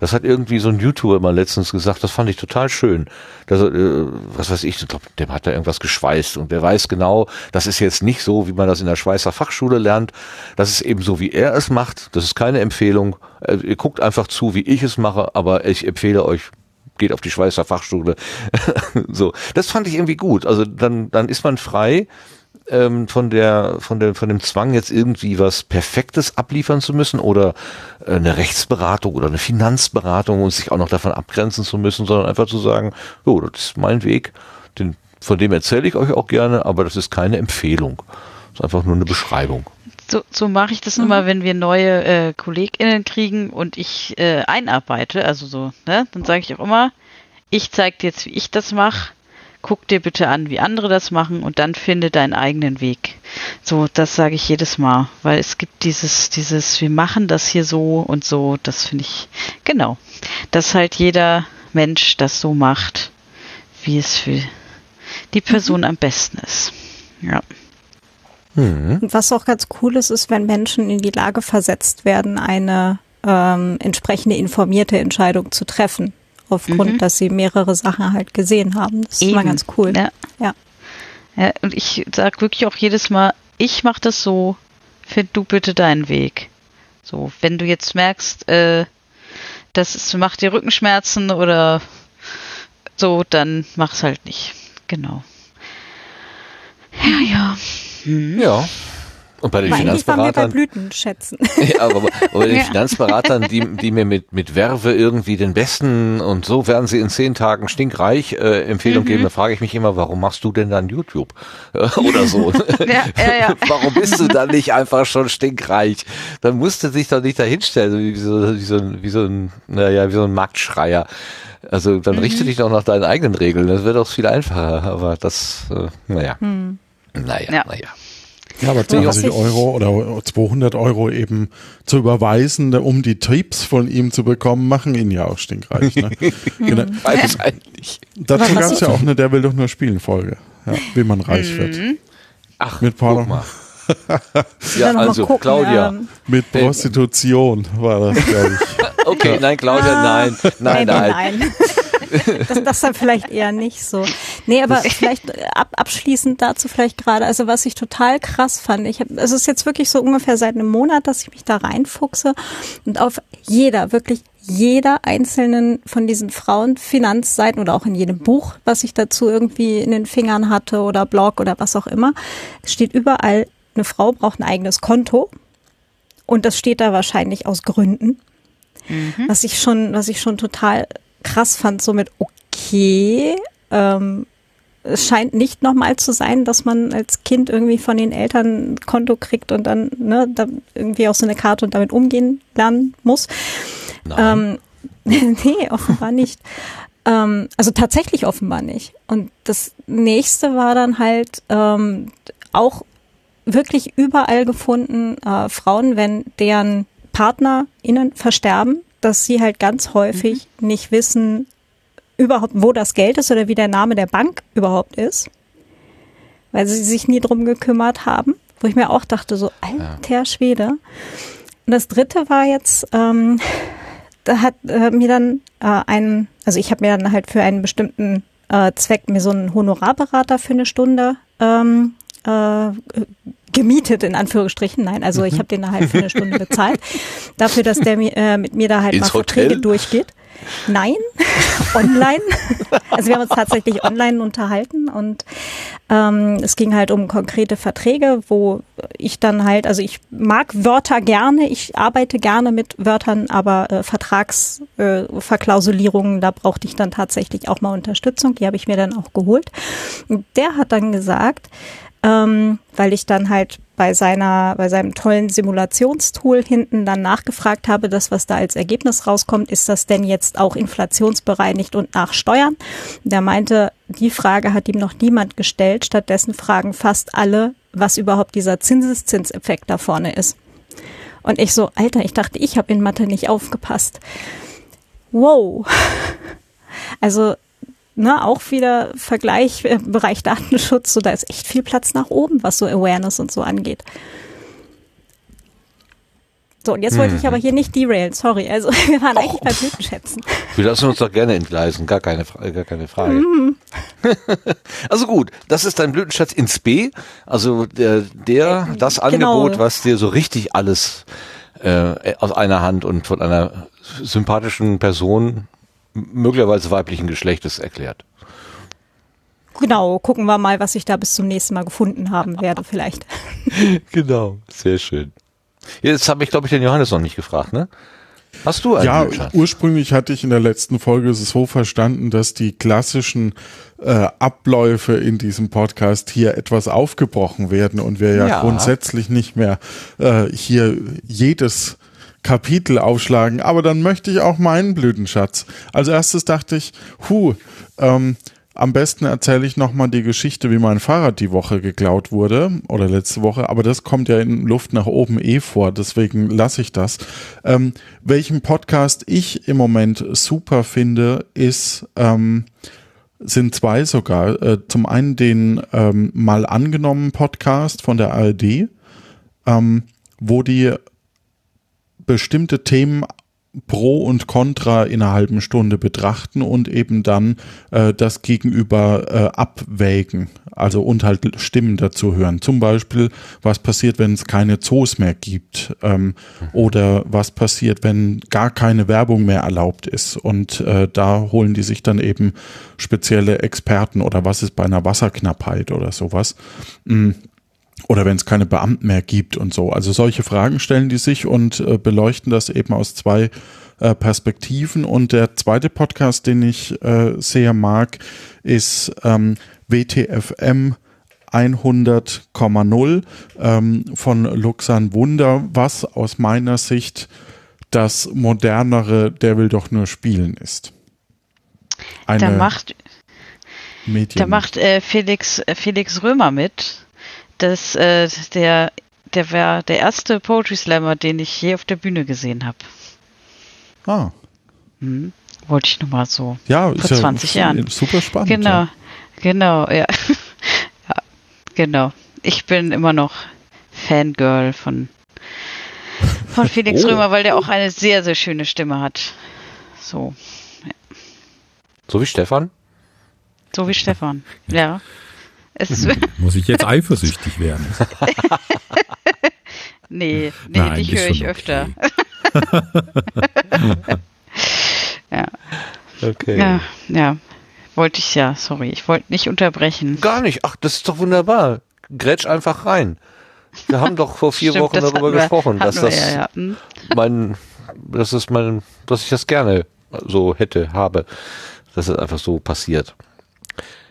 Das hat irgendwie so ein YouTuber mal letztens gesagt, das fand ich total schön. Das, äh, was weiß ich, ich glaube, dem hat da irgendwas geschweißt und der weiß genau, das ist jetzt nicht so, wie man das in der Schweißer Fachschule lernt. Das ist eben so, wie er es macht. Das ist keine Empfehlung. Äh, ihr guckt einfach zu, wie ich es mache, aber ich empfehle euch, geht auf die Schweißer Fachschule. so, das fand ich irgendwie gut. Also dann, dann ist man frei ähm, von der von der von dem Zwang jetzt irgendwie was Perfektes abliefern zu müssen oder äh, eine Rechtsberatung oder eine Finanzberatung und sich auch noch davon abgrenzen zu müssen, sondern einfach zu sagen, jo, das ist mein Weg, den, von dem erzähle ich euch auch gerne, aber das ist keine Empfehlung, das ist einfach nur eine Beschreibung. So, so mache ich das mhm. immer, wenn wir neue äh, KollegInnen kriegen und ich äh, einarbeite, also so, ne, dann sage ich auch immer, ich zeige dir jetzt, wie ich das mache guck dir bitte an, wie andere das machen und dann finde deinen eigenen Weg. So, das sage ich jedes Mal, weil es gibt dieses, dieses, wir machen das hier so und so, das finde ich, genau, dass halt jeder Mensch das so macht, wie es für die Person mhm. am besten ist. Ja. Mhm. Was auch ganz cool ist, ist, wenn Menschen in die Lage versetzt werden, eine ähm, entsprechende informierte Entscheidung zu treffen aufgrund, mhm. dass sie mehrere Sachen halt gesehen haben. Das Eben. ist immer ganz cool. Ja. ja. ja und ich sage wirklich auch jedes Mal, ich mache das so, find du bitte deinen Weg. So, wenn du jetzt merkst, äh, das ist, macht dir Rückenschmerzen oder so, dann mach's halt nicht. Genau. Ja, ja. Hm. Ja. Und bei den Weil Finanzberatern. Bei Blütenschätzen. Ja, aber, bei den ja. Finanzberatern, die, die mir mit, mit Werbe irgendwie den besten und so werden sie in zehn Tagen stinkreich äh, Empfehlung mhm. geben, da frage ich mich immer, warum machst du denn dann YouTube? Oder so. ja, ja. Warum bist du dann nicht einfach schon stinkreich? Dann musst du dich doch nicht dahinstellen, wie so, wie so, ein, wie so ein, naja, wie so ein Marktschreier. Also dann mhm. richte dich doch nach deinen eigenen Regeln. Das wird doch viel einfacher. Aber das, äh, naja. Mhm. Naja, ja. naja. Ja, aber 20 Euro oder 200 Euro eben zu überweisen, um die Tipps von ihm zu bekommen, machen ihn ja auch stinkreich. Ne? genau. Beides eigentlich. Dazu gab es ja auch eine Der will doch nur spielen Folge, ja, wie man reich mhm. wird. Ach, mit guck mal. ja, also gucken, Claudia. Ähm, mit Prostitution war das, glaube ich. okay, nein, Claudia, nein. Nein, nein. nein. das, das dann vielleicht eher nicht so. Nee, aber vielleicht ab, abschließend dazu vielleicht gerade, also was ich total krass fand, ich hab, es ist jetzt wirklich so ungefähr seit einem Monat, dass ich mich da reinfuchse und auf jeder, wirklich jeder einzelnen von diesen Frauenfinanzseiten oder auch in jedem Buch, was ich dazu irgendwie in den Fingern hatte oder Blog oder was auch immer, steht überall, eine Frau braucht ein eigenes Konto. Und das steht da wahrscheinlich aus Gründen. Mhm. Was ich schon, was ich schon total krass fand, so mit okay, ähm, es scheint nicht nochmal zu sein, dass man als Kind irgendwie von den Eltern ein Konto kriegt und dann, ne, da irgendwie auch so eine Karte und damit umgehen lernen muss. Ähm, nee, offenbar nicht. ähm, also tatsächlich offenbar nicht. Und das nächste war dann halt ähm, auch wirklich überall gefunden, äh, Frauen, wenn deren PartnerInnen versterben, dass sie halt ganz häufig mhm. nicht wissen, überhaupt, wo das Geld ist oder wie der Name der Bank überhaupt ist, weil sie sich nie drum gekümmert haben, wo ich mir auch dachte, so alter. Schwede. Und das dritte war jetzt, ähm, da hat äh, mir dann äh, ein, also ich habe mir dann halt für einen bestimmten äh, Zweck mir so einen Honorarberater für eine Stunde ähm, äh, gemietet, in Anführungsstrichen. Nein, also ich mhm. habe den halt für eine Stunde bezahlt. dafür, dass der äh, mit mir da halt Ins mal Hotel? Verträge durchgeht. Nein, online. Also wir haben uns tatsächlich online unterhalten und ähm, es ging halt um konkrete Verträge, wo ich dann halt, also ich mag Wörter gerne, ich arbeite gerne mit Wörtern, aber äh, Vertragsverklausulierungen, äh, da brauchte ich dann tatsächlich auch mal Unterstützung. Die habe ich mir dann auch geholt. Und der hat dann gesagt, ähm, weil ich dann halt bei seiner, bei seinem tollen Simulationstool hinten dann nachgefragt habe, das, was da als Ergebnis rauskommt, ist das denn jetzt auch inflationsbereinigt und nach Steuern? Der meinte, die Frage hat ihm noch niemand gestellt. Stattdessen fragen fast alle, was überhaupt dieser Zinseszinseffekt da vorne ist. Und ich so, Alter, ich dachte, ich habe in Mathe nicht aufgepasst. Wow. Also ne, auch wieder Vergleich im äh, Bereich Datenschutz, so da ist echt viel Platz nach oben, was so Awareness und so angeht. So, und jetzt wollte ich mhm. aber hier nicht derailen, sorry. Also wir waren eigentlich bei Blütenschätzen. Wir lassen uns doch gerne entgleisen, gar keine, gar keine Frage. Mhm. also gut, das ist dein Blütenschatz ins B. Also der, der äh, das genau. Angebot, was dir so richtig alles äh, aus einer Hand und von einer sympathischen Person möglicherweise weiblichen Geschlechtes erklärt. Genau, gucken wir mal, was ich da bis zum nächsten Mal gefunden haben werde, vielleicht. genau, sehr schön. Jetzt habe ich, glaube ich, den Johannes noch nicht gefragt, ne? Hast du einen Ja, Schatz? ursprünglich hatte ich in der letzten Folge es so verstanden, dass die klassischen äh, Abläufe in diesem Podcast hier etwas aufgebrochen werden und wir ja, ja. grundsätzlich nicht mehr äh, hier jedes Kapitel aufschlagen, aber dann möchte ich auch meinen Blütenschatz. Als erstes dachte ich, hu, ähm, am besten erzähle ich nochmal die Geschichte, wie mein Fahrrad die Woche geklaut wurde oder letzte Woche, aber das kommt ja in Luft nach oben eh vor, deswegen lasse ich das. Ähm, welchen Podcast ich im Moment super finde, ist, ähm, sind zwei sogar. Äh, zum einen den ähm, mal angenommen Podcast von der ARD, ähm, wo die bestimmte Themen pro und contra in einer halben Stunde betrachten und eben dann äh, das Gegenüber äh, abwägen, also und halt Stimmen dazu hören. Zum Beispiel, was passiert, wenn es keine Zoos mehr gibt ähm, oder was passiert, wenn gar keine Werbung mehr erlaubt ist. Und äh, da holen die sich dann eben spezielle Experten oder was ist bei einer Wasserknappheit oder sowas. Mhm oder wenn es keine Beamten mehr gibt und so. Also solche Fragen stellen die sich und äh, beleuchten das eben aus zwei äh, Perspektiven. Und der zweite Podcast, den ich äh, sehr mag, ist ähm, WTFM 100,0 ähm, von Luxan Wunder, was aus meiner Sicht das modernere Der will doch nur spielen ist. Eine da macht, da macht äh, Felix, äh, Felix Römer mit das, äh, der, der war der erste Poetry Slammer, den ich je auf der Bühne gesehen habe. Ah. Hm. Wollte ich nur mal so. Ja, vor ist 20 ja Jahren. Super spannend. Genau, ja. genau, ja. ja. Genau. Ich bin immer noch Fangirl von, von Felix oh. Römer, weil der auch eine sehr, sehr schöne Stimme hat. So. So wie Stefan? So wie Stefan, ja. Es Muss ich jetzt eifersüchtig werden? nee, nee, Nein, dich höre ich okay. öfter. ja. Okay. Ja, ja. Wollte ich ja, sorry, ich wollte nicht unterbrechen. Gar nicht. Ach, das ist doch wunderbar. Grätsch einfach rein. Wir haben doch vor vier Stimmt, Wochen darüber wir, gesprochen, dass das ja, ja. Hm? mein, das ist mein, dass ich das gerne so hätte, habe, dass es einfach so passiert.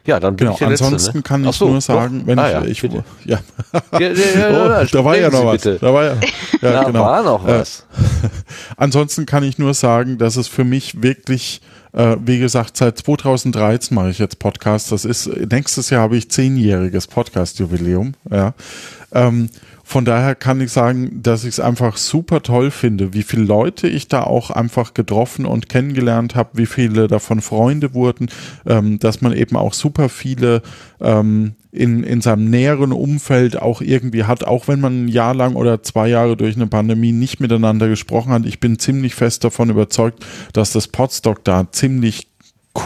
Ja, dann bin genau, ich der ansonsten Letzte, ne? kann ich so, nur sagen, doch? wenn ah, ich, ja, ich ja. ja, ja, ja oh, da war ja noch was. Da war ja, ja da genau. war noch was. Äh, ansonsten kann ich nur sagen, dass es für mich wirklich äh, wie gesagt, seit 2013 mache ich jetzt Podcast. Das ist, nächstes Jahr habe ich zehnjähriges Podcast-Jubiläum. Ja. Ähm, von daher kann ich sagen, dass ich es einfach super toll finde, wie viele Leute ich da auch einfach getroffen und kennengelernt habe, wie viele davon Freunde wurden, ähm, dass man eben auch super viele ähm, in, in seinem näheren Umfeld auch irgendwie hat, auch wenn man ein Jahr lang oder zwei Jahre durch eine Pandemie nicht miteinander gesprochen hat. Ich bin ziemlich fest davon überzeugt, dass das Podstock da ziemlich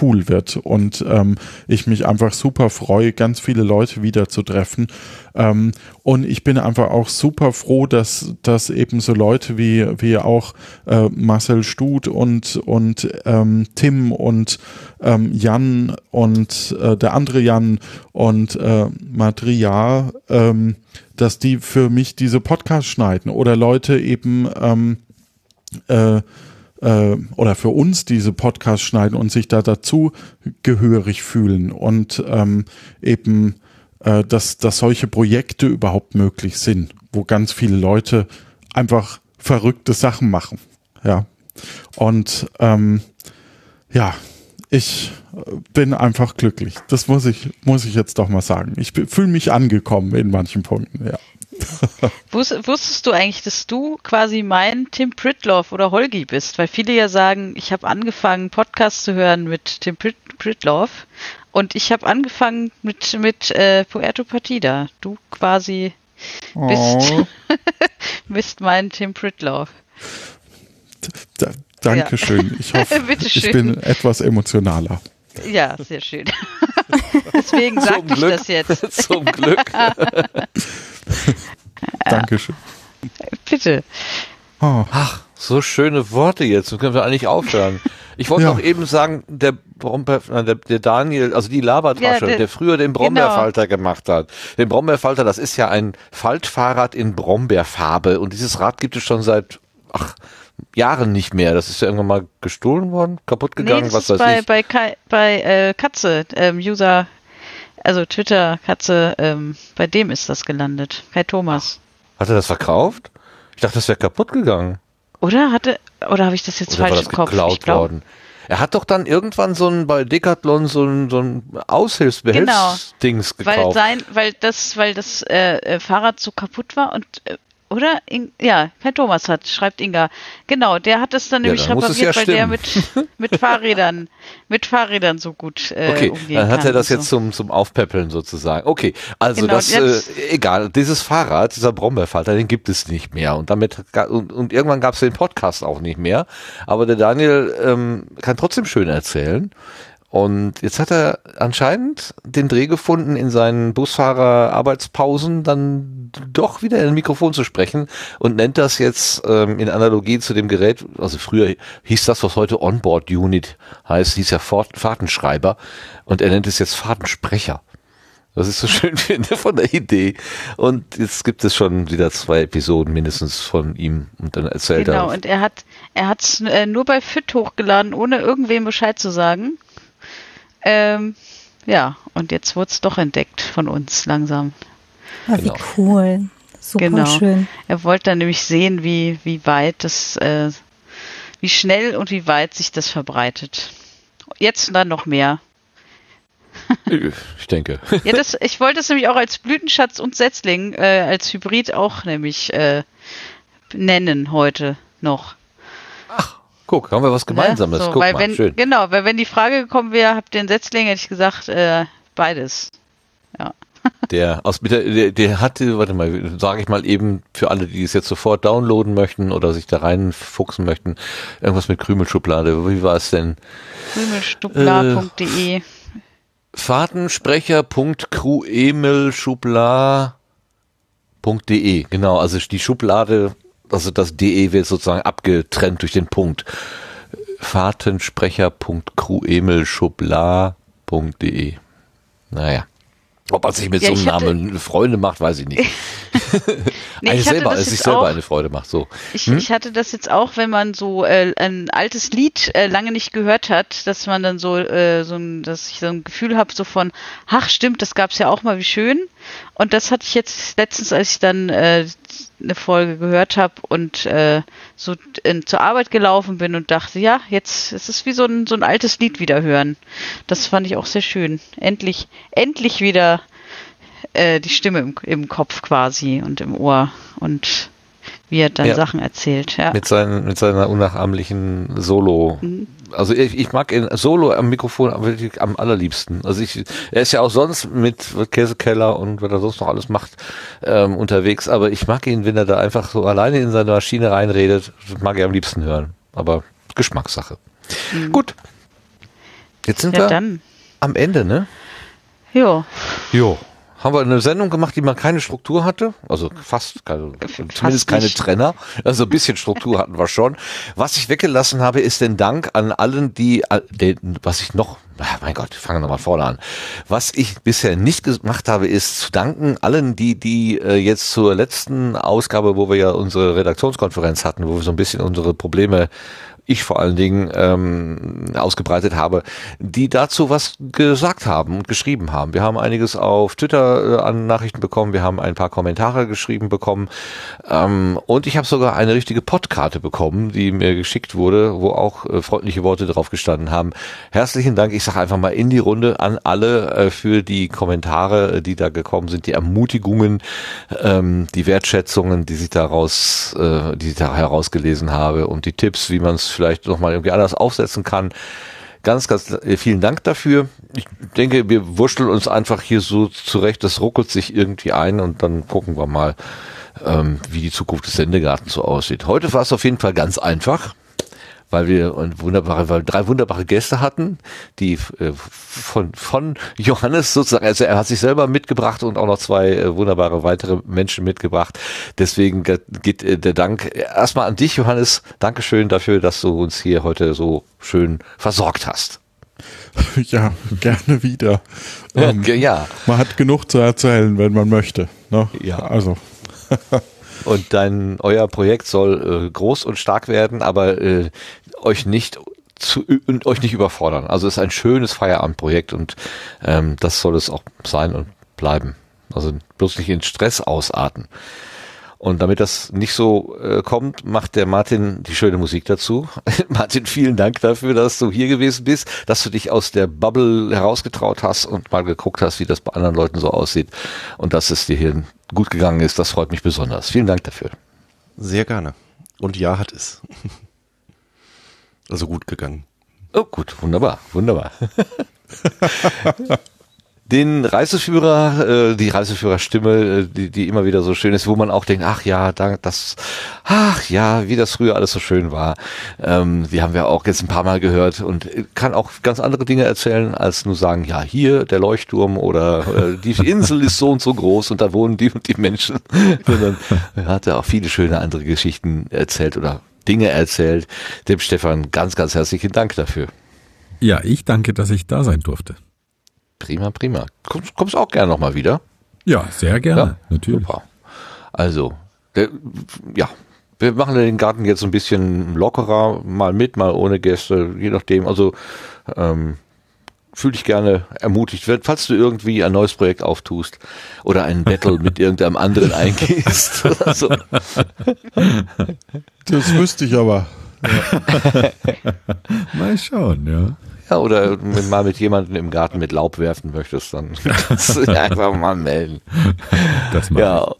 cool wird und ähm, ich mich einfach super freue, ganz viele Leute wieder zu treffen. Ähm, und ich bin einfach auch super froh, dass, dass eben so Leute wie, wie auch äh, Marcel Stut und, und ähm, Tim und ähm, Jan und äh, der andere Jan und äh, Madria, ähm, dass die für mich diese Podcasts schneiden oder Leute eben ähm, äh, äh, oder für uns diese Podcasts schneiden und sich da dazu gehörig fühlen und ähm, eben, äh, dass, dass solche Projekte überhaupt möglich sind, wo ganz viele Leute einfach verrückte Sachen machen. Ja. Und ähm, ja, ich bin einfach glücklich. Das muss ich, muss ich jetzt doch mal sagen. Ich fühle mich angekommen in manchen Punkten, ja. Wusstest du eigentlich, dass du quasi mein Tim Pritloff oder Holgi bist? Weil viele ja sagen, ich habe angefangen, Podcasts zu hören mit Tim Prit Pritloff und ich habe angefangen mit, mit äh, Puerto Partida. Du quasi bist, oh. bist mein Tim Pritloff. Da, Dankeschön. Ja. Ich hoffe, ich bin etwas emotionaler. Ja, sehr schön. Deswegen sage ich das jetzt. Zum Glück. Dankeschön. Bitte. Oh. Ach, so schöne Worte jetzt. Dann können wir eigentlich aufhören. Ich wollte ja. noch eben sagen, der, Brombeer, der, der Daniel, also die Labertasche, ja, der, der, früher den Brombeerfalter genau. gemacht hat. Den Brombeerfalter, das ist ja ein Faltfahrrad in Brombeerfarbe und dieses Rad gibt es schon seit, ach, Jahren nicht mehr. Das ist ja irgendwann mal gestohlen worden, kaputt gegangen, nee, was weiß bei, ich. Bei, bei äh, Katze, ähm, User also Twitter, Katze, ähm, bei dem ist das gelandet. Kai Thomas. Hat er das verkauft? Ich dachte, das wäre kaputt gegangen. Oder hatte, oder habe ich das jetzt oder falsch war das im Kopf? Geklaut glaub, worden. Er hat doch dann irgendwann so ein bei Decathlon so ein, so ein Aushilfsbehelfsdings genau, gekauft. Weil sein, weil das, weil das äh, äh Fahrrad so kaputt war und äh, oder? In, ja, Herr Thomas hat, schreibt Inga. Genau, der hat es dann nämlich ja, repariert, ja weil stimmen. der mit, mit Fahrrädern, mit Fahrrädern so gut äh, okay, umgehen dann hat er das so. jetzt zum, zum Aufpäppeln sozusagen. Okay, also genau, das, äh, egal, dieses Fahrrad, dieser Brombeerfalter, den gibt es nicht mehr. Und damit, und, und irgendwann gab es den Podcast auch nicht mehr. Aber der Daniel ähm, kann trotzdem schön erzählen. Und jetzt hat er anscheinend den Dreh gefunden, in seinen Busfahrer-Arbeitspausen dann doch wieder in ein Mikrofon zu sprechen und nennt das jetzt ähm, in Analogie zu dem Gerät, also früher hieß das, was heute Onboard Unit heißt, hieß ja Fahrtenschreiber und er nennt es jetzt Fahrtensprecher. Was ich so schön finde von der Idee. Und jetzt gibt es schon wieder zwei Episoden mindestens von ihm und dann erzählt genau, er. Genau, und er hat er hat es äh, nur bei Fit hochgeladen, ohne irgendwem Bescheid zu sagen. Ähm, ja, und jetzt wurde es doch entdeckt von uns langsam. Ah, genau. Wie cool. Super genau. schön. Er wollte dann nämlich sehen, wie, wie weit das, äh, wie schnell und wie weit sich das verbreitet. Jetzt dann noch mehr. Ich denke. Ja, das, ich wollte es nämlich auch als Blütenschatz und Setzling, äh, als Hybrid auch nämlich äh, nennen heute noch. Guck, haben wir was Gemeinsames. Ja, so, Guck mal, wenn, schön. Genau, weil wenn die Frage gekommen wäre, habt ihr einen Setzling, hätte ich gesagt, äh, beides. Ja. Der aus der, der hatte, warte mal, sage ich mal eben für alle, die es jetzt sofort downloaden möchten oder sich da reinfuchsen möchten, irgendwas mit Krümelschublade. Wie war es denn? Krümelschublade.de äh, Fahrtensprecher.kruemelschubla.de, genau, also die Schublade, also das DE wird sozusagen abgetrennt durch den Punkt. Fahrtensprecher.kruemelschubla.de. Naja. Ob man sich mit ja, so einem Namen Freunde macht, weiß ich nicht. nee, ich selber, es sich selber auch, eine Freude macht. So. Ich, hm? ich, hatte das jetzt auch, wenn man so äh, ein altes Lied äh, lange nicht gehört hat, dass man dann so, äh, so ein, dass ich so ein Gefühl habe, so von, ach stimmt, das gab's ja auch mal, wie schön. Und das hatte ich jetzt letztens, als ich dann äh, eine Folge gehört habe und äh, so in, zur Arbeit gelaufen bin und dachte, ja, jetzt ist es wie so ein, so ein altes Lied wieder hören. Das fand ich auch sehr schön. Endlich, endlich wieder äh, die Stimme im, im Kopf quasi und im Ohr und wie er dann ja. Sachen erzählt. Ja. Mit, seinen, mit seiner unnachahmlichen Solo. Mhm. Also ich, ich mag ihn Solo am Mikrofon wirklich am allerliebsten. Also ich, er ist ja auch sonst mit Käsekeller und was er sonst noch alles macht ähm, unterwegs, aber ich mag ihn, wenn er da einfach so alleine in seine Maschine reinredet, mag er am liebsten hören. Aber Geschmackssache. Mhm. Gut. Jetzt sind ja, wir dann. am Ende, ne? Jo. Jo haben wir eine Sendung gemacht, die man keine Struktur hatte, also fast, keine, fast zumindest keine nicht. Trenner, also ein bisschen Struktur hatten wir schon. Was ich weggelassen habe, ist den Dank an allen, die, was ich noch, mein Gott, fangen wir nochmal vorne an. Was ich bisher nicht gemacht habe, ist zu danken allen, die, die äh, jetzt zur letzten Ausgabe, wo wir ja unsere Redaktionskonferenz hatten, wo wir so ein bisschen unsere Probleme ich vor allen Dingen ähm, ausgebreitet habe, die dazu was gesagt haben und geschrieben haben. Wir haben einiges auf Twitter äh, an Nachrichten bekommen, wir haben ein paar Kommentare geschrieben bekommen ähm, und ich habe sogar eine richtige Podkarte bekommen, die mir geschickt wurde, wo auch äh, freundliche Worte drauf gestanden haben. Herzlichen Dank, ich sage einfach mal in die Runde an alle äh, für die Kommentare, äh, die da gekommen sind, die Ermutigungen, ähm, die Wertschätzungen, die sich daraus, äh, die ich da herausgelesen habe und die Tipps, wie man es vielleicht nochmal irgendwie anders aufsetzen kann. Ganz, ganz äh, vielen Dank dafür. Ich denke, wir wurschteln uns einfach hier so zurecht, das ruckelt sich irgendwie ein und dann gucken wir mal, ähm, wie die Zukunft des Sendegartens so aussieht. Heute war es auf jeden Fall ganz einfach weil wir wunderbare, weil wir drei wunderbare Gäste hatten, die äh, von, von Johannes sozusagen, also er hat sich selber mitgebracht und auch noch zwei äh, wunderbare weitere Menschen mitgebracht. Deswegen geht äh, der Dank erstmal an dich, Johannes. Dankeschön dafür, dass du uns hier heute so schön versorgt hast. Ja, gerne wieder. Ähm, ja. Man hat genug zu erzählen, wenn man möchte. Ne? Ja. Also. Und dein, euer Projekt soll äh, groß und stark werden, aber äh, euch nicht zu, und euch nicht überfordern. Also es ist ein schönes Feierabendprojekt und ähm, das soll es auch sein und bleiben. Also bloß nicht in Stress ausarten. Und damit das nicht so äh, kommt, macht der Martin die schöne Musik dazu. Martin, vielen Dank dafür, dass du hier gewesen bist, dass du dich aus der Bubble herausgetraut hast und mal geguckt hast, wie das bei anderen Leuten so aussieht und dass es dir hier gut gegangen ist. Das freut mich besonders. Vielen Dank dafür. Sehr gerne. Und ja, hat es. Also gut gegangen. Oh, gut, wunderbar, wunderbar. den Reiseführer, äh, die Reiseführerstimme, äh, die, die immer wieder so schön ist, wo man auch denkt, ach ja, das, ach ja, wie das früher alles so schön war. Ähm, die haben wir auch jetzt ein paar Mal gehört und kann auch ganz andere Dinge erzählen, als nur sagen, ja, hier der Leuchtturm oder äh, die Insel ist so und so groß und da wohnen die und die Menschen. Sondern er hat ja auch viele schöne andere Geschichten erzählt oder Dinge erzählt. Dem Stefan ganz, ganz herzlichen Dank dafür. Ja, ich danke, dass ich da sein durfte. Prima, prima. Kommst, kommst auch gerne nochmal wieder? Ja, sehr gerne, ja? natürlich. Super. Also, der, ja, wir machen den Garten jetzt ein bisschen lockerer, mal mit, mal ohne Gäste, je nachdem. Also, ähm, fühl dich gerne ermutigt. Falls du irgendwie ein neues Projekt auftust oder einen Battle mit irgendeinem anderen eingehst. So. Das wüsste ich aber. Ja. mal schauen, ja. Ja, oder wenn mal mit jemandem im Garten mit Laub werfen möchtest, dann kannst du dich einfach mal melden. Das ja. Ich.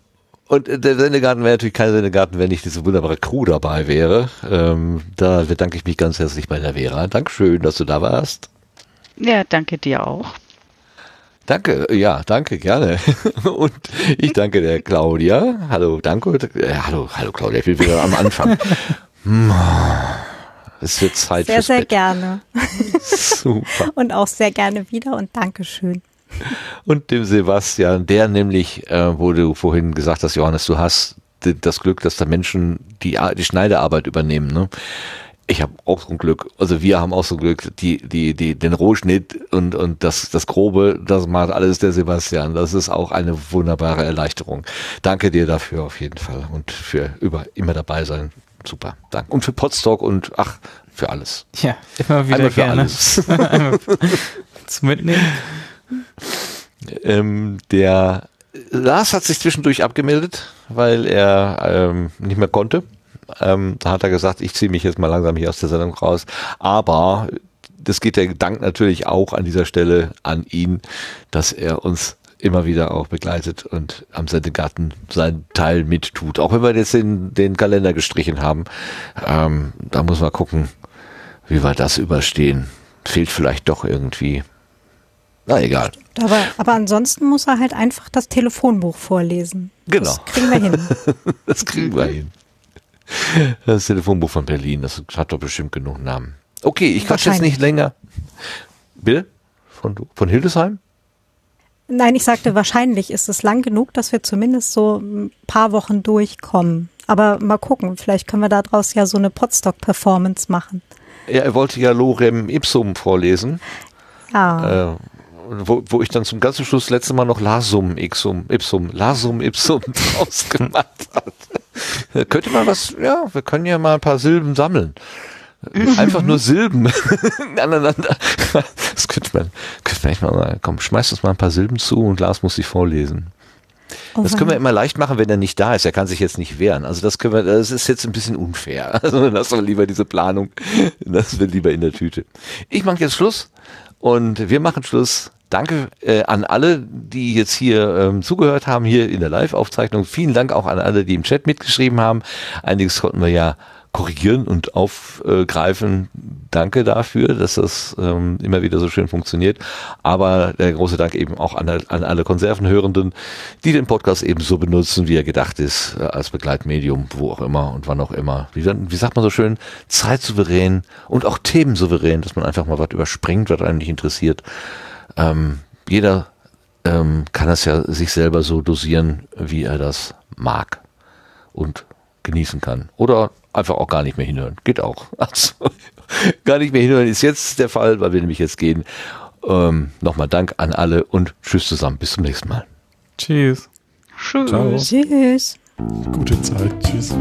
Und der Sendegarten wäre natürlich kein Sendegarten, wenn nicht diese wunderbare Crew dabei wäre. Ähm, da bedanke ich mich ganz herzlich bei der Vera. Dankeschön, dass du da warst. Ja, danke dir auch. Danke, ja, danke, gerne. Und ich danke der Claudia. Hallo, danke. Äh, hallo, hallo Claudia, ich bin wieder am Anfang. Es wird Zeit Sehr, sehr Bett. gerne. Super. Und auch sehr gerne wieder und Dankeschön. Und dem Sebastian, der nämlich, äh, wo du vorhin gesagt hast, Johannes, du hast das Glück, dass da Menschen die, die Schneidearbeit übernehmen. Ne? Ich habe auch so ein Glück, also wir haben auch so ein Glück, die, die, die, den Rohschnitt und, und das, das Grobe, das macht alles der Sebastian. Das ist auch eine wunderbare Erleichterung. Danke dir dafür auf jeden Fall und für über immer dabei sein. Super, danke. Und für Podstock und ach, für alles. Ja, immer wieder Einmal für gerne. Alles. Zum Mitnehmen. Ähm, der Lars hat sich zwischendurch abgemeldet, weil er ähm, nicht mehr konnte. Ähm, da hat er gesagt, ich ziehe mich jetzt mal langsam hier aus der Sendung raus. Aber das geht der Dank natürlich auch an dieser Stelle an ihn, dass er uns immer wieder auch begleitet und am Sendegarten seinen Teil mittut. Auch wenn wir jetzt den, den Kalender gestrichen haben, ähm, da muss man gucken, wie wir das überstehen. Fehlt vielleicht doch irgendwie. Na egal. Aber, aber ansonsten muss er halt einfach das Telefonbuch vorlesen. Genau. Das kriegen wir hin. das kriegen wir hin. Das Telefonbuch von Berlin, das hat doch bestimmt genug Namen. Okay, ich quatsch jetzt nicht länger. Bill? Von, von Hildesheim? Nein, ich sagte, wahrscheinlich ist es lang genug, dass wir zumindest so ein paar Wochen durchkommen. Aber mal gucken, vielleicht können wir daraus ja so eine Podstock-Performance machen. Ja, er wollte ja Lorem Ipsum vorlesen. Ja. Äh, wo, wo ich dann zum ganzen Schluss letzte Mal noch Lasum Ipsum, Ipsum, Lasum Ipsum draus gemacht habe. Könnte man was, ja, wir können ja mal ein paar Silben sammeln. Einfach nur Silben aneinander. Das könnte man, könnte man echt mal, komm, schmeiß uns mal ein paar Silben zu und Lars muss sie vorlesen. Oh das können wir immer leicht machen, wenn er nicht da ist. Er kann sich jetzt nicht wehren. Also das können wir, das ist jetzt ein bisschen unfair. Also lassen wir lieber diese Planung, das wird lieber in der Tüte. Ich mache jetzt Schluss und wir machen Schluss. Danke äh, an alle, die jetzt hier ähm, zugehört haben, hier in der Live-Aufzeichnung. Vielen Dank auch an alle, die im Chat mitgeschrieben haben. Einiges konnten wir ja korrigieren und aufgreifen. Danke dafür, dass das ähm, immer wieder so schön funktioniert. Aber der große Dank eben auch an, an alle Konservenhörenden, die den Podcast eben so benutzen, wie er gedacht ist, äh, als Begleitmedium, wo auch immer und wann auch immer. Wie, wie sagt man so schön, zeitsouverän und auch themensouverän, dass man einfach mal was überspringt, was einen nicht interessiert. Ähm, jeder ähm, kann das ja sich selber so dosieren, wie er das mag und genießen kann. Oder einfach auch gar nicht mehr hinhören. Geht auch. Also, gar nicht mehr hinhören ist jetzt der Fall, weil wir nämlich jetzt gehen. Ähm, Nochmal Dank an alle und tschüss zusammen. Bis zum nächsten Mal. Tschüss. Tschüss. Tschüss. Gute Zeit. Tschüss.